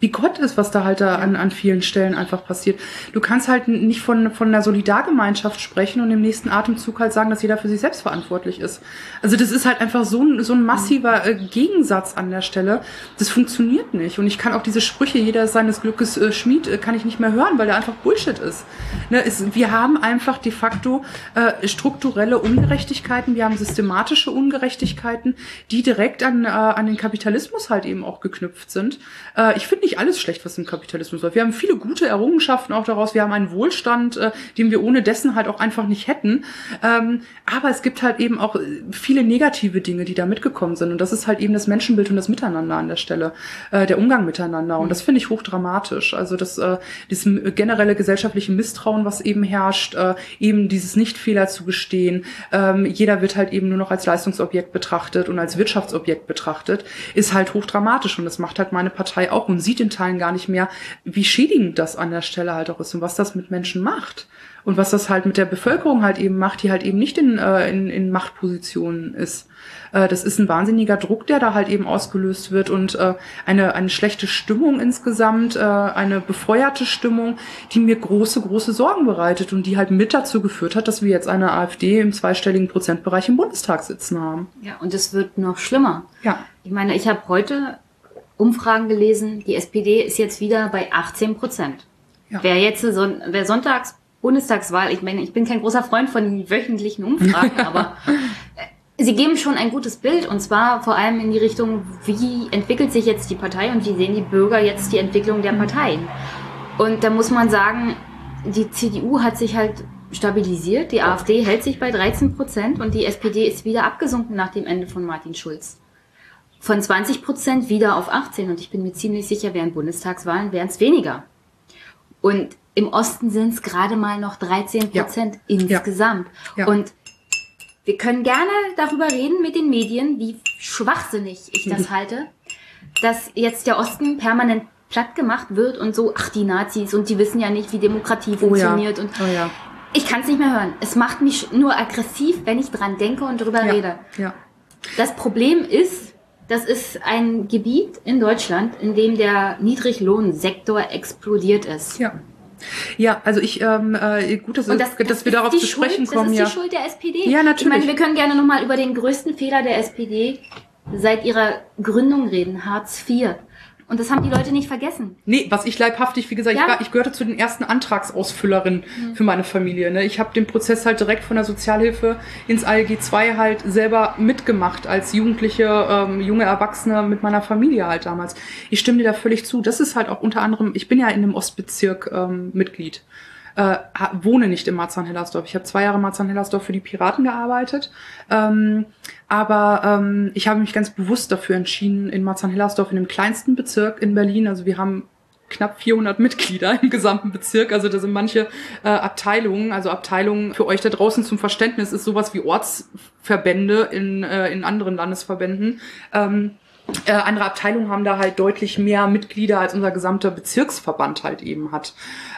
wie Gott ist, was da halt da an, an vielen Stellen einfach passiert. Du kannst halt nicht von, von einer Solidargemeinschaft sprechen und im nächsten Atemzug halt sagen, dass jeder für sich selbst verantwortlich ist. Also das ist halt einfach so ein, so ein massiver äh, Gegensatz an der Stelle. Das funktioniert nicht. Und ich kann auch diese Sprüche, jeder ist seines Glückes äh, Schmied, äh, kann ich nicht mehr hören, weil der einfach Bullshit ist. Ne, ist wir haben einfach de facto äh, strukturelle Ungerechtigkeiten, wir haben systematische Ungerechtigkeiten, die direkt an, äh, an den Kapitalismus halt eben auch geknüpft sind. Äh, ich finde nicht alles schlecht, was im Kapitalismus läuft. Wir haben viele gute Errungenschaften auch daraus. Wir haben einen Wohlstand, äh, den wir ohne dessen halt auch einfach nicht hätten. Ähm, aber es gibt halt eben auch äh, viele negative Dinge, die da mitgekommen sind. Und das ist halt eben das Menschenbild und das Miteinander an der Stelle, äh, der Umgang miteinander. Und das finde ich hochdramatisch. Also das, äh, dieses generelle gesellschaftliche Misstrauen, was eben herrscht, äh, eben dieses Nicht-Fehler zu gestehen. Ähm, jeder wird halt eben nur noch als Leistungsobjekt betrachtet und als Wirtschaftsobjekt betrachtet, ist halt hochdramatisch. Und das macht halt meine Partei auch und sieht sieht in Teilen gar nicht mehr, wie schädigend das an der Stelle halt auch ist und was das mit Menschen macht. Und was das halt mit der Bevölkerung halt eben macht, die halt eben nicht in, äh, in, in Machtpositionen ist. Äh, das ist ein wahnsinniger Druck, der da halt eben ausgelöst wird und äh, eine, eine schlechte Stimmung insgesamt, äh, eine befeuerte Stimmung, die mir große, große Sorgen bereitet und die halt mit dazu geführt hat, dass wir jetzt eine AfD im zweistelligen Prozentbereich im Bundestag sitzen haben. Ja, und es wird noch schlimmer. Ja. Ich meine, ich habe heute Umfragen gelesen, die SPD ist jetzt wieder bei 18 Prozent. Ja. Wer jetzt so, wer sonntags Bundestagswahl, ich meine, ich bin kein großer Freund von wöchentlichen Umfragen, [laughs] aber äh, sie geben schon ein gutes Bild und zwar vor allem in die Richtung, wie entwickelt sich jetzt die Partei und wie sehen die Bürger jetzt die Entwicklung der Parteien. Und da muss man sagen, die CDU hat sich halt stabilisiert, die AfD hält sich bei 13 Prozent und die SPD ist wieder abgesunken nach dem Ende von Martin Schulz. Von 20 Prozent wieder auf 18. Und ich bin mir ziemlich sicher, während Bundestagswahlen wären es weniger. Und im Osten sind es gerade mal noch 13 Prozent ja. insgesamt. Ja. Ja. Und wir können gerne darüber reden mit den Medien, wie schwachsinnig ich das mhm. halte, dass jetzt der Osten permanent platt gemacht wird und so, ach, die Nazis und die wissen ja nicht, wie Demokratie funktioniert. Oh. Und oh ich kann es nicht mehr hören. Es macht mich nur aggressiv, wenn ich dran denke und drüber rede. Das Problem ist, das ist ein Gebiet in Deutschland, in dem der Niedriglohnsektor explodiert ist. Ja. Ja, also ich, ähm, äh, gut, dass, das, dass das wir darauf zu sprechen Schuld, kommen. Das ist ja. die Schuld der SPD. Ja, natürlich. Ich meine, wir können gerne nochmal über den größten Fehler der SPD seit ihrer Gründung reden, Hartz IV. Und das haben die Leute nicht vergessen. Nee, was ich leibhaftig, wie gesagt, ja. ich, war, ich gehörte zu den ersten Antragsausfüllerinnen mhm. für meine Familie. Ne? Ich habe den Prozess halt direkt von der Sozialhilfe ins ALG 2 halt selber mitgemacht als Jugendliche, ähm, junge Erwachsene mit meiner Familie halt damals. Ich stimme dir da völlig zu. Das ist halt auch unter anderem, ich bin ja in einem Ostbezirk ähm, Mitglied äh, wohne nicht in Marzahn-Hellersdorf. Ich habe zwei Jahre Marzahn-Hellersdorf für die Piraten gearbeitet. Ähm, aber ähm, ich habe mich ganz bewusst dafür entschieden, in Marzahn-Hellersdorf, in dem kleinsten Bezirk in Berlin, also wir haben knapp 400 Mitglieder im gesamten Bezirk. Also da sind manche äh, Abteilungen, also Abteilungen für euch da draußen zum Verständnis ist sowas wie Ortsverbände in, äh, in anderen Landesverbänden. Ähm, äh, andere Abteilungen haben da halt deutlich mehr Mitglieder als unser gesamter Bezirksverband halt eben hat.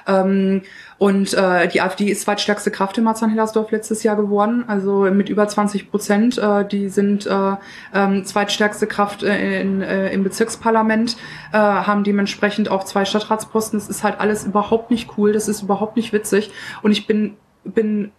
Ähm, und äh, die AfD ist zweitstärkste Kraft in Marzahn-Hellersdorf letztes Jahr geworden, also mit über 20 Prozent. Äh, die sind äh, ähm, zweitstärkste Kraft äh, in, äh, im Bezirksparlament, äh, haben dementsprechend auch zwei Stadtratsposten. Das ist halt alles überhaupt nicht cool, das ist überhaupt nicht witzig. Und ich bin bin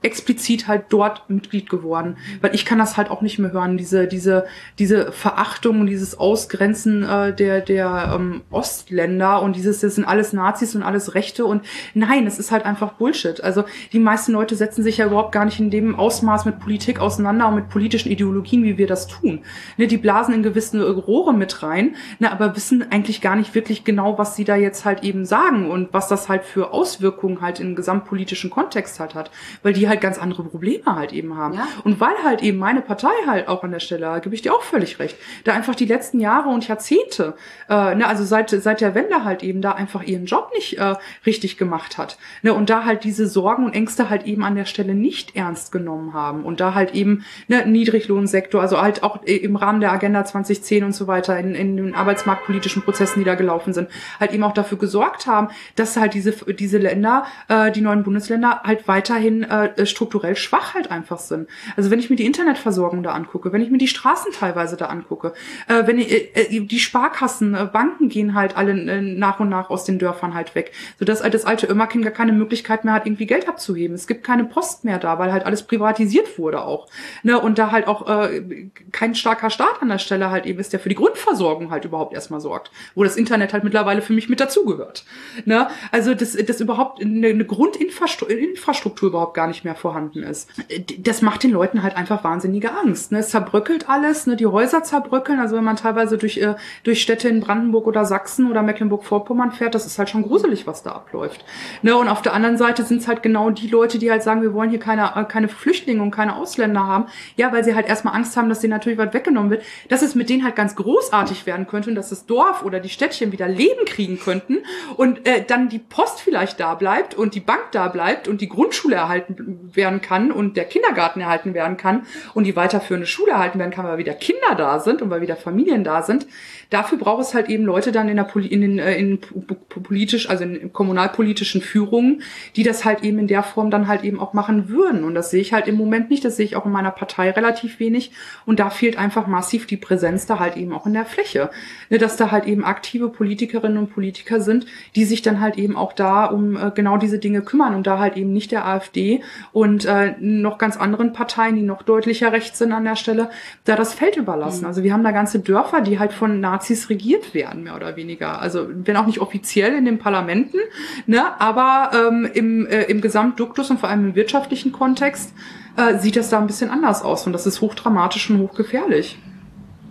explizit halt dort Mitglied geworden, weil ich kann das halt auch nicht mehr hören, diese diese diese Verachtung, dieses Ausgrenzen äh, der der ähm, Ostländer und dieses das sind alles Nazis und alles Rechte und nein, es ist halt einfach Bullshit. Also die meisten Leute setzen sich ja überhaupt gar nicht in dem Ausmaß mit Politik auseinander und mit politischen Ideologien, wie wir das tun. Ne, die blasen in gewissen Rohre mit rein, ne, aber wissen eigentlich gar nicht wirklich genau, was sie da jetzt halt eben sagen und was das halt für Auswirkungen halt im gesamtpolitischen Kontext halt hat, weil die halt ganz andere Probleme halt eben haben. Ja. Und weil halt eben meine Partei halt auch an der Stelle, gebe ich dir auch völlig recht, da einfach die letzten Jahre und Jahrzehnte, äh, ne, also seit, seit der Wende halt eben da einfach ihren Job nicht äh, richtig gemacht hat. Ne, und da halt diese Sorgen und Ängste halt eben an der Stelle nicht ernst genommen haben. Und da halt eben ne, Niedriglohnsektor, also halt auch im Rahmen der Agenda 2010 und so weiter in, in den arbeitsmarktpolitischen Prozessen, die da gelaufen sind, halt eben auch dafür gesorgt haben, dass halt diese, diese Länder, äh, die neuen Bundesländer halt weiterhin äh, strukturell schwach halt einfach sind. Also wenn ich mir die Internetversorgung da angucke, wenn ich mir die Straßen teilweise da angucke, äh, wenn ich, äh, äh, die Sparkassen, äh, Banken gehen halt alle äh, nach und nach aus den Dörfern halt weg, sodass halt das alte Ömmerkind gar keine Möglichkeit mehr hat, irgendwie Geld abzuheben. Es gibt keine Post mehr da, weil halt alles privatisiert wurde auch. Ne? Und da halt auch äh, kein starker Staat an der Stelle halt eben ist, der für die Grundversorgung halt überhaupt erstmal sorgt, wo das Internet halt mittlerweile für mich mit dazugehört. Ne? Also das, das überhaupt eine, eine Grundinfrastruktur überhaupt gar nicht mehr vor vorhanden ist. Das macht den Leuten halt einfach wahnsinnige Angst. Ne? Es zerbröckelt alles, ne? die Häuser zerbröckeln. Also wenn man teilweise durch, äh, durch Städte in Brandenburg oder Sachsen oder Mecklenburg-Vorpommern fährt, das ist halt schon gruselig, was da abläuft. Ne? Und auf der anderen Seite sind es halt genau die Leute, die halt sagen, wir wollen hier keine, äh, keine Flüchtlinge und keine Ausländer haben. Ja, weil sie halt erstmal Angst haben, dass denen natürlich was weggenommen wird. Dass es mit denen halt ganz großartig werden könnte und dass das Dorf oder die Städtchen wieder Leben kriegen könnten und äh, dann die Post vielleicht da bleibt und die Bank da bleibt und die Grundschule erhalten werden kann und der Kindergarten erhalten werden kann und die weiterführende Schule erhalten werden kann, weil wieder Kinder da sind und weil wieder Familien da sind. Dafür braucht es halt eben Leute dann in der in den äh, in politisch, also in kommunalpolitischen Führungen, die das halt eben in der Form dann halt eben auch machen würden. Und das sehe ich halt im Moment nicht. Das sehe ich auch in meiner Partei relativ wenig. Und da fehlt einfach massiv die Präsenz da halt eben auch in der Fläche. Ne, dass da halt eben aktive Politikerinnen und Politiker sind, die sich dann halt eben auch da um äh, genau diese Dinge kümmern und da halt eben nicht der AfD und äh, noch ganz anderen Parteien, die noch deutlicher rechts sind an der Stelle, da das Feld überlassen. Mhm. Also wir haben da ganze Dörfer, die halt von Nazis regiert werden, mehr oder weniger. Also wenn auch nicht offiziell in den Parlamenten, ne, aber ähm, im, äh, im Gesamtduktus und vor allem im wirtschaftlichen Kontext äh, sieht das da ein bisschen anders aus und das ist hochdramatisch und hochgefährlich.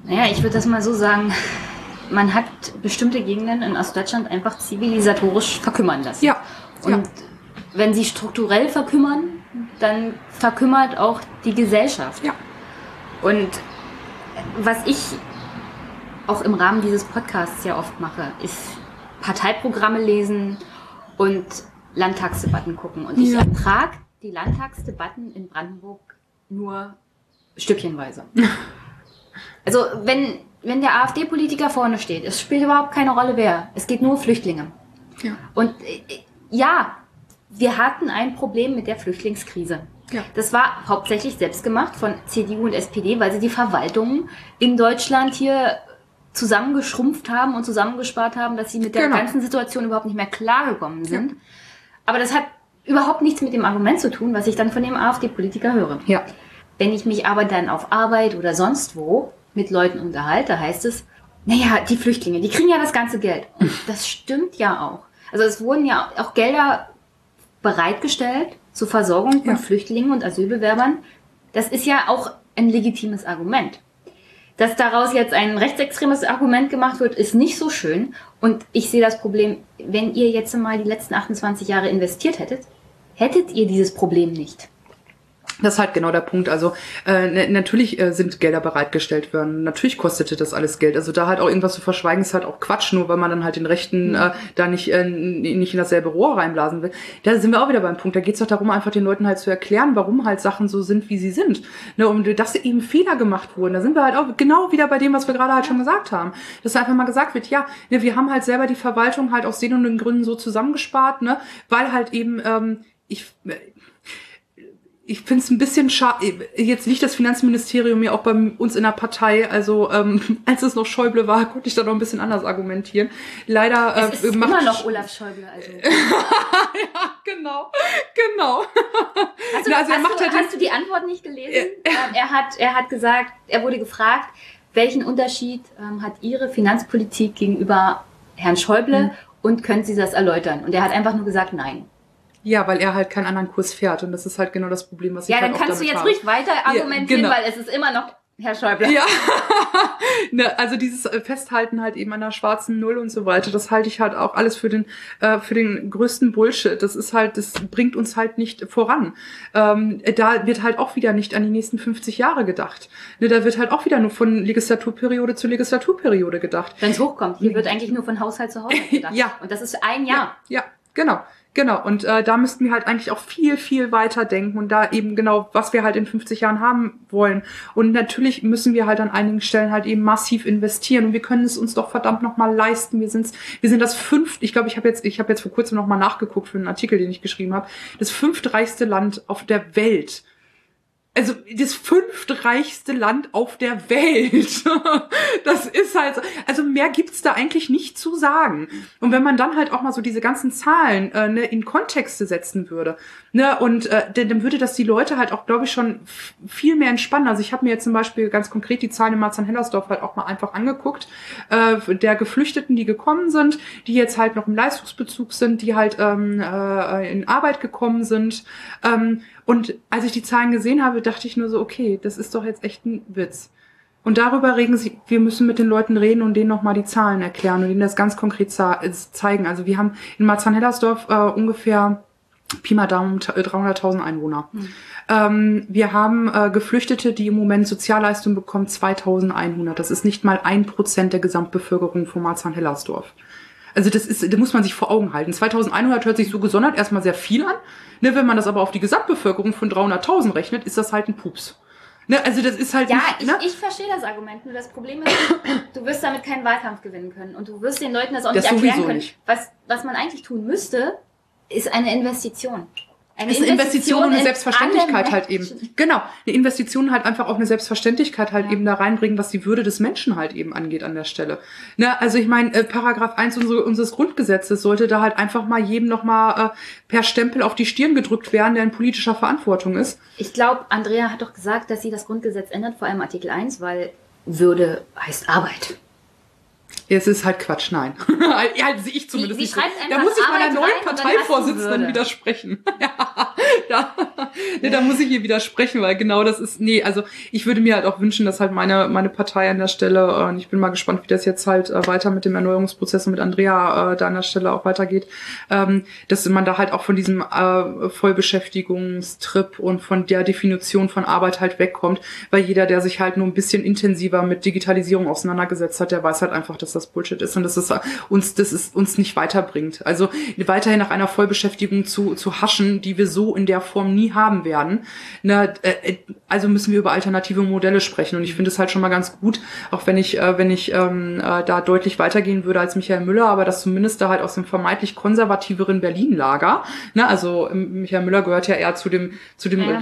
Naja, ich würde das mal so sagen. Man hat bestimmte Gegenden in Ostdeutschland einfach zivilisatorisch verkümmern lassen. Ja. Und ja. wenn sie strukturell verkümmern, dann verkümmert auch die Gesellschaft. Ja. Und was ich auch im Rahmen dieses Podcasts sehr oft mache, ist Parteiprogramme lesen und Landtagsdebatten gucken. Und ich ja. ertrage die Landtagsdebatten in Brandenburg nur stückchenweise. [laughs] Also wenn, wenn der AfD-Politiker vorne steht, es spielt überhaupt keine Rolle wer. Es geht nur um Flüchtlinge. Ja. Und äh, ja, wir hatten ein Problem mit der Flüchtlingskrise. Ja. Das war hauptsächlich selbst gemacht von CDU und SPD, weil sie die Verwaltungen in Deutschland hier zusammengeschrumpft haben und zusammengespart haben, dass sie mit der genau. ganzen Situation überhaupt nicht mehr klargekommen sind. Ja. Aber das hat überhaupt nichts mit dem Argument zu tun, was ich dann von dem AfD-Politiker höre. Ja. Wenn ich mich aber dann auf Arbeit oder sonst wo mit Leuten unterhalte, heißt es, naja, die Flüchtlinge, die kriegen ja das ganze Geld. Und [laughs] das stimmt ja auch. Also es wurden ja auch Gelder bereitgestellt zur Versorgung von ja. Flüchtlingen und Asylbewerbern. Das ist ja auch ein legitimes Argument. Dass daraus jetzt ein rechtsextremes Argument gemacht wird, ist nicht so schön. Und ich sehe das Problem, wenn ihr jetzt mal die letzten 28 Jahre investiert hättet, hättet ihr dieses Problem nicht. Das ist halt genau der Punkt. Also äh, natürlich äh, sind Gelder bereitgestellt worden. Natürlich kostete das alles Geld. Also da halt auch irgendwas zu verschweigen, ist halt auch Quatsch, nur weil man dann halt den Rechten äh, da nicht, äh, nicht in dasselbe Rohr reinblasen will. Da sind wir auch wieder beim Punkt. Da geht es doch darum, einfach den Leuten halt zu erklären, warum halt Sachen so sind, wie sie sind. Ne, und dass eben Fehler gemacht wurden. Da sind wir halt auch genau wieder bei dem, was wir gerade halt schon gesagt haben. Dass einfach mal gesagt wird, ja, ne, wir haben halt selber die Verwaltung halt aus den Gründen so zusammengespart, ne, weil halt eben ähm, ich ich finde es ein bisschen schade. Jetzt liegt das Finanzministerium ja auch bei uns in der Partei. Also ähm, [laughs] als es noch Schäuble war, konnte ich da noch ein bisschen anders argumentieren. Leider äh, es ist macht immer noch Olaf Schäuble. Also. [laughs] ja, genau, genau. Hast du, also hast, du, halt hast du die Antwort nicht gelesen? Ähm, er hat, er hat gesagt, er wurde gefragt, welchen Unterschied ähm, hat Ihre Finanzpolitik gegenüber Herrn Schäuble hm. und können Sie das erläutern? Und er hat einfach nur gesagt, nein. Ja, weil er halt keinen anderen Kurs fährt und das ist halt genau das Problem, was ich Ja, halt dann kannst du jetzt ruhig weiter argumentieren, ja, genau. weil es ist immer noch Herr Schäuble. Ja, [laughs] ne, also dieses äh, Festhalten halt eben an der schwarzen Null und so weiter, das halte ich halt auch alles für den äh, für den größten Bullshit. Das ist halt, das bringt uns halt nicht voran. Ähm, da wird halt auch wieder nicht an die nächsten 50 Jahre gedacht. Ne, da wird halt auch wieder nur von Legislaturperiode zu Legislaturperiode gedacht. Wenn es hochkommt, hier wird eigentlich nur von Haushalt zu Haushalt [laughs] gedacht. ja. Und das ist ein Jahr. Ja, ja genau. Genau, und äh, da müssten wir halt eigentlich auch viel, viel weiter denken und da eben genau, was wir halt in 50 Jahren haben wollen. Und natürlich müssen wir halt an einigen Stellen halt eben massiv investieren und wir können es uns doch verdammt nochmal leisten. Wir sind wir sind das fünft, ich glaube, ich habe jetzt, ich habe jetzt vor kurzem nochmal nachgeguckt für einen Artikel, den ich geschrieben habe, das fünftreichste Land auf der Welt also das fünftreichste Land auf der Welt. [laughs] das ist halt, so, also mehr gibt's da eigentlich nicht zu sagen. Und wenn man dann halt auch mal so diese ganzen Zahlen äh, ne, in Kontexte setzen würde, ne, und äh, dann, würde das die Leute halt auch, glaube ich, schon viel mehr entspannen. Also ich habe mir jetzt zum Beispiel ganz konkret die Zahlen in Marzahn-Hellersdorf halt auch mal einfach angeguckt, äh, der Geflüchteten, die gekommen sind, die jetzt halt noch im Leistungsbezug sind, die halt ähm, äh, in Arbeit gekommen sind. Ähm, und als ich die Zahlen gesehen habe, dachte ich nur so, okay, das ist doch jetzt echt ein Witz. Und darüber regen sie, wir müssen mit den Leuten reden und denen nochmal die Zahlen erklären und ihnen das ganz konkret zeigen. Also wir haben in Marzahn-Hellersdorf äh, ungefähr Pi mal Daumen 300.000 Einwohner. Mhm. Ähm, wir haben äh, Geflüchtete, die im Moment Sozialleistung bekommen, 2.100. Das ist nicht mal ein Prozent der Gesamtbevölkerung von Marzahn-Hellersdorf. Also das ist, da muss man sich vor Augen halten. 2.100 hört sich so gesondert erstmal sehr viel an. Ne, wenn man das aber auf die Gesamtbevölkerung von 300.000 rechnet, ist das halt ein Pups. Ne, also das ist halt ja, nicht, ne? ich, ich verstehe das Argument. Nur das Problem ist, du wirst damit keinen Wahlkampf gewinnen können und du wirst den Leuten das auch das nicht erklären können. Nicht. Was, was man eigentlich tun müsste, ist eine Investition. Eine ist eine Investition, und eine Selbstverständlichkeit halt eben. Genau. Eine Investition halt einfach auch eine Selbstverständlichkeit halt ja. eben da reinbringen, was die Würde des Menschen halt eben angeht an der Stelle. Ne, also ich meine, äh, Paragraph 1 unsere, unseres Grundgesetzes sollte da halt einfach mal jedem nochmal äh, per Stempel auf die Stirn gedrückt werden, der in politischer Verantwortung ist. Ich glaube, Andrea hat doch gesagt, dass sie das Grundgesetz ändert, vor allem Artikel 1, weil Würde heißt Arbeit. Es ist halt Quatsch, nein. [laughs] ja, also ich zumindest die, nicht. So. Da muss ich meiner neuen Parteivorsitzenden widersprechen. [laughs] ja, nee, da muss ich ihr widersprechen, weil genau das ist, nee, also ich würde mir halt auch wünschen, dass halt meine, meine Partei an der Stelle, äh, und ich bin mal gespannt, wie das jetzt halt äh, weiter mit dem Erneuerungsprozess und mit Andrea äh, da an der Stelle auch weitergeht, ähm, dass man da halt auch von diesem äh, Vollbeschäftigungstrip und von der Definition von Arbeit halt wegkommt, weil jeder, der sich halt nur ein bisschen intensiver mit Digitalisierung auseinandergesetzt hat, der weiß halt einfach, dass das Bullshit ist und dass es uns, das ist, uns nicht weiterbringt. Also weiterhin nach einer Vollbeschäftigung zu, zu haschen, die wir so in der Form nie haben werden. Ne, äh, also müssen wir über alternative Modelle sprechen. Und ich finde es halt schon mal ganz gut, auch wenn ich, äh, wenn ich ähm, äh, da deutlich weitergehen würde als Michael Müller, aber dass zumindest da halt aus dem vermeintlich konservativeren Berlin-Lager, ne, also ähm, Michael Müller gehört ja eher zu dem, zu dem ja.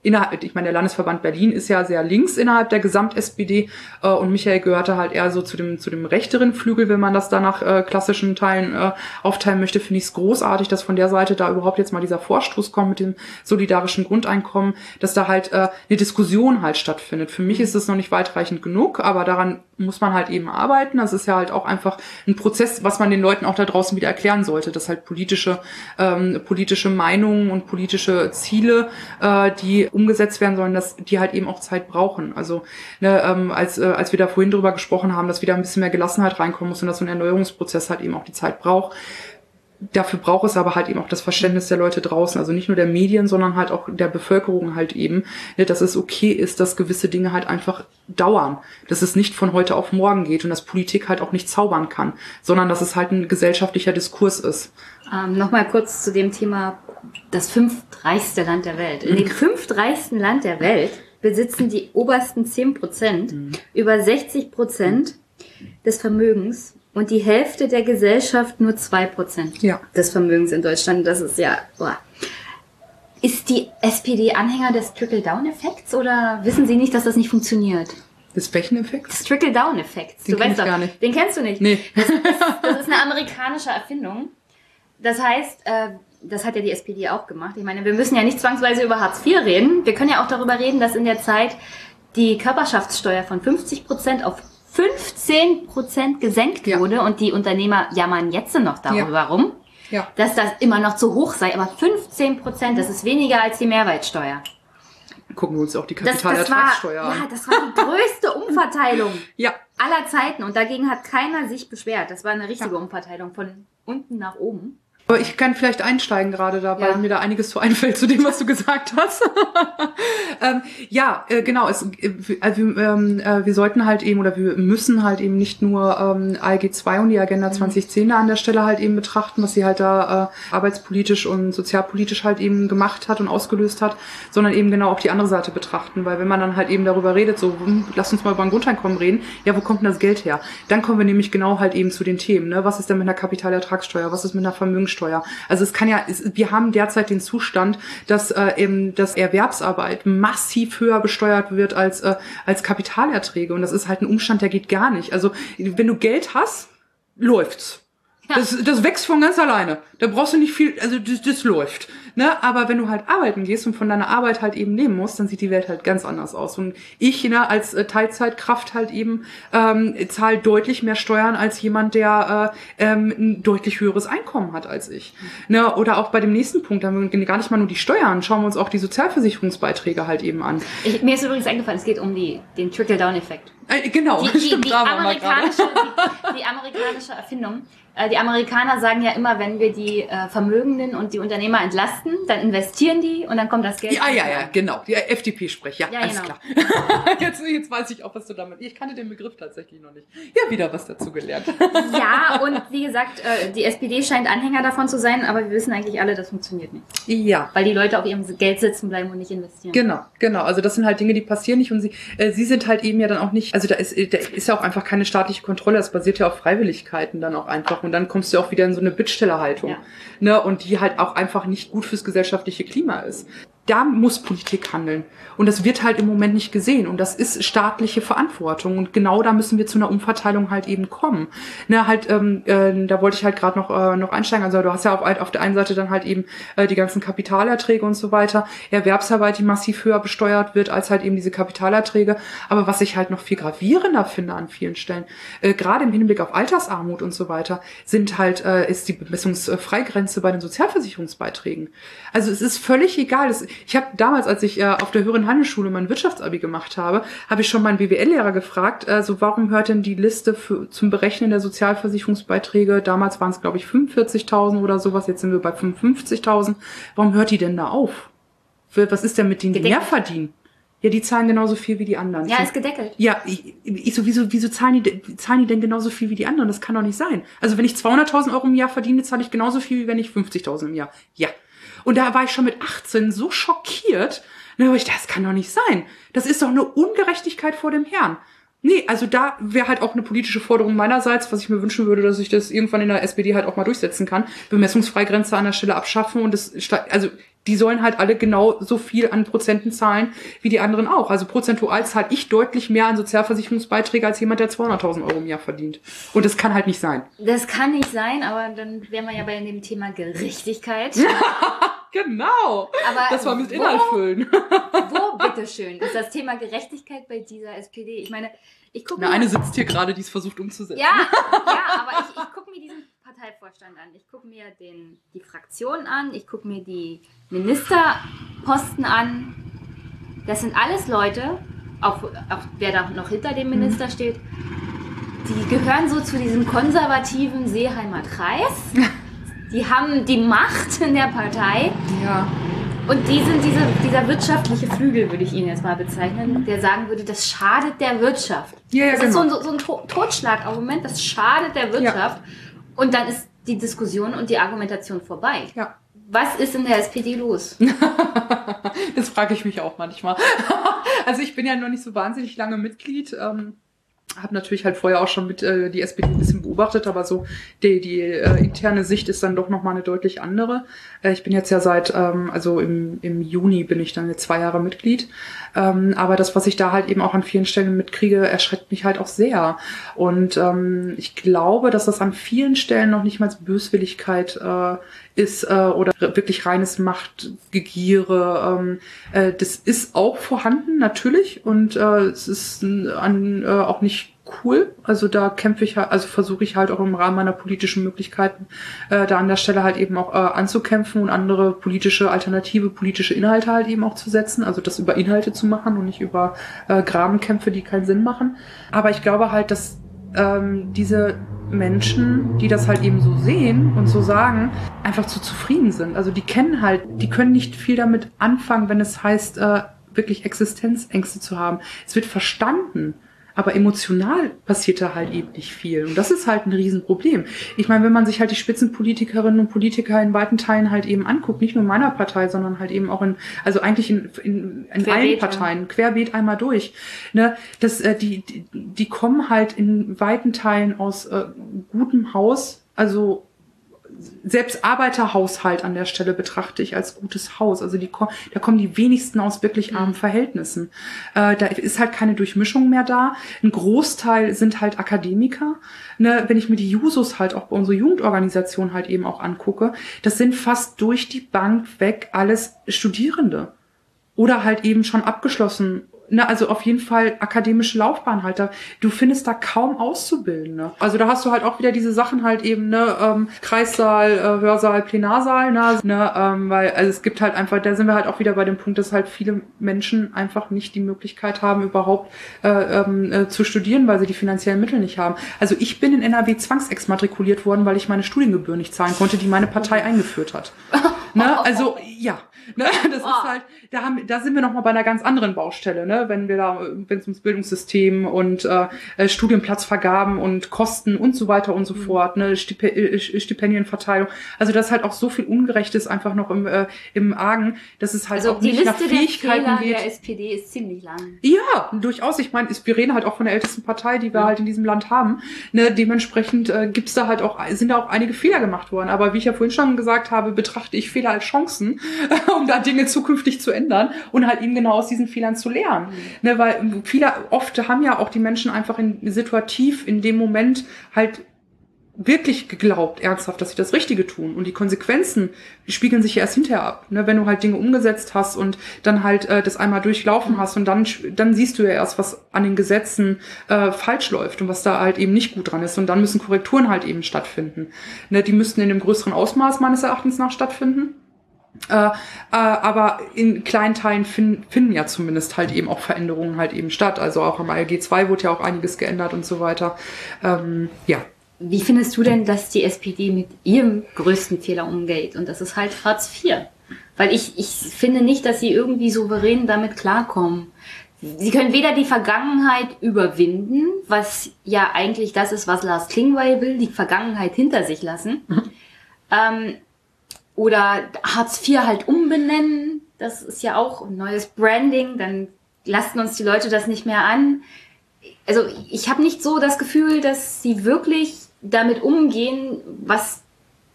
Innerhalb, ich meine, der Landesverband Berlin ist ja sehr links innerhalb der Gesamt-SPD äh, und Michael gehörte halt eher so zu dem, zu dem rechteren Flügel, wenn man das da nach äh, klassischen Teilen äh, aufteilen möchte, finde ich es großartig, dass von der Seite da überhaupt jetzt mal dieser Vorstoß kommt mit dem solidarischen Grundeinkommen, dass da halt äh, eine Diskussion halt stattfindet. Für mich ist es noch nicht weitreichend genug, aber daran muss man halt eben arbeiten. Das ist ja halt auch einfach ein Prozess, was man den Leuten auch da draußen wieder erklären sollte, dass halt politische, ähm, politische Meinungen und politische Ziele, äh, die umgesetzt werden sollen, dass die halt eben auch Zeit brauchen. Also ne, ähm, als, äh, als wir da vorhin drüber gesprochen haben, dass wieder ein bisschen mehr Gelassenheit reinkommen muss und dass so ein Erneuerungsprozess halt eben auch die Zeit braucht. Dafür braucht es aber halt eben auch das Verständnis der Leute draußen, also nicht nur der Medien, sondern halt auch der Bevölkerung halt eben, ne, dass es okay ist, dass gewisse Dinge halt einfach dauern, dass es nicht von heute auf morgen geht und dass Politik halt auch nicht zaubern kann, sondern dass es halt ein gesellschaftlicher Diskurs ist. Ähm, Nochmal kurz zu dem Thema das fünftreichste Land der Welt. In dem fünftreichsten Land der Welt besitzen die obersten 10 Prozent mhm. über 60 Prozent des Vermögens und die Hälfte der Gesellschaft nur 2 Prozent ja. des Vermögens in Deutschland. Das ist ja. Boah. Ist die SPD Anhänger des Trickle-Down-Effekts oder wissen Sie nicht, dass das nicht funktioniert? Des welchen Effekts? Des Trickle-Down-Effekts. Den du weißt doch, gar nicht. Den kennst du nicht. Nee. Das ist, das ist eine amerikanische Erfindung. Das heißt, äh, das hat ja die SPD auch gemacht. Ich meine, wir müssen ja nicht zwangsweise über Hartz IV reden. Wir können ja auch darüber reden, dass in der Zeit die Körperschaftssteuer von 50 Prozent auf 15 Prozent gesenkt ja. wurde und die Unternehmer jammern jetzt noch darüber ja. rum, ja. dass das immer noch zu hoch sei. Aber 15 Prozent, das ist weniger als die Mehrwertsteuer. Gucken wir uns auch die Kapitalertragssteuer an. Ja, das war die größte Umverteilung [laughs] ja. aller Zeiten und dagegen hat keiner sich beschwert. Das war eine richtige Umverteilung von unten nach oben. Aber ich kann vielleicht einsteigen gerade da, weil ja. mir da einiges zu [laughs] einfällt zu dem, was du gesagt hast. [laughs] ähm, ja, äh, genau. Es, äh, also, ähm, äh, wir sollten halt eben oder wir müssen halt eben nicht nur ähm, ALG 2 und die Agenda 2010 mhm. da an der Stelle halt eben betrachten, was sie halt da äh, arbeitspolitisch und sozialpolitisch halt eben gemacht hat und ausgelöst hat, sondern eben genau auch die andere Seite betrachten. Weil wenn man dann halt eben darüber redet, so, hm, lass uns mal über ein Grundeinkommen reden, ja, wo kommt denn das Geld her? Dann kommen wir nämlich genau halt eben zu den Themen. Ne? Was ist denn mit einer Kapitalertragssteuer? Was ist mit einer Vermögenssteuer? Mehrwertsteuer. Also es kann ja, es, wir haben derzeit den Zustand, dass äh, eben das Erwerbsarbeit massiv höher besteuert wird als äh, als Kapitalerträge und das ist halt ein Umstand, der geht gar nicht. Also wenn du Geld hast, läuft's. Ja. Das, das wächst von ganz alleine. Da brauchst du nicht viel, also das, das läuft. Ne? Aber wenn du halt arbeiten gehst und von deiner Arbeit halt eben nehmen musst, dann sieht die Welt halt ganz anders aus. Und ich ne, als äh, Teilzeitkraft halt eben ähm, zahle deutlich mehr Steuern als jemand, der äh, ähm, ein deutlich höheres Einkommen hat als ich. Ne? Oder auch bei dem nächsten Punkt, da haben wir gar nicht mal nur die Steuern, schauen wir uns auch die Sozialversicherungsbeiträge halt eben an. Ich, mir ist übrigens eingefallen, es geht um die, den Trickle-Down-Effekt. Äh, genau, die, die, [laughs] stimmt, die, amerikanische, die, die amerikanische Erfindung. Äh, die Amerikaner sagen ja immer, wenn wir die äh, Vermögenden und die Unternehmer entlasten, dann investieren die und dann kommt das Geld. Ja, ja, ja, genau. Die FDP-Sprech, ja, ja, alles genau. klar. [laughs] jetzt, jetzt weiß ich auch, was du damit. Ich kannte den Begriff tatsächlich noch nicht. Ja, wieder was dazu gelernt. [laughs] ja, und wie gesagt, äh, die SPD scheint Anhänger davon zu sein, aber wir wissen eigentlich alle, das funktioniert nicht. Ja. Weil die Leute auf ihrem Geld sitzen bleiben und nicht investieren. Genau, genau. Also das sind halt Dinge, die passieren nicht und sie, äh, sie sind halt eben ja dann auch nicht, also da ist, da ist ja auch einfach keine staatliche Kontrolle. Das basiert ja auf Freiwilligkeiten dann auch einfach und dann kommst du auch wieder in so eine Bittstellerhaltung. Ja. Ne? Und die halt auch einfach nicht gut fürs gesellschaftliche Klima ist. da muss Politik handeln. Und das wird halt im Moment nicht gesehen. Und das ist staatliche Verantwortung. Und genau da müssen wir zu einer Umverteilung halt eben kommen. Ne, halt, ähm, äh, da wollte ich halt gerade noch, äh, noch einsteigen. Also du hast ja auf, auf der einen Seite dann halt eben äh, die ganzen Kapitalerträge und so weiter. Erwerbsarbeit, die massiv höher besteuert wird als halt eben diese Kapitalerträge. Aber was ich halt noch viel gravierender finde an vielen Stellen, äh, gerade im Hinblick auf Altersarmut und so weiter, sind halt, äh, ist die Bemessungsfreigrenze bei den Sozialversicherungsbeiträgen. Also es ist völlig egal. Ich habe damals, als ich äh, auf der höheren Handelsschule mein Wirtschaftsabi gemacht habe, habe ich schon meinen BWL-Lehrer gefragt, also warum hört denn die Liste für, zum Berechnen der Sozialversicherungsbeiträge, damals waren es glaube ich 45.000 oder sowas, jetzt sind wir bei 55.000, warum hört die denn da auf? Was ist denn mit denen, die mehr verdienen? Ja, die zahlen genauso viel wie die anderen. Ja, ist gedeckelt. Ja, ich, ich so, wieso, wieso zahlen die, zahlen die denn genauso viel wie die anderen? Das kann doch nicht sein. Also wenn ich 200.000 Euro im Jahr verdiene, zahle ich genauso viel, wie wenn ich 50.000 im Jahr. Ja. Und da war ich schon mit 18 so schockiert, Ne, ich, das kann doch nicht sein. Das ist doch eine Ungerechtigkeit vor dem Herrn. Nee, also da wäre halt auch eine politische Forderung meinerseits, was ich mir wünschen würde, dass ich das irgendwann in der SPD halt auch mal durchsetzen kann. Bemessungsfreigrenze an der Stelle abschaffen und das, also die sollen halt alle genau so viel an Prozenten zahlen wie die anderen auch. Also prozentual zahle ich deutlich mehr an Sozialversicherungsbeiträge als jemand, der 200.000 Euro im Jahr verdient. Und das kann halt nicht sein. Das kann nicht sein, aber dann wären wir ja bei dem Thema Gerechtigkeit. [laughs] genau. Aber das war mit Inhalt füllen. [laughs] wo, bitteschön, ist das Thema Gerechtigkeit bei dieser SPD? Ich meine, ich gucke mir... eine sitzt hier gerade, die es versucht umzusetzen. Ja, [laughs] ja aber ich, ich gucke mir diesen Parteivorstand an. Ich gucke mir den, die Fraktion an, ich gucke mir die Ministerposten an. Das sind alles Leute, auch, auch wer da noch hinter dem Minister mhm. steht, die gehören so zu diesem konservativen Seeheimer Kreis. [laughs] Die haben die Macht in der Partei. Ja. Und die sind diese, dieser wirtschaftliche Flügel, würde ich ihn jetzt mal bezeichnen, der sagen würde, das schadet der Wirtschaft. Ja, ja, das genau. ist so ein, so ein Totschlagargument, das schadet der Wirtschaft. Ja. Und dann ist die Diskussion und die Argumentation vorbei. Ja. Was ist in der SPD los? [laughs] das frage ich mich auch manchmal. [laughs] also ich bin ja noch nicht so wahnsinnig lange Mitglied. Ähm habe natürlich halt vorher auch schon mit äh, die SPD ein bisschen beobachtet, aber so die, die äh, interne Sicht ist dann doch nochmal eine deutlich andere. Äh, ich bin jetzt ja seit, ähm, also im, im Juni bin ich dann jetzt zwei Jahre Mitglied. Ähm, aber das, was ich da halt eben auch an vielen Stellen mitkriege, erschreckt mich halt auch sehr. Und ähm, ich glaube, dass das an vielen Stellen noch nicht mal Böswilligkeit äh, ist äh, oder wirklich reines Machtgegiere. Ähm, äh, das ist auch vorhanden, natürlich. Und äh, es ist an, äh, auch nicht cool. Also da kämpfe ich halt, also versuche ich halt auch im Rahmen meiner politischen Möglichkeiten äh, da an der Stelle halt eben auch äh, anzukämpfen und andere politische alternative politische Inhalte halt eben auch zu setzen. Also das über Inhalte zu machen und nicht über äh, Grabenkämpfe, die keinen Sinn machen. Aber ich glaube halt, dass ähm, diese Menschen, die das halt eben so sehen und so sagen, einfach zu zufrieden sind. Also die kennen halt, die können nicht viel damit anfangen, wenn es heißt, äh, wirklich Existenzängste zu haben. Es wird verstanden. Aber emotional passiert da halt eben nicht viel. Und das ist halt ein Riesenproblem. Ich meine, wenn man sich halt die Spitzenpolitikerinnen und Politiker in weiten Teilen halt eben anguckt, nicht nur in meiner Partei, sondern halt eben auch in, also eigentlich in, in, in allen Parteien, querbeet einmal durch, ne, das, äh, die, die, die kommen halt in weiten Teilen aus äh, gutem Haus, also selbst Arbeiterhaushalt an der Stelle betrachte ich als gutes Haus. Also die, da kommen die wenigsten aus wirklich armen mhm. Verhältnissen. Äh, da ist halt keine Durchmischung mehr da. Ein Großteil sind halt Akademiker. Ne, wenn ich mir die Jusos halt auch bei unserer Jugendorganisation halt eben auch angucke, das sind fast durch die Bank weg alles Studierende. Oder halt eben schon abgeschlossen ne, also auf jeden Fall akademische Laufbahn halt. Da, du findest da kaum Auszubildende. Also da hast du halt auch wieder diese Sachen halt eben, ne, ähm, Kreissaal, äh, Hörsaal, Plenarsaal, ne, ne ähm, weil also es gibt halt einfach, da sind wir halt auch wieder bei dem Punkt, dass halt viele Menschen einfach nicht die Möglichkeit haben, überhaupt äh, ähm, äh, zu studieren, weil sie die finanziellen Mittel nicht haben. Also ich bin in NRW zwangsexmatrikuliert worden, weil ich meine Studiengebühren nicht zahlen konnte, die meine Partei eingeführt hat. [laughs] ne? Also ja, ne? [laughs] das ist halt, da haben, da sind wir noch mal bei einer ganz anderen Baustelle, ne? wenn wir da, wenn es ums Bildungssystem und äh, äh, Studienplatzvergaben und Kosten und so weiter und so mhm. fort, ne? Stip äh, Stipendienverteilung. Also das halt auch so viel Ungerechtes einfach noch im, äh, im Argen, dass es halt also auch nicht Liste nach Fähigkeiten der geht. Der SPD ist ziemlich lang. Ja, durchaus. Ich meine, wir reden halt auch von der ältesten Partei, die wir ja. halt in diesem Land haben. Ne? Dementsprechend äh, gibt's da halt auch, sind da auch einige Fehler gemacht worden. Aber wie ich ja vorhin schon gesagt habe, betrachte ich Fehler Fehler als Chancen, [laughs] um da Dinge zukünftig zu ändern und halt eben genau aus diesen Fehlern zu lernen. Mhm. Ne, weil viele, oft haben ja auch die Menschen einfach in, situativ in dem Moment halt wirklich geglaubt, ernsthaft, dass sie das Richtige tun. Und die Konsequenzen die spiegeln sich ja erst hinterher ab. Ne? Wenn du halt Dinge umgesetzt hast und dann halt äh, das einmal durchlaufen mhm. hast und dann, dann siehst du ja erst, was an den Gesetzen äh, falsch läuft und was da halt eben nicht gut dran ist. Und dann müssen Korrekturen halt eben stattfinden. Ne? Die müssten in einem größeren Ausmaß meines Erachtens nach stattfinden. Äh, äh, aber in kleinen Teilen fin finden ja zumindest halt eben auch Veränderungen halt eben statt. Also auch am ALG 2 wurde ja auch einiges geändert und so weiter. Ähm, ja, wie findest du denn, dass die SPD mit ihrem größten Fehler umgeht? Und das ist halt Hartz IV. Weil ich, ich finde nicht, dass sie irgendwie souverän damit klarkommen. Sie können weder die Vergangenheit überwinden, was ja eigentlich das ist, was Lars Klingbeil will, die Vergangenheit hinter sich lassen. Mhm. Ähm, oder Hartz IV halt umbenennen. Das ist ja auch ein neues Branding. Dann lassen uns die Leute das nicht mehr an. Also ich habe nicht so das Gefühl, dass sie wirklich damit umgehen, was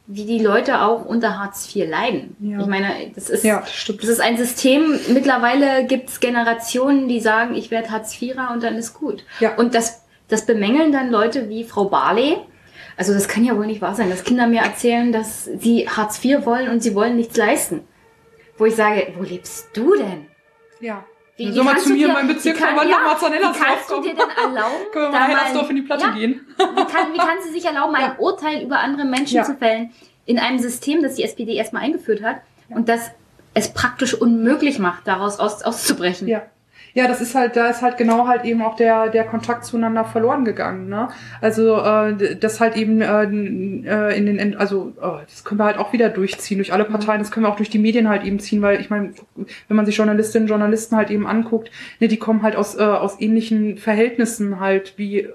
wie die Leute auch unter Hartz IV leiden. Ja. Ich meine, das ist, ja, das, ist ein System. Mittlerweile gibt es Generationen, die sagen, ich werde Hartz IVer und dann ist gut. Ja. Und das, das bemängeln dann Leute wie Frau Barley. Also das kann ja wohl nicht wahr sein, dass Kinder mir erzählen, dass sie Hartz IV wollen und sie wollen nichts leisten. Wo ich sage, wo lebst du denn? Ja. Wie, Soll mal zu mir in meinem Bezirk kann, ja, nach Marzanellersdorf Kannst du dir denn erlauben, [laughs] Können wir mal Hellersdorf in die Platte ja, gehen? wie, kann, wie kann sie sich erlauben, ein Urteil über andere Menschen ja. zu fällen in einem System, das die SPD erstmal eingeführt hat und das es praktisch unmöglich macht, daraus aus, auszubrechen? Ja. Ja, das ist halt, da ist halt genau halt eben auch der, der Kontakt zueinander verloren gegangen. Ne? Also äh, das halt eben äh, äh in den, also oh, das können wir halt auch wieder durchziehen durch alle Parteien. Das können wir auch durch die Medien halt eben ziehen, weil ich meine, wenn man sich Journalistinnen und Journalisten halt eben anguckt, ne, die kommen halt aus äh, aus ähnlichen Verhältnissen halt wie äh,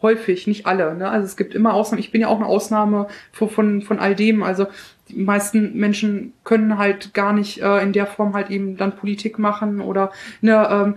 häufig, nicht alle. Ne? Also es gibt immer Ausnahmen. Ich bin ja auch eine Ausnahme von von, von all dem. Also die meisten Menschen können halt gar nicht äh, in der Form halt eben dann Politik machen oder ne, ähm,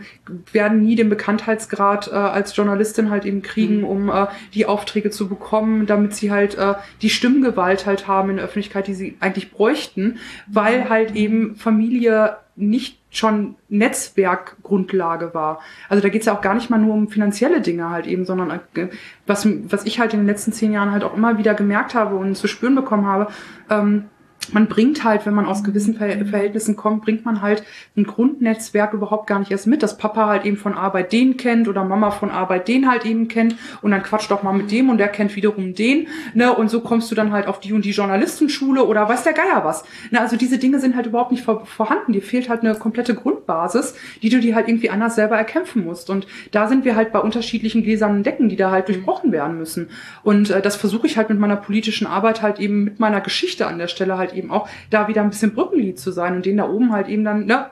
werden nie den Bekanntheitsgrad äh, als Journalistin halt eben kriegen, mhm. um äh, die Aufträge zu bekommen, damit sie halt äh, die Stimmgewalt halt haben in der Öffentlichkeit, die sie eigentlich bräuchten, weil mhm. halt eben Familie nicht schon Netzwerkgrundlage war. Also da geht's ja auch gar nicht mal nur um finanzielle Dinge halt eben, sondern äh, was, was ich halt in den letzten zehn Jahren halt auch immer wieder gemerkt habe und zu spüren bekommen habe, ähm, man bringt halt, wenn man aus gewissen Verhältnissen kommt, bringt man halt ein Grundnetzwerk überhaupt gar nicht erst mit, dass Papa halt eben von Arbeit den kennt oder Mama von Arbeit den halt eben kennt und dann quatscht doch mal mit dem und der kennt wiederum den, ne, und so kommst du dann halt auf die und die Journalistenschule oder weiß der Geier was. Ne, also diese Dinge sind halt überhaupt nicht vor, vorhanden, dir fehlt halt eine komplette Grundbasis, die du dir halt irgendwie anders selber erkämpfen musst. Und da sind wir halt bei unterschiedlichen gläsernen Decken, die da halt durchbrochen werden müssen. Und äh, das versuche ich halt mit meiner politischen Arbeit halt eben mit meiner Geschichte an der Stelle halt eben auch da wieder ein bisschen Brückenlied zu sein und den da oben halt eben dann, ne,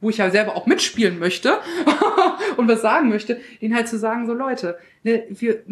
wo ich ja selber auch mitspielen möchte [laughs] und was sagen möchte, den halt zu sagen, so Leute, ne, wir,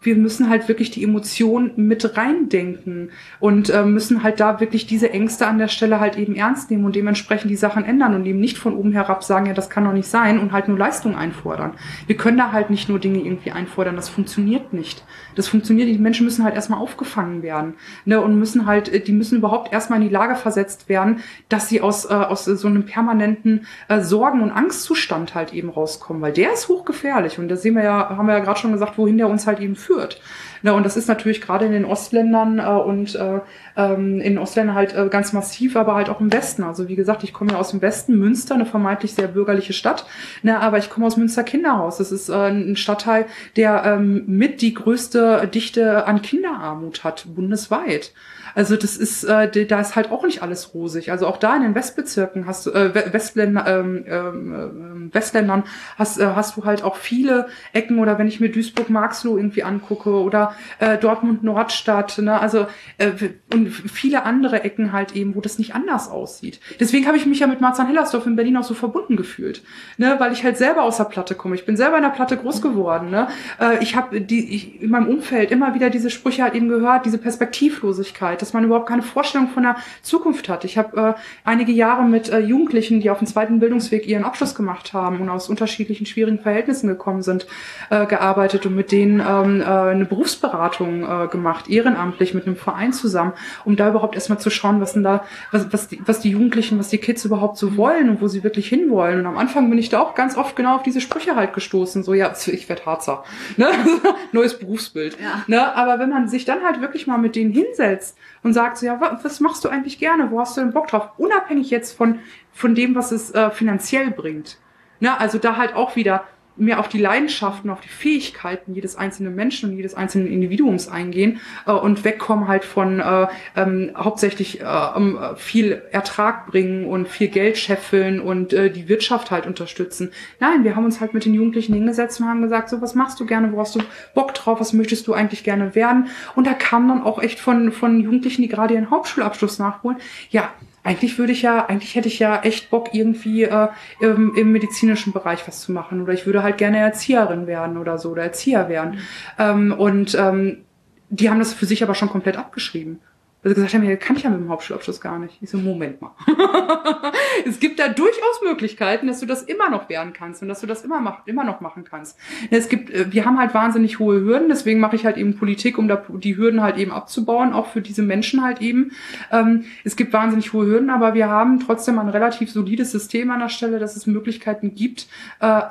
wir müssen halt wirklich die Emotionen mit reindenken und äh, müssen halt da wirklich diese Ängste an der Stelle halt eben ernst nehmen und dementsprechend die Sachen ändern und eben nicht von oben herab sagen, ja, das kann doch nicht sein und halt nur Leistung einfordern. Wir können da halt nicht nur Dinge irgendwie einfordern, das funktioniert nicht. Das funktioniert, die Menschen müssen halt erstmal aufgefangen werden ne, und müssen halt, äh, die müssen überhaupt erstmal in die Lage versetzt werden, dass sie aus, äh, aus so einem permanenten äh, Sorgen- und Angstzustand halt eben rauskommen, weil der ist hochgefährlich und da sehen wir ja, haben wir ja gerade schon gesagt, wohin der uns halt eben führt. Na, und das ist natürlich gerade in den Ostländern äh, und äh, ähm, in Ostländern halt äh, ganz massiv, aber halt auch im Westen. Also wie gesagt, ich komme ja aus dem Westen, Münster, eine vermeintlich sehr bürgerliche Stadt, na, aber ich komme aus Münster Kinderhaus. Das ist äh, ein Stadtteil, der ähm, mit die größte Dichte an Kinderarmut hat, bundesweit. Also das ist, äh, da ist halt auch nicht alles rosig. Also auch da in den Westbezirken hast du, äh, Westländer, ähm, ähm, äh, Westländern hast, äh, hast du halt auch viele Ecken oder wenn ich mir Duisburg-Marxloh irgendwie angucke oder äh, Dortmund-Nordstadt, ne, also äh, und viele andere Ecken halt eben, wo das nicht anders aussieht. Deswegen habe ich mich ja mit Marzahn-Hellersdorf in Berlin auch so verbunden gefühlt, ne, weil ich halt selber aus der Platte komme. Ich bin selber in der Platte groß geworden, ne. Äh, ich habe die ich, in meinem Umfeld immer wieder diese Sprüche halt eben gehört, diese Perspektivlosigkeit dass man überhaupt keine Vorstellung von der Zukunft hat. Ich habe äh, einige Jahre mit äh, Jugendlichen, die auf dem zweiten Bildungsweg ihren Abschluss gemacht haben und aus unterschiedlichen schwierigen Verhältnissen gekommen sind, äh, gearbeitet und mit denen ähm, äh, eine Berufsberatung äh, gemacht, ehrenamtlich mit einem Verein zusammen, um da überhaupt erstmal zu schauen, was denn da, was, was, die, was die Jugendlichen, was die Kids überhaupt so wollen und wo sie wirklich hinwollen. Und am Anfang bin ich da auch ganz oft genau auf diese Sprüche halt gestoßen. So, ja, [laughs] ich werde Harzer. Ne? [laughs] Neues Berufsbild. Ja. Ne? Aber wenn man sich dann halt wirklich mal mit denen hinsetzt und sagt so, ja, was machst du eigentlich gerne? Wo hast du denn Bock drauf? Unabhängig jetzt von, von dem, was es äh, finanziell bringt. Ne? Also da halt auch wieder mehr auf die Leidenschaften, auf die Fähigkeiten jedes einzelnen Menschen und jedes einzelnen Individuums eingehen äh, und wegkommen halt von äh, ähm, hauptsächlich äh, um, viel Ertrag bringen und viel Geld scheffeln und äh, die Wirtschaft halt unterstützen. Nein, wir haben uns halt mit den Jugendlichen hingesetzt und haben gesagt, so was machst du gerne, wo hast du Bock drauf, was möchtest du eigentlich gerne werden? Und da kam dann auch echt von, von Jugendlichen, die gerade ihren Hauptschulabschluss nachholen, ja, eigentlich würde ich ja, eigentlich hätte ich ja echt Bock, irgendwie äh, im, im medizinischen Bereich was zu machen. Oder ich würde halt gerne Erzieherin werden oder so oder Erzieher werden. Mhm. Ähm, und ähm, die haben das für sich aber schon komplett abgeschrieben. Weil sie gesagt haben, ja, kann ich ja mit dem Hauptschulabschluss gar nicht. Ich so, Moment mal. [laughs] es gibt da durchaus Möglichkeiten, dass du das immer noch werden kannst und dass du das immer, mach, immer noch machen kannst. Es gibt, äh, wir haben halt wahnsinnig hohe Hürden, deswegen mache ich halt eben Politik, um da die Hürden halt eben abzubauen, auch für diese Menschen halt eben. Ähm, es gibt wahnsinnig hohe Hürden, aber wir haben trotzdem ein relativ solides System an der Stelle, dass es Möglichkeiten gibt, äh,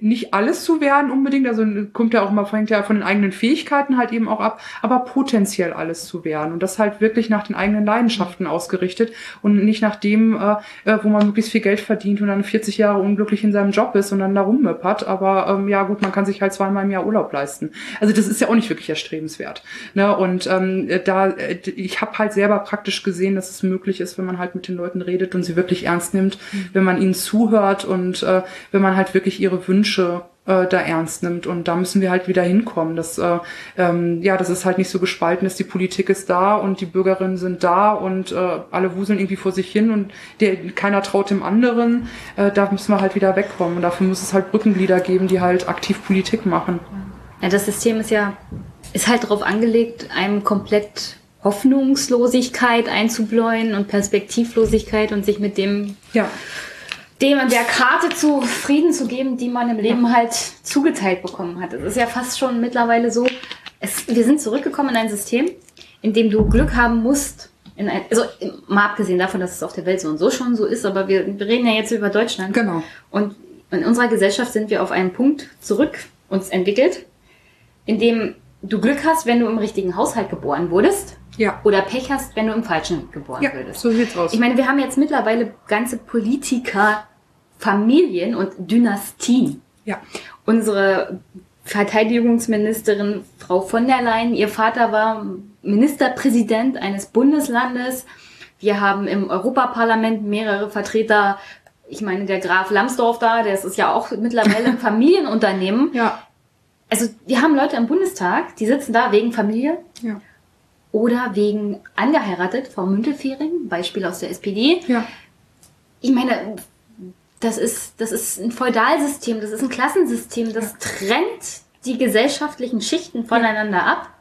nicht alles zu werden unbedingt, also kommt ja auch mal, fängt ja von den eigenen Fähigkeiten halt eben auch ab, aber potenziell alles zu werden und das halt wirklich nach den eigenen Leidenschaften ausgerichtet und nicht nach dem, äh, äh wo man möglichst viel Geld verdient und dann 40 Jahre unglücklich in seinem Job ist und dann da rummöppert, aber ähm, ja gut, man kann sich halt zweimal im Jahr Urlaub leisten. Also das ist ja auch nicht wirklich erstrebenswert. Ne? Und ähm, da, äh, ich habe halt selber praktisch gesehen, dass es möglich ist, wenn man halt mit den Leuten redet und sie wirklich ernst nimmt, mhm. wenn man ihnen zuhört und äh, wenn man halt wirklich ihre Wünsche Wünsche äh, da ernst nimmt. Und da müssen wir halt wieder hinkommen. Das, äh, ähm, ja, das ist halt nicht so gespalten ist. Die Politik ist da und die Bürgerinnen sind da und äh, alle wuseln irgendwie vor sich hin und der, keiner traut dem anderen. Äh, da müssen wir halt wieder wegkommen. Und dafür muss es halt Brückenglieder geben, die halt aktiv Politik machen. Ja, das System ist ja, ist halt darauf angelegt, einem komplett Hoffnungslosigkeit einzubläuen und Perspektivlosigkeit und sich mit dem ja dem an der Karte zufrieden zu geben, die man im Leben halt zugeteilt bekommen hat. Es ist ja fast schon mittlerweile so, es, wir sind zurückgekommen in ein System, in dem du Glück haben musst. Ein, also mal abgesehen davon, dass es auf der Welt so und so schon so ist, aber wir, wir reden ja jetzt über Deutschland. Genau. Und in unserer Gesellschaft sind wir auf einen Punkt zurück uns entwickelt, in dem du Glück hast, wenn du im richtigen Haushalt geboren wurdest ja. Oder Pech hast, wenn du im Falschen geboren ja, würdest. So sieht's aus. Ich meine, wir haben jetzt mittlerweile ganze Politiker, Familien und Dynastien. Ja. Unsere Verteidigungsministerin Frau von der Leyen, ihr Vater war Ministerpräsident eines Bundeslandes. Wir haben im Europaparlament mehrere Vertreter. Ich meine, der Graf Lambsdorff da, das ist ja auch mittlerweile [laughs] ein Familienunternehmen. Ja. Also wir haben Leute im Bundestag, die sitzen da wegen Familie. Ja oder wegen angeheiratet, Frau Müntefering, Beispiel aus der SPD. Ja. Ich meine, das ist, das ist ein Feudalsystem, das ist ein Klassensystem, das ja. trennt die gesellschaftlichen Schichten voneinander ab.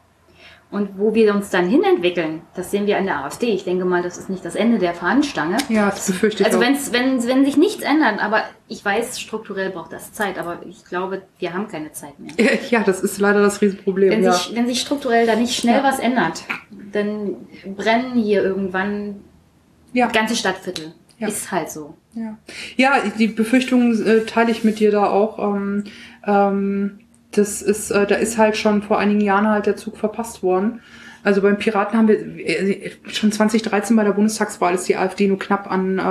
Und wo wir uns dann hinentwickeln, das sehen wir an der AfD. Ich denke mal, das ist nicht das Ende der Fahnenstange. Ja, das befürchte ich Also wenn's, wenn, wenn sich nichts ändert, aber ich weiß, strukturell braucht das Zeit, aber ich glaube, wir haben keine Zeit mehr. Ja, das ist leider das Riesenproblem. Wenn, ja. sich, wenn sich strukturell da nicht schnell ja. was ändert, dann brennen hier irgendwann ja. ganze Stadtviertel. Ja. Ist halt so. Ja, ja die Befürchtungen äh, teile ich mit dir da auch. Ähm, ähm, das ist, äh, da ist halt schon vor einigen Jahren halt der Zug verpasst worden. Also beim Piraten haben wir äh, schon 2013 bei der Bundestagswahl ist die AfD nur knapp an, äh,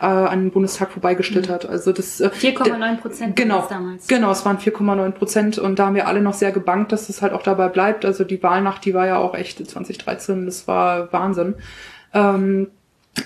äh an den Bundestag vorbeigeschlittert. Also das äh, 4,9 Prozent genau, damals. Genau, es waren 4,9 Prozent und da haben wir alle noch sehr gebankt, dass es halt auch dabei bleibt. Also die Wahlnacht, die war ja auch echt 2013, das war Wahnsinn. Ähm,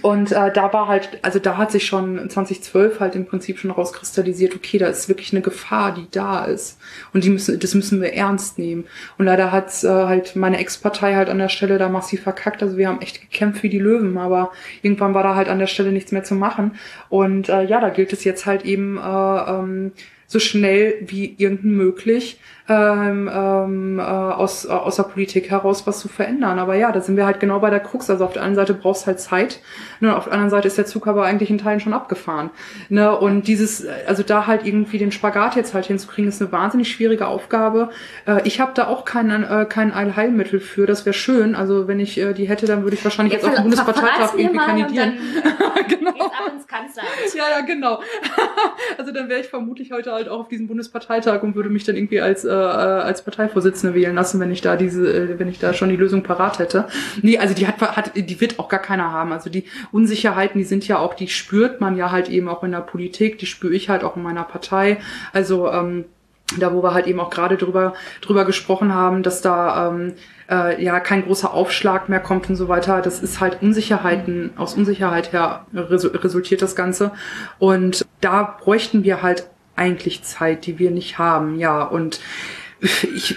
und äh, da war halt, also da hat sich schon 2012 halt im Prinzip schon rauskristallisiert, okay, da ist wirklich eine Gefahr, die da ist. Und die müssen, das müssen wir ernst nehmen. Und leider hat äh, halt meine Ex-Partei halt an der Stelle da massiv verkackt. Also wir haben echt gekämpft wie die Löwen, aber irgendwann war da halt an der Stelle nichts mehr zu machen. Und äh, ja, da gilt es jetzt halt eben äh, ähm, so schnell wie irgend möglich ähm, ähm, äh, aus, äh, aus der Politik heraus was zu verändern. Aber ja, da sind wir halt genau bei der Krux. Also auf der einen Seite brauchst halt Zeit, ne, und auf der anderen Seite ist der Zug aber eigentlich in Teilen schon abgefahren. Ne? Und dieses, also da halt irgendwie den Spagat jetzt halt hinzukriegen, ist eine wahnsinnig schwierige Aufgabe. Äh, ich habe da auch kein, äh, kein Allheilmittel für. Das wäre schön. Also wenn ich äh, die hätte, dann würde ich wahrscheinlich jetzt, jetzt auf dem Bundesparteitag irgendwie kandidieren. [laughs] genau. ab ins Kanzleramt. Ja, ja, genau. [laughs] also dann wäre ich vermutlich heute halt auch auf diesem Bundesparteitag und würde mich dann irgendwie als äh, als Parteivorsitzende wählen lassen, wenn ich da diese, äh, wenn ich da schon die Lösung parat hätte. Nee, also die hat, hat, die wird auch gar keiner haben. Also die Unsicherheiten, die sind ja auch, die spürt man ja halt eben auch in der Politik, die spüre ich halt auch in meiner Partei. Also ähm, da wo wir halt eben auch gerade drüber drüber gesprochen haben, dass da ähm, äh, ja kein großer Aufschlag mehr kommt und so weiter. Das ist halt Unsicherheiten, aus Unsicherheit her resultiert das Ganze. Und da bräuchten wir halt eigentlich Zeit, die wir nicht haben, ja. Und ich,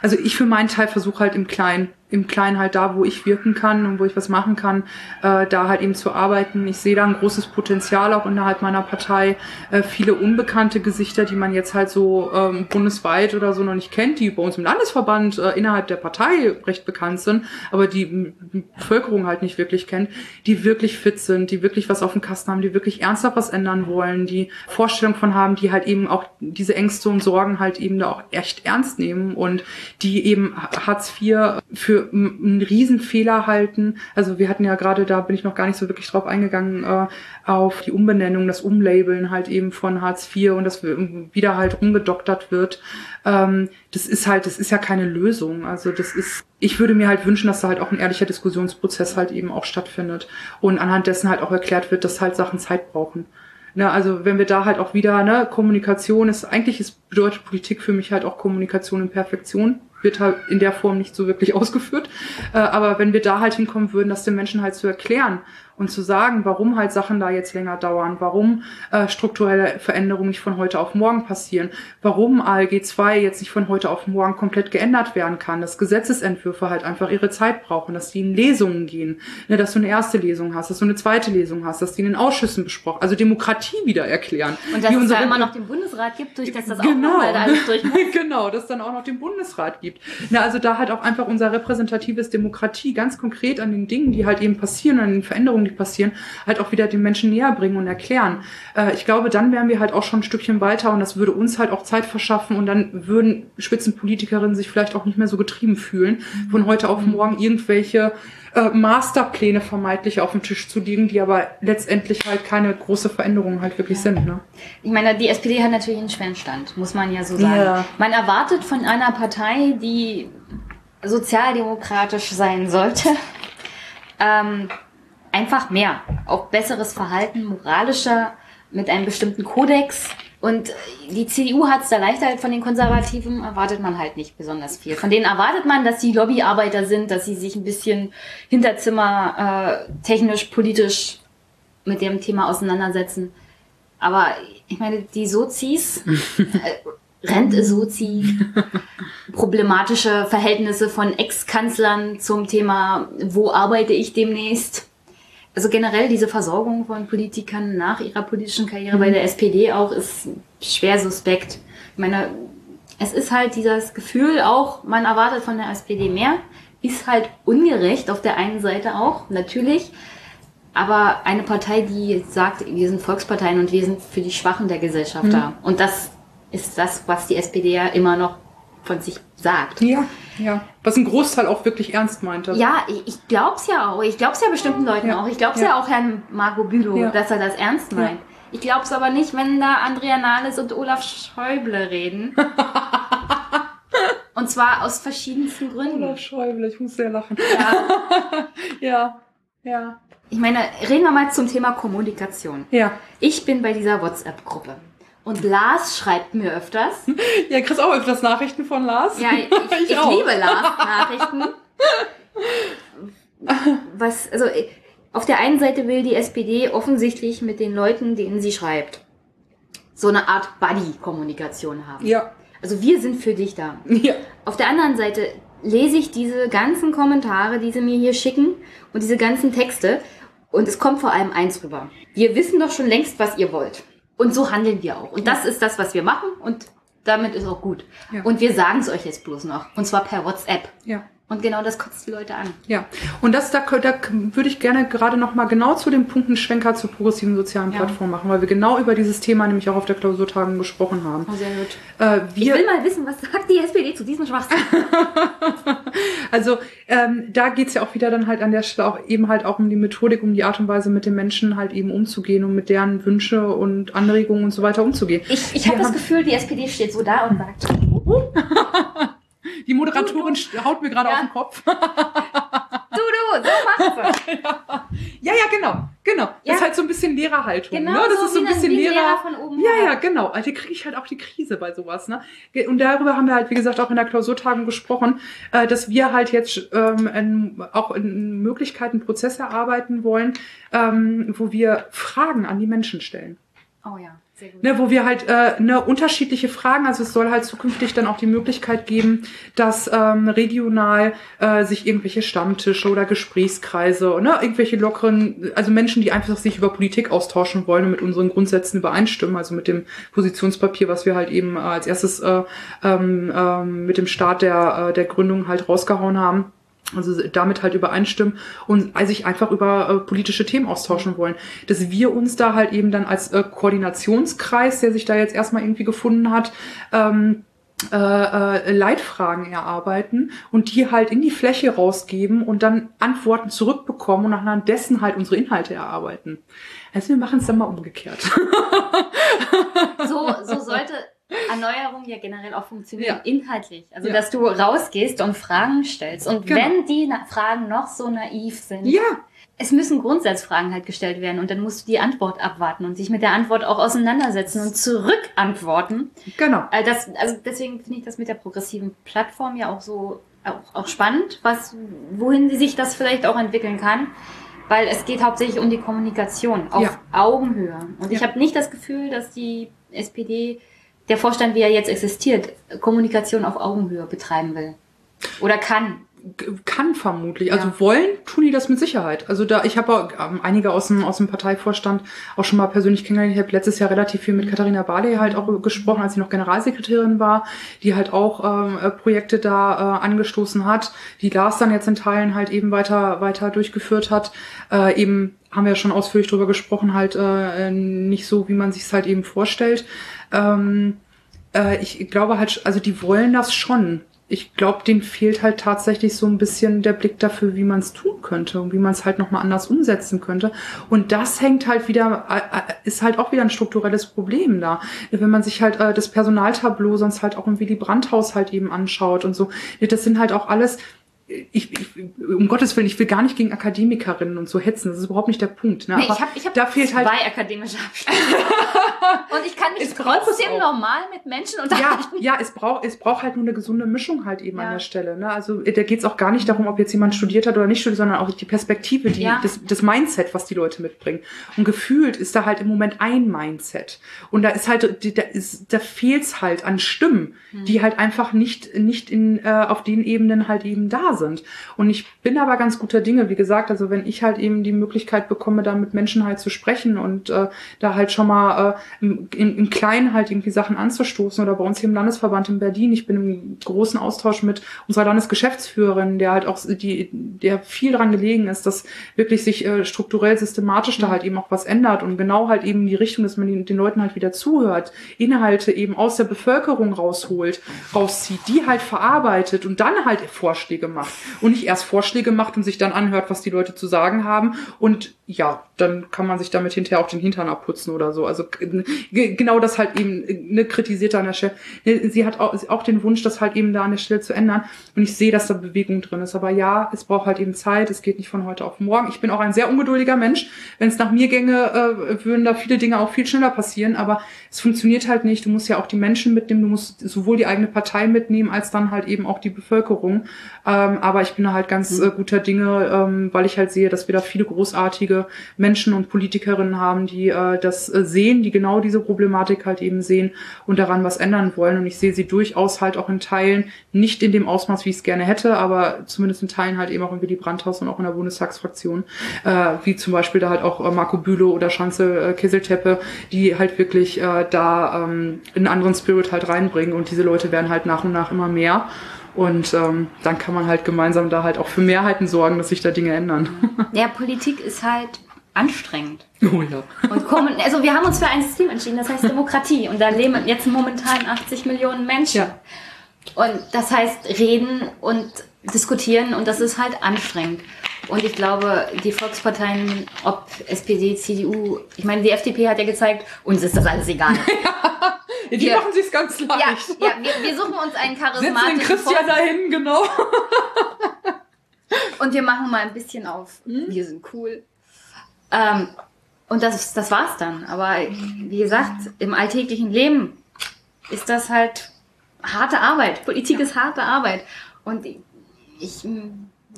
also ich für meinen Teil versuche halt im Kleinen im Kleinen halt da, wo ich wirken kann und wo ich was machen kann, äh, da halt eben zu arbeiten. Ich sehe da ein großes Potenzial auch innerhalb meiner Partei. Äh, viele unbekannte Gesichter, die man jetzt halt so ähm, bundesweit oder so noch nicht kennt, die bei uns im Landesverband äh, innerhalb der Partei recht bekannt sind, aber die Bevölkerung halt nicht wirklich kennt, die wirklich fit sind, die wirklich was auf dem Kasten haben, die wirklich ernsthaft was ändern wollen, die Vorstellung von haben, die halt eben auch diese Ängste und Sorgen halt eben da auch echt ernst nehmen und die eben Hartz IV für einen Riesenfehler halten. Also wir hatten ja gerade, da bin ich noch gar nicht so wirklich drauf eingegangen, äh, auf die Umbenennung, das Umlabeln halt eben von Hartz IV und das wieder halt umgedoktert wird. Ähm, das ist halt, das ist ja keine Lösung. Also das ist, ich würde mir halt wünschen, dass da halt auch ein ehrlicher Diskussionsprozess halt eben auch stattfindet und anhand dessen halt auch erklärt wird, dass halt Sachen Zeit brauchen. Ne, also wenn wir da halt auch wieder, ne, Kommunikation ist, eigentlich ist, bedeutet Politik für mich halt auch Kommunikation in Perfektion wird halt in der Form nicht so wirklich [laughs] ausgeführt. Äh, aber wenn wir da halt hinkommen würden, das den Menschen halt zu erklären, und zu sagen, warum halt Sachen da jetzt länger dauern, warum äh, strukturelle Veränderungen nicht von heute auf morgen passieren, warum ALG 2 jetzt nicht von heute auf morgen komplett geändert werden kann, dass Gesetzesentwürfe halt einfach ihre Zeit brauchen, dass die in Lesungen gehen, ne, dass du eine erste Lesung hast, dass du eine zweite Lesung hast, dass die in den Ausschüssen besprochen, also Demokratie wieder erklären. Und dass es da immer noch den Bundesrat gibt, durch das das genau. auch da alles [laughs] durch muss. genau, dass es dann auch noch den Bundesrat gibt. Na, also da halt auch einfach unser repräsentatives Demokratie ganz konkret an den Dingen, die halt eben passieren, an den Veränderungen, Die passieren, halt auch wieder den Menschen näher bringen und erklären. Äh, ich glaube, dann wären wir halt auch schon ein Stückchen weiter und das würde uns halt auch Zeit verschaffen und dann würden Spitzenpolitikerinnen sich vielleicht auch nicht mehr so getrieben fühlen, von heute auf morgen irgendwelche äh, Masterpläne vermeintlich auf dem Tisch zu liegen, die aber letztendlich halt keine große Veränderung halt wirklich ja. sind. Ne? Ich meine, die SPD hat natürlich einen schweren Stand, muss man ja so sagen. Ja. Man erwartet von einer Partei, die sozialdemokratisch sein sollte, [laughs] ähm, einfach mehr. Auch besseres Verhalten, moralischer, mit einem bestimmten Kodex. Und die CDU hat es da leichter von den Konservativen, erwartet man halt nicht besonders viel. Von denen erwartet man, dass sie Lobbyarbeiter sind, dass sie sich ein bisschen Hinterzimmer äh, technisch, politisch mit dem Thema auseinandersetzen. Aber ich meine, die Sozis, [laughs] äh, Rente-Sozi, problematische Verhältnisse von Ex-Kanzlern zum Thema, wo arbeite ich demnächst, also generell diese Versorgung von Politikern nach ihrer politischen Karriere mhm. bei der SPD auch ist schwer suspekt. Ich meine, es ist halt dieses Gefühl auch, man erwartet von der SPD mehr, ist halt ungerecht auf der einen Seite auch, natürlich. Aber eine Partei, die sagt, wir sind Volksparteien und wir sind für die Schwachen der Gesellschaft mhm. da. Und das ist das, was die SPD ja immer noch von sich sagt. Ja, ja. Was ein Großteil auch wirklich ernst meinte. Ja, ich, ich glaub's ja auch. Ich glaub's ja bestimmten Leuten ja. auch. Ich glaub's ja. ja auch Herrn Marco Bülow, ja. dass er das ernst meint. Ich glaub's aber nicht, wenn da Andrea Nahles und Olaf Schäuble reden. [laughs] und zwar aus verschiedensten Gründen. Olaf Schäuble, ich muss sehr lachen. Ja. [laughs] ja, ja. Ich meine, reden wir mal zum Thema Kommunikation. Ja. Ich bin bei dieser WhatsApp-Gruppe. Und Lars schreibt mir öfters. [laughs] Ja, kriegst auch öfters Nachrichten von Lars? Ja, ich, [laughs] ich, ich liebe Lars Nachrichten. Was, also auf der einen Seite will die SPD offensichtlich mit den Leuten, denen sie schreibt, so eine Art Buddy-Kommunikation haben. Ja. Also wir sind für dich da. Ja. Auf der anderen Seite lese ich diese ganzen Kommentare, die sie mir hier schicken und diese ganzen Texte und es kommt vor allem eins rüber. Wir wissen doch schon längst, was ihr wollt. Und so handeln wir auch. Und das ist das, was wir machen und damit ist auch gut. Ja. Und wir sagen es euch jetzt bloß noch. Und zwar per WhatsApp. Ja. Und genau das kotzt die Leute an. Ja, und das, da, da würde ich gerne gerade noch mal genau zu dem Punkten Schwenker zur progressiven sozialen ja. Plattform machen, weil wir genau über dieses Thema nämlich auch auf der Klausurtagung gesprochen haben. Oh, sehr gut. Äh, wir, ich will mal wissen, was sagt die SPD zu diesem Schwachsinn? [laughs] also ähm, da geht's ja auch wieder dann halt an der Stelle auch eben halt auch um die Methodik, um die Art und Weise mit den Menschen halt eben umzugehen und mit deren Wünsche und Anregungen und so weiter umzugehen. Ich, ich habe das Gefühl, die SPD steht so da und sagt... [laughs] Die Moderatorin du, du. haut mir gerade ja. auf den Kopf. [laughs] du, du, so machst du. [laughs] ja. ja, genau. Genau. Ja. Das ist halt so ein bisschen Lehrerhaltung. Genau, ne? Das so ist so ein bisschen Lehrer. Lehrer von oben ja, her. ja, genau. Also kriege ich halt auch die Krise bei sowas. Ne? Und darüber haben wir halt, wie gesagt, auch in der Klausurtagung gesprochen, äh, dass wir halt jetzt ähm, auch in Möglichkeiten Prozesse erarbeiten wollen, ähm, wo wir Fragen an die Menschen stellen. Oh ja. Ne, wo wir halt äh, ne, unterschiedliche Fragen, also es soll halt zukünftig dann auch die Möglichkeit geben, dass ähm, regional äh, sich irgendwelche Stammtische oder Gesprächskreise, ne, irgendwelche lockeren, also Menschen, die einfach sich über Politik austauschen wollen und mit unseren Grundsätzen übereinstimmen, also mit dem Positionspapier, was wir halt eben äh, als erstes äh, ähm, äh, mit dem Start der, äh, der Gründung halt rausgehauen haben also damit halt übereinstimmen und sich einfach über äh, politische Themen austauschen wollen. Dass wir uns da halt eben dann als äh, Koordinationskreis, der sich da jetzt erstmal irgendwie gefunden hat, ähm, äh, äh, Leitfragen erarbeiten und die halt in die Fläche rausgeben und dann Antworten zurückbekommen und anhand dessen halt unsere Inhalte erarbeiten. Also wir machen es dann mal umgekehrt. [laughs] So, so sollte Erneuerung ja generell auch funktionieren, ja. inhaltlich. Also, ja. dass du rausgehst und Fragen stellst. Und genau. wenn die Fragen noch so naiv sind, ja. es müssen Grundsatzfragen halt gestellt werden und dann musst du die Antwort abwarten und sich mit der Antwort auch auseinandersetzen und zurückantworten. Genau. Also, das, also deswegen finde ich das mit der progressiven Plattform ja auch so auch, auch spannend, was, wohin sie sich das vielleicht auch entwickeln kann weil es geht hauptsächlich um die Kommunikation auf ja. Augenhöhe. Und ja. ich habe nicht das Gefühl, dass die SPD der Vorstand, wie er jetzt existiert, Kommunikation auf Augenhöhe betreiben will. Oder kann. Kann vermutlich. Also ja. wollen tun die das mit Sicherheit. Also da, ich habe ähm, einige aus dem, aus dem Parteivorstand auch schon mal persönlich kennengelernt. Ich habe letztes Jahr relativ viel mit Katharina Barley halt auch gesprochen, als sie noch Generalsekretärin war, die halt auch ähm, äh, Projekte da äh, angestoßen hat, die Lars dann jetzt in Teilen halt eben weiter, weiter durchgeführt hat. Äh, eben haben wir ja schon ausführlich drüber gesprochen, halt äh, nicht so, wie man sich es halt eben vorstellt. Ähm, äh, ich glaube halt, also die wollen das schon. Ich glaube, denen fehlt halt tatsächlich so ein bisschen der Blick dafür, wie man es tun könnte und wie man es halt nochmal anders umsetzen könnte. Und das hängt halt wieder, ist halt auch wieder ein strukturelles Problem da. Wenn man sich halt äh, das Personaltableau sonst halt auch im Willy Brandt-Haus halt eben anschaut und so. Das sind halt auch alles, ich, ich, um Gottes Willen, ich will gar nicht gegen Akademikerinnen und so hetzen. Das ist überhaupt nicht der Punkt. Ne? Nee, Aber ich habe ich hab da fehlt halt zwei halt akademische Abschlüsse. [laughs] und ich kann mich es trotzdem normal mit Menschen unterhalten. Ja, ja, es braucht es braucht halt nur eine gesunde Mischung halt eben ja. an der Stelle. Ne? Also da geht es auch gar nicht darum, ob jetzt jemand studiert hat oder nicht studiert, sondern auch die Perspektive, die, ja. das, das Mindset, was die Leute mitbringen. Und gefühlt ist da halt im Moment ein Mindset. Und da ist halt, da, ist, da fehlt es halt an Stimmen, hm. die halt einfach nicht, nicht in, äh, auf den Ebenen halt eben da sind sind. Und ich bin aber ganz guter Dinge, wie gesagt, also wenn ich halt eben die Möglichkeit bekomme, da mit Menschen halt zu sprechen und äh, da halt schon mal äh, im, im Kleinen halt irgendwie Sachen anzustoßen oder bei uns hier im Landesverband in Berlin, ich bin im großen Austausch mit unserer Landesgeschäftsführerin, der halt auch die, der viel dran gelegen ist, dass wirklich sich äh, strukturell systematisch da halt eben auch was ändert und genau halt eben die Richtung, dass man den, den Leuten halt wieder zuhört, Inhalte eben aus der Bevölkerung rausholt, rauszieht, die halt verarbeitet und dann halt Vorschläge macht [laughs] und nicht erst Vorschläge macht und sich dann anhört, was die Leute zu sagen haben und ja, dann kann man sich damit hinterher auch den Hintern abputzen oder so. Also genau das halt eben ne, kritisiert an der Stelle. Ne, sie hat auch, auch den Wunsch, das halt eben da an der Stelle zu ändern. Und ich sehe, dass da Bewegung drin ist. Aber ja, es braucht halt eben Zeit. Es geht nicht von heute auf morgen. Ich bin auch ein sehr ungeduldiger Mensch. Wenn es nach mir gänge, äh, würden da viele Dinge auch viel schneller passieren. Aber es funktioniert halt nicht. Du musst ja auch die Menschen mitnehmen. Du musst sowohl die eigene Partei mitnehmen, als dann halt eben auch die Bevölkerung. Ähm, aber ich bin da halt ganz äh, guter Dinge, ähm, weil ich halt sehe, dass wir da viele großartige Menschen Menschen und Politikerinnen haben, die äh, das äh, sehen, die genau diese Problematik halt eben sehen und daran was ändern wollen. Und ich sehe sie durchaus halt auch in Teilen, nicht in dem Ausmaß, wie ich es gerne hätte, aber zumindest in Teilen halt eben auch in Willy Brandhaus und auch in der Bundestagsfraktion, äh, wie zum Beispiel da halt auch äh, Marco Bülow oder Schanze äh, Kesselteppe, die halt wirklich äh, da ähm, einen anderen Spirit halt reinbringen und diese Leute werden halt nach und nach immer mehr. Und ähm, dann kann man halt gemeinsam da halt auch für Mehrheiten sorgen, dass sich da Dinge ändern. [laughs] Ja, Politik ist halt anstrengend. Oh ja. Und kommen, also wir haben uns für ein System entschieden, das heißt Demokratie. Und da leben jetzt momentan 80 Millionen Menschen. Ja. Und das heißt reden und diskutieren und das ist halt anstrengend. Und ich glaube, die Volksparteien, ob SPD, CDU, ich meine, die FDP hat ja gezeigt, uns ist das alles egal. [laughs] Ja, die wir, machen sich's ganz leicht. Ja, ja wir, wir suchen uns einen charismatischen den Christian dahin, genau. [laughs] und wir machen mal ein bisschen auf, hm? wir sind cool. Ähm, und das, das war's dann. Aber wie gesagt, im alltäglichen Leben ist das halt harte Arbeit. Politik ja. ist harte Arbeit. Und ich,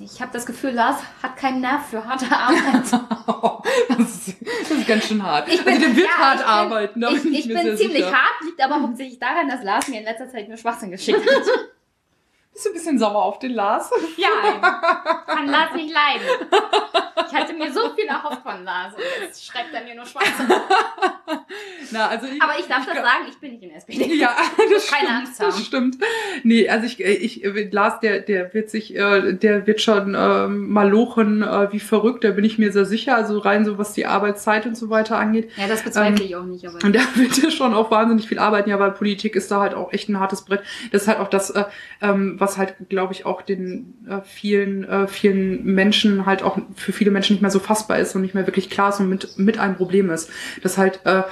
ich ich habe das Gefühl, Lars hat keinen Nerv für harte Arbeit. [laughs] das, ist, das, ist, ganz schön hart. Ich bin, also der wird ja, hart bin, arbeiten. Ich, ich, ich bin ziemlich sicher. hart, liegt aber hauptsächlich daran, dass Lars mir in letzter Zeit nur Schwachsinn geschickt hat. [laughs] Bist du ein bisschen sauer auf den Lars? Ja, [laughs] kann Lars nicht leiden. Ich hatte mir so viel erhofft von Lars und jetzt schreibt er mir nur Schwachsinn. Na, also ich, Aber ich darf ich das sagen, ich bin nicht in SPD. Ja, das Keine stimmt, Angst haben. Das stimmt. Nee, also ich, ich Lars, der, der wird sich, äh, der wird schon äh, malochen äh, wie verrückt, da bin ich mir sehr sicher. Also rein so, was die Arbeitszeit und so weiter angeht. Ja, das bezweifle ähm, ich auch nicht. Aber und [laughs] da wird ja schon auch wahnsinnig viel arbeiten, ja, weil Politik ist da halt auch echt ein hartes Brett. Das ist halt auch das, äh, ähm, was halt, glaube ich, auch den äh, vielen, äh, vielen Menschen halt auch für viele Menschen nicht mehr so fassbar ist und nicht mehr wirklich klar ist und mit, mit ein Problem ist. Dass halt äh,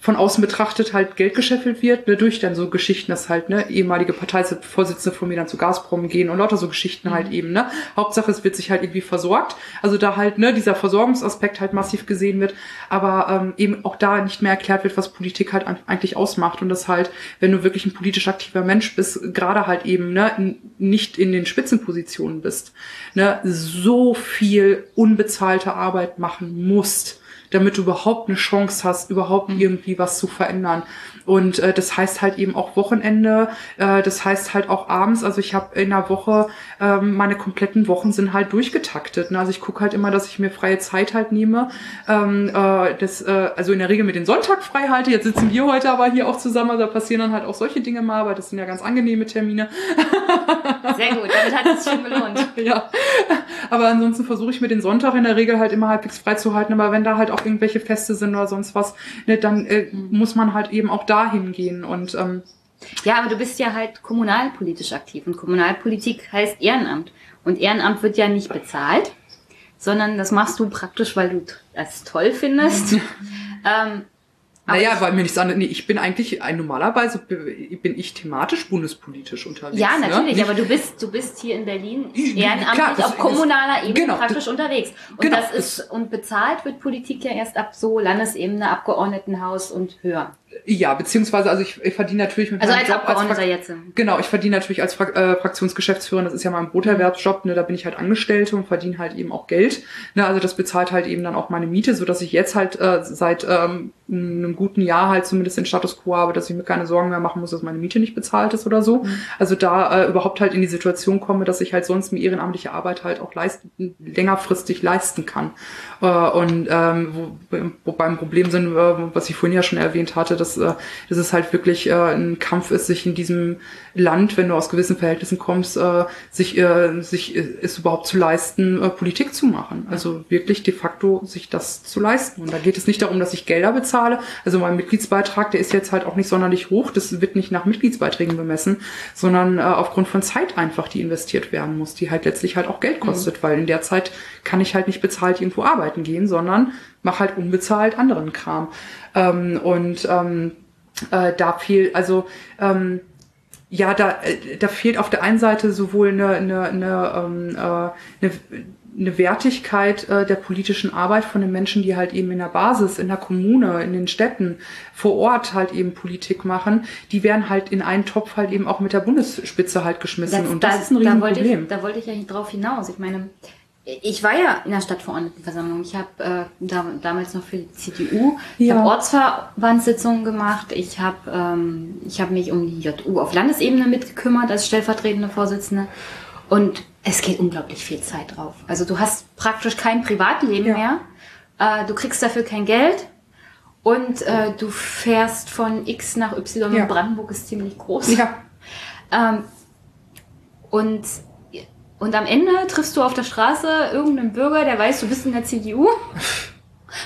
von außen betrachtet halt Geld gescheffelt wird, ne, durch dann so Geschichten, dass halt ne, ehemalige Parteivorsitzende von mir dann zu Gazprom gehen und lauter so Geschichten halt mhm. halt eben. Ne. Hauptsache, es wird sich halt irgendwie versorgt. Also da halt ne, dieser Versorgungsaspekt halt massiv gesehen wird, aber ähm, eben auch da nicht mehr erklärt wird, was Politik halt eigentlich ausmacht und das halt, wenn du wirklich ein politisch aktiver Mensch bist, gerade halt eben ne, nicht in den Spitzenpositionen bist, ne, so viel unbezahlte Arbeit machen musst damit du überhaupt eine Chance hast, überhaupt mhm. irgendwie was zu verändern. Und äh, das heißt halt eben auch Wochenende, äh, das heißt halt auch abends. Also ich habe in der Woche, äh, meine kompletten Wochen sind halt durchgetaktet. Ne? Also ich gucke halt immer, dass ich mir freie Zeit halt nehme. Ähm, äh, das, äh, also in der Regel mit den Sonntag frei halte. Jetzt sitzen wir heute aber hier auch zusammen, also da passieren dann halt auch solche Dinge mal, aber das sind ja ganz angenehme Termine. Sehr gut, damit hat es schon gelohnt. [laughs] ja. Aber ansonsten versuche ich mir den Sonntag in der Regel halt immer halbwegs frei zu halten. Aber wenn da halt auch irgendwelche Feste sind oder sonst was, ne, dann äh, mhm. muss man halt eben auch da dahin gehen und ähm, ja, aber du bist ja halt kommunalpolitisch aktiv und Kommunalpolitik heißt Ehrenamt und Ehrenamt wird ja nicht bezahlt, sondern das machst du praktisch, weil du das toll findest. [laughs] ähm, naja, weil mir nichts anderes. Nee, ich bin eigentlich ein normalerweise bin ich thematisch bundespolitisch unterwegs. Ja, ne? natürlich, ne? aber du bist du bist hier in Berlin ehrenamtlich Klar, auf kommunaler Ebene genau, praktisch unterwegs. Und genau, das ist und bezahlt wird Politik ja erst ab so Landesebene, Abgeordnetenhaus und höher. Ja, beziehungsweise, also ich, ich verdiene natürlich mit also als Job Abgeordneter als jetzt. Genau, ich verdiene natürlich als Fra äh, Fraktionsgeschäftsführer, das ist ja mein Broterwerbsjob, ne, da bin ich halt Angestellte und verdiene halt eben auch Geld. Ne, also das bezahlt halt eben dann auch meine Miete, so dass ich jetzt halt äh, seit ähm, einem guten Jahr halt zumindest den Status quo habe, dass ich mir keine Sorgen mehr machen muss, dass meine Miete nicht bezahlt ist oder so. Mhm. Also da äh, überhaupt halt in die Situation komme, dass ich halt sonst mir ehrenamtliche Arbeit halt auch leisten, längerfristig leisten kann. Äh, und ähm, wo, wo beim Problem sind, äh, was ich vorhin ja schon erwähnt hatte, dass, äh, dass es halt wirklich äh, ein Kampf ist, sich in diesem Land, wenn du aus gewissen Verhältnissen kommst, äh, sich, äh, sich es überhaupt zu leisten, äh, Politik zu machen. Also wirklich de facto sich das zu leisten. Und da geht es nicht darum, dass ich Gelder bezahle. Also mein Mitgliedsbeitrag, der ist jetzt halt auch nicht sonderlich hoch. Das wird nicht nach Mitgliedsbeiträgen bemessen, sondern äh, aufgrund von Zeit einfach, die investiert werden muss, die halt letztlich halt auch Geld kostet, mhm. weil in der Zeit kann ich halt nicht bezahlt irgendwo arbeiten gehen, sondern mache halt unbezahlt anderen Kram. Ähm, und ähm, äh, da viel, also ähm, ja, da, äh, da fehlt auf der einen Seite sowohl eine, eine, eine, ähm, äh, eine, eine Wertigkeit äh, der politischen Arbeit von den Menschen, die halt eben in der Basis, in der Kommune, in den Städten, vor Ort halt eben Politik machen, die werden halt in einen Topf halt eben auch mit der Bundesspitze halt geschmissen. Das, und das, das ist ein Riesenproblem. Da wollte ich, da wollte ich ja drauf hinaus. Ich meine, ich war ja in der Stadtverordnetenversammlung. Ich habe äh, da, damals noch für die CDU, ich ja. habe Ortsverbandssitzungen gemacht. Ich habe ähm, ich habe mich um die JU auf Landesebene mitgekümmert als stellvertretende Vorsitzende. Und es geht unglaublich viel Zeit drauf. Also du hast praktisch kein Privatleben ja. mehr. Äh, du kriegst dafür kein Geld. Und äh, du fährst von X nach Y. Ja. Brandenburg ist ziemlich groß. Ja. Ähm, und und am Ende triffst du auf der Straße irgendeinen Bürger, der weiß, du bist in der CDU.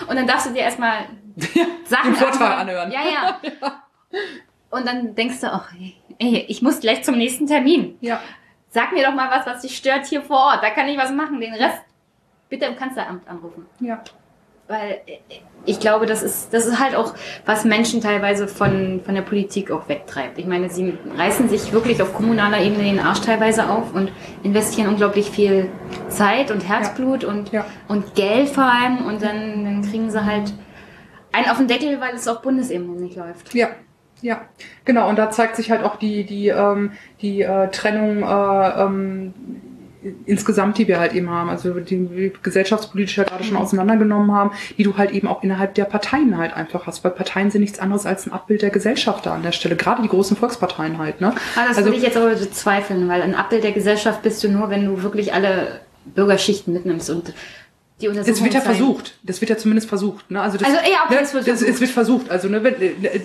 Und dann darfst du dir erstmal ja, Sachen Vortrag anhören. Ja, ja, [laughs] ja. Und dann denkst du, ach, ey, ich muss gleich zum nächsten Termin. Ja. Sag mir doch mal was, was dich stört hier vor Ort. Da kann ich was machen. Den Rest bitte im Kanzleramt anrufen. Ja. Weil ich glaube, das ist, das ist halt auch, was Menschen teilweise von, von der Politik auch wegtreibt. Ich meine, sie reißen sich wirklich auf kommunaler Ebene den Arsch teilweise auf und investieren unglaublich viel Zeit und Herzblut ja. Und, ja. und Geld vor allem und dann, dann kriegen sie halt einen auf den Deckel, weil es auf Bundesebene nicht läuft. Ja. Ja, genau. Und da zeigt sich halt auch die die ähm, die äh, Trennung äh, ähm, insgesamt, die wir halt eben haben, also die wir gesellschaftspolitisch ja gerade schon mhm. auseinandergenommen haben, die du halt eben auch innerhalb der Parteien halt einfach hast, weil Parteien sind nichts anderes als ein Abbild der Gesellschaft da an der Stelle, gerade die großen Volksparteien halt. Ne? Ah, das also, würde ich jetzt aber bezweifeln, weil ein Abbild der Gesellschaft bist du nur, wenn du wirklich alle Bürgerschichten mitnimmst und die Untersuchung Es wird ja versucht, das wird ja zumindest versucht. Ne? Also, das, also ja, okay, ne, es, wird das, es wird versucht. Also ne, wenn, äh,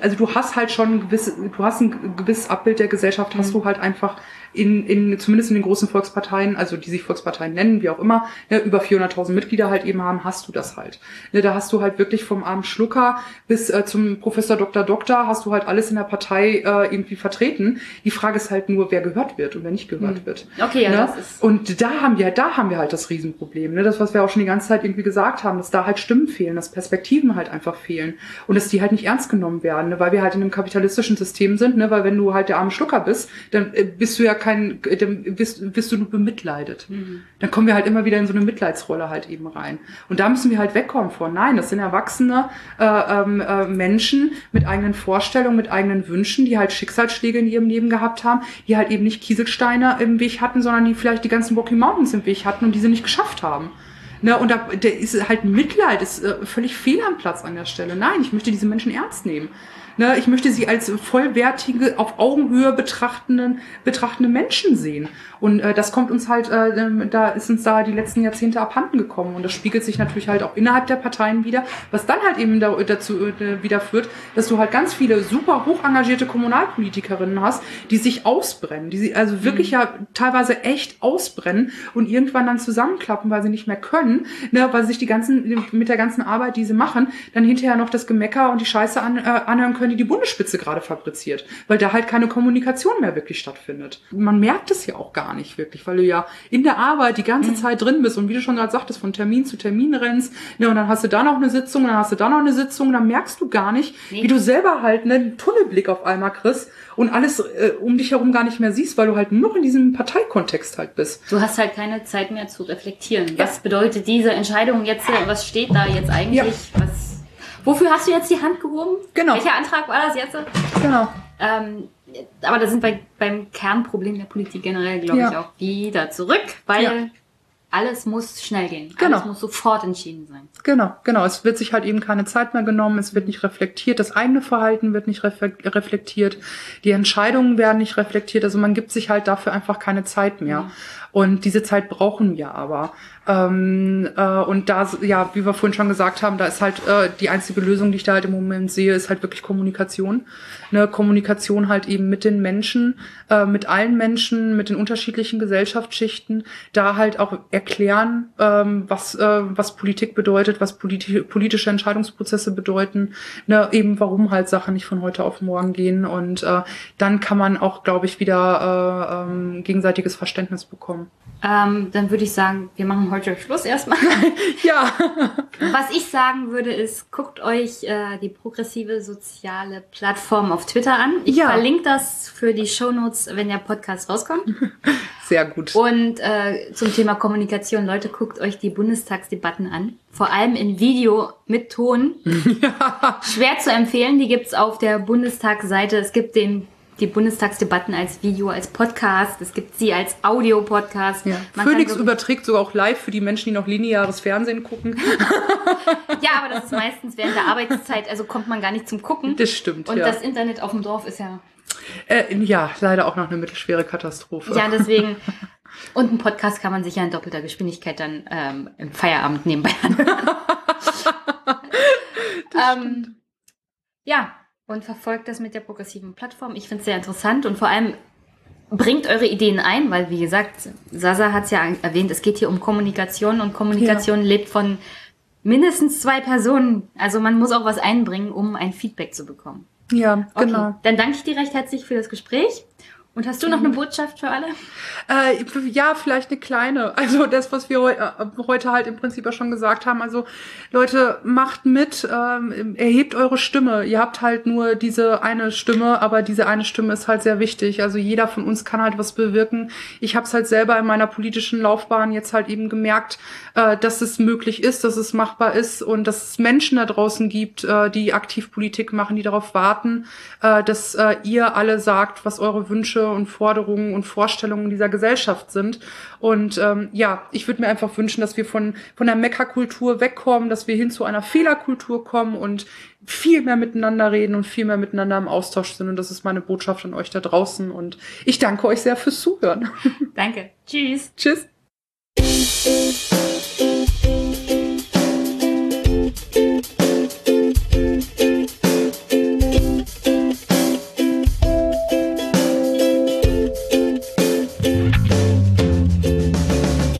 also du hast halt schon ein gewisses, du hast ein gewisses Abbild der Gesellschaft, hast mhm. du halt einfach in, in zumindest in den großen Volksparteien, also die sich Volksparteien nennen, wie auch immer, ne, über 400.000 Mitglieder halt eben haben, hast du das halt. Ne, da hast du halt wirklich vom armen Schlucker bis äh, zum Professor Dr. Doktor, hast du halt alles in der Partei äh, irgendwie vertreten. Die Frage ist halt nur, wer gehört wird und wer nicht gehört hm. wird. Okay, ja, ne? das ist Und da haben wir, da haben wir halt das Riesenproblem. Ne? Das, was wir auch schon die ganze Zeit irgendwie gesagt haben, dass da halt Stimmen fehlen, dass Perspektiven halt einfach fehlen und dass die halt nicht ernst genommen werden, ne? weil wir halt in einem kapitalistischen System sind, ne? weil wenn du halt der arme Schlucker bist, dann äh, bist du ja kein, dann wirst, wirst du nur bemitleidet. Mhm. Dann kommen wir halt immer wieder in so eine Mitleidsrolle halt eben rein. Und da müssen wir halt wegkommen von. Nein, das sind erwachsene äh, ähm, äh, Menschen mit eigenen Vorstellungen, mit eigenen Wünschen, die halt Schicksalsschläge in ihrem Leben gehabt haben, die halt eben nicht Kieselsteine im Weg hatten, sondern die vielleicht die ganzen Rocky Mountains im Weg hatten und diese nicht geschafft haben. Ne, und da der ist halt Mitleid, ist äh, völlig fehl am Platz an der Stelle. Nein, ich möchte diese Menschen ernst nehmen. Ne, ich möchte sie als vollwertige, auf Augenhöhe betrachtenden, betrachtende Menschen sehen. Und äh, das kommt uns halt, äh, ähm, da ist uns da die letzten Jahrzehnte abhanden gekommen. Und das spiegelt sich natürlich halt auch innerhalb der Parteien wieder, was dann halt eben da, dazu äh, wieder führt, dass du halt ganz viele super hoch engagierte Kommunalpolitikerinnen hast, die sich ausbrennen, die sie also wirklich mhm. ja teilweise echt ausbrennen und irgendwann dann zusammenklappen, weil sie nicht mehr können, ne, weil sie sich die ganzen, mit der ganzen Arbeit, die sie machen, dann hinterher noch das Gemecker und die Scheiße an, äh, anhören können, die die Bundesspitze gerade fabriziert, weil da halt keine Kommunikation mehr wirklich stattfindet. Man merkt es ja auch gar nicht wirklich, weil du ja in der Arbeit die ganze mhm. Zeit drin bist und wie du schon gerade sagtest, von Termin zu Termin rennst, ne, und dann hast du da noch eine Sitzung, und dann hast du da noch eine Sitzung, dann merkst du gar nicht, nee. wie du selber halt ne, einen Tunnelblick auf einmal kriegst und alles äh, um dich herum gar nicht mehr siehst, weil du halt nur noch in diesem Parteikontext halt bist. Du hast halt keine Zeit mehr zu reflektieren. Ja. Was bedeutet diese Entscheidung jetzt, was steht da jetzt eigentlich, ja. was Wofür hast du jetzt die Hand gehoben? Genau. Welcher Antrag war das jetzt? Genau. Ähm, aber da sind wir beim Kernproblem der Politik generell, glaube ja. ich, auch wieder zurück, weil ja. alles muss schnell gehen. Genau. Alles muss sofort entschieden sein. Genau, genau. Es wird sich halt eben keine Zeit mehr genommen, es wird nicht reflektiert, das eigene Verhalten wird nicht reflektiert, die Entscheidungen werden nicht reflektiert, also man gibt sich halt dafür einfach keine Zeit mehr. Mhm. Und diese Zeit brauchen wir aber. Ähm, äh, und da, ja, wie wir vorhin schon gesagt haben, da ist halt äh, die einzige Lösung, die ich da halt im Moment sehe, ist halt wirklich Kommunikation. Ne, Kommunikation halt eben mit den Menschen, äh, mit allen Menschen, mit den unterschiedlichen Gesellschaftsschichten, da halt auch erklären, ähm, was, äh, was Politik bedeutet, was politi politische Entscheidungsprozesse bedeuten, ne, eben warum halt Sachen nicht von heute auf morgen gehen. Und äh, dann kann man auch, glaube ich, wieder äh, ähm, gegenseitiges Verständnis bekommen. Ähm, dann würde ich sagen, wir machen heute Schluss erstmal. [laughs] ja. Was ich sagen würde, ist, guckt euch äh, die progressive soziale Plattform auf Twitter an. Ich ja. verlinke das für die Shownotes, wenn der Podcast rauskommt. [laughs] Sehr gut. Und äh, zum Thema Kommunikation, Leute, guckt euch die Bundestagsdebatten an. Vor allem in Video mit Ton. [laughs] Ja. Schwer zu empfehlen, die gibt's auf der Bundestagsseite. Es gibt den die Bundestagsdebatten als Video, als Podcast. Es gibt sie als Audio-Podcast. Ja. Phoenix überträgt sogar auch live für die Menschen, die noch lineares Fernsehen gucken. [laughs] ja, aber das ist meistens während der Arbeitszeit, also kommt man gar nicht zum Gucken. Das stimmt. Und ja. das Internet auf dem Dorf ist ja. Äh, ja, leider auch noch eine mittelschwere Katastrophe. Ja, deswegen. [laughs] Und einen Podcast kann man sich ja in doppelter Geschwindigkeit dann ähm, im Feierabend nebenbei anhören. [laughs] ähm, ja, und verfolgt das mit der progressiven Plattform. Ich finde es sehr interessant und vor allem bringt eure Ideen ein, weil wie gesagt, Sasa hat es ja erwähnt, es geht hier um Kommunikation und Kommunikation ja. lebt von mindestens zwei Personen. Also man muss auch was einbringen, um ein Feedback zu bekommen. Ja, okay. genau. Dann danke ich dir recht herzlich für das Gespräch und hast du noch eine Botschaft für alle? Äh, ja, vielleicht eine kleine. [laughs] Also das, was wir heu äh, heute halt im Prinzip auch schon gesagt haben. Also Leute, macht mit, ähm, erhebt eure Stimme. Ihr habt halt nur diese eine Stimme, aber diese eine Stimme ist halt sehr wichtig. Also jeder von uns kann halt was bewirken. Ich habe es halt selber in meiner politischen Laufbahn jetzt halt eben gemerkt, äh, dass es möglich ist, dass es machbar ist und dass es Menschen da draußen gibt, äh, die aktiv Politik machen, die darauf warten, äh, dass äh, ihr alle sagt, was eure Wünsche und Forderungen und Vorstellungen dieser Gesellschaft sind. Und ähm, ja, ich würde mir einfach wünschen, dass wir von, von der Meckerkultur wegkommen, dass wir hin zu einer Fehlerkultur kommen und viel mehr miteinander reden und viel mehr miteinander im Austausch sind. Und das ist meine Botschaft an euch da draußen. Und ich danke euch sehr fürs Zuhören. Danke. Tschüss. Tschüss.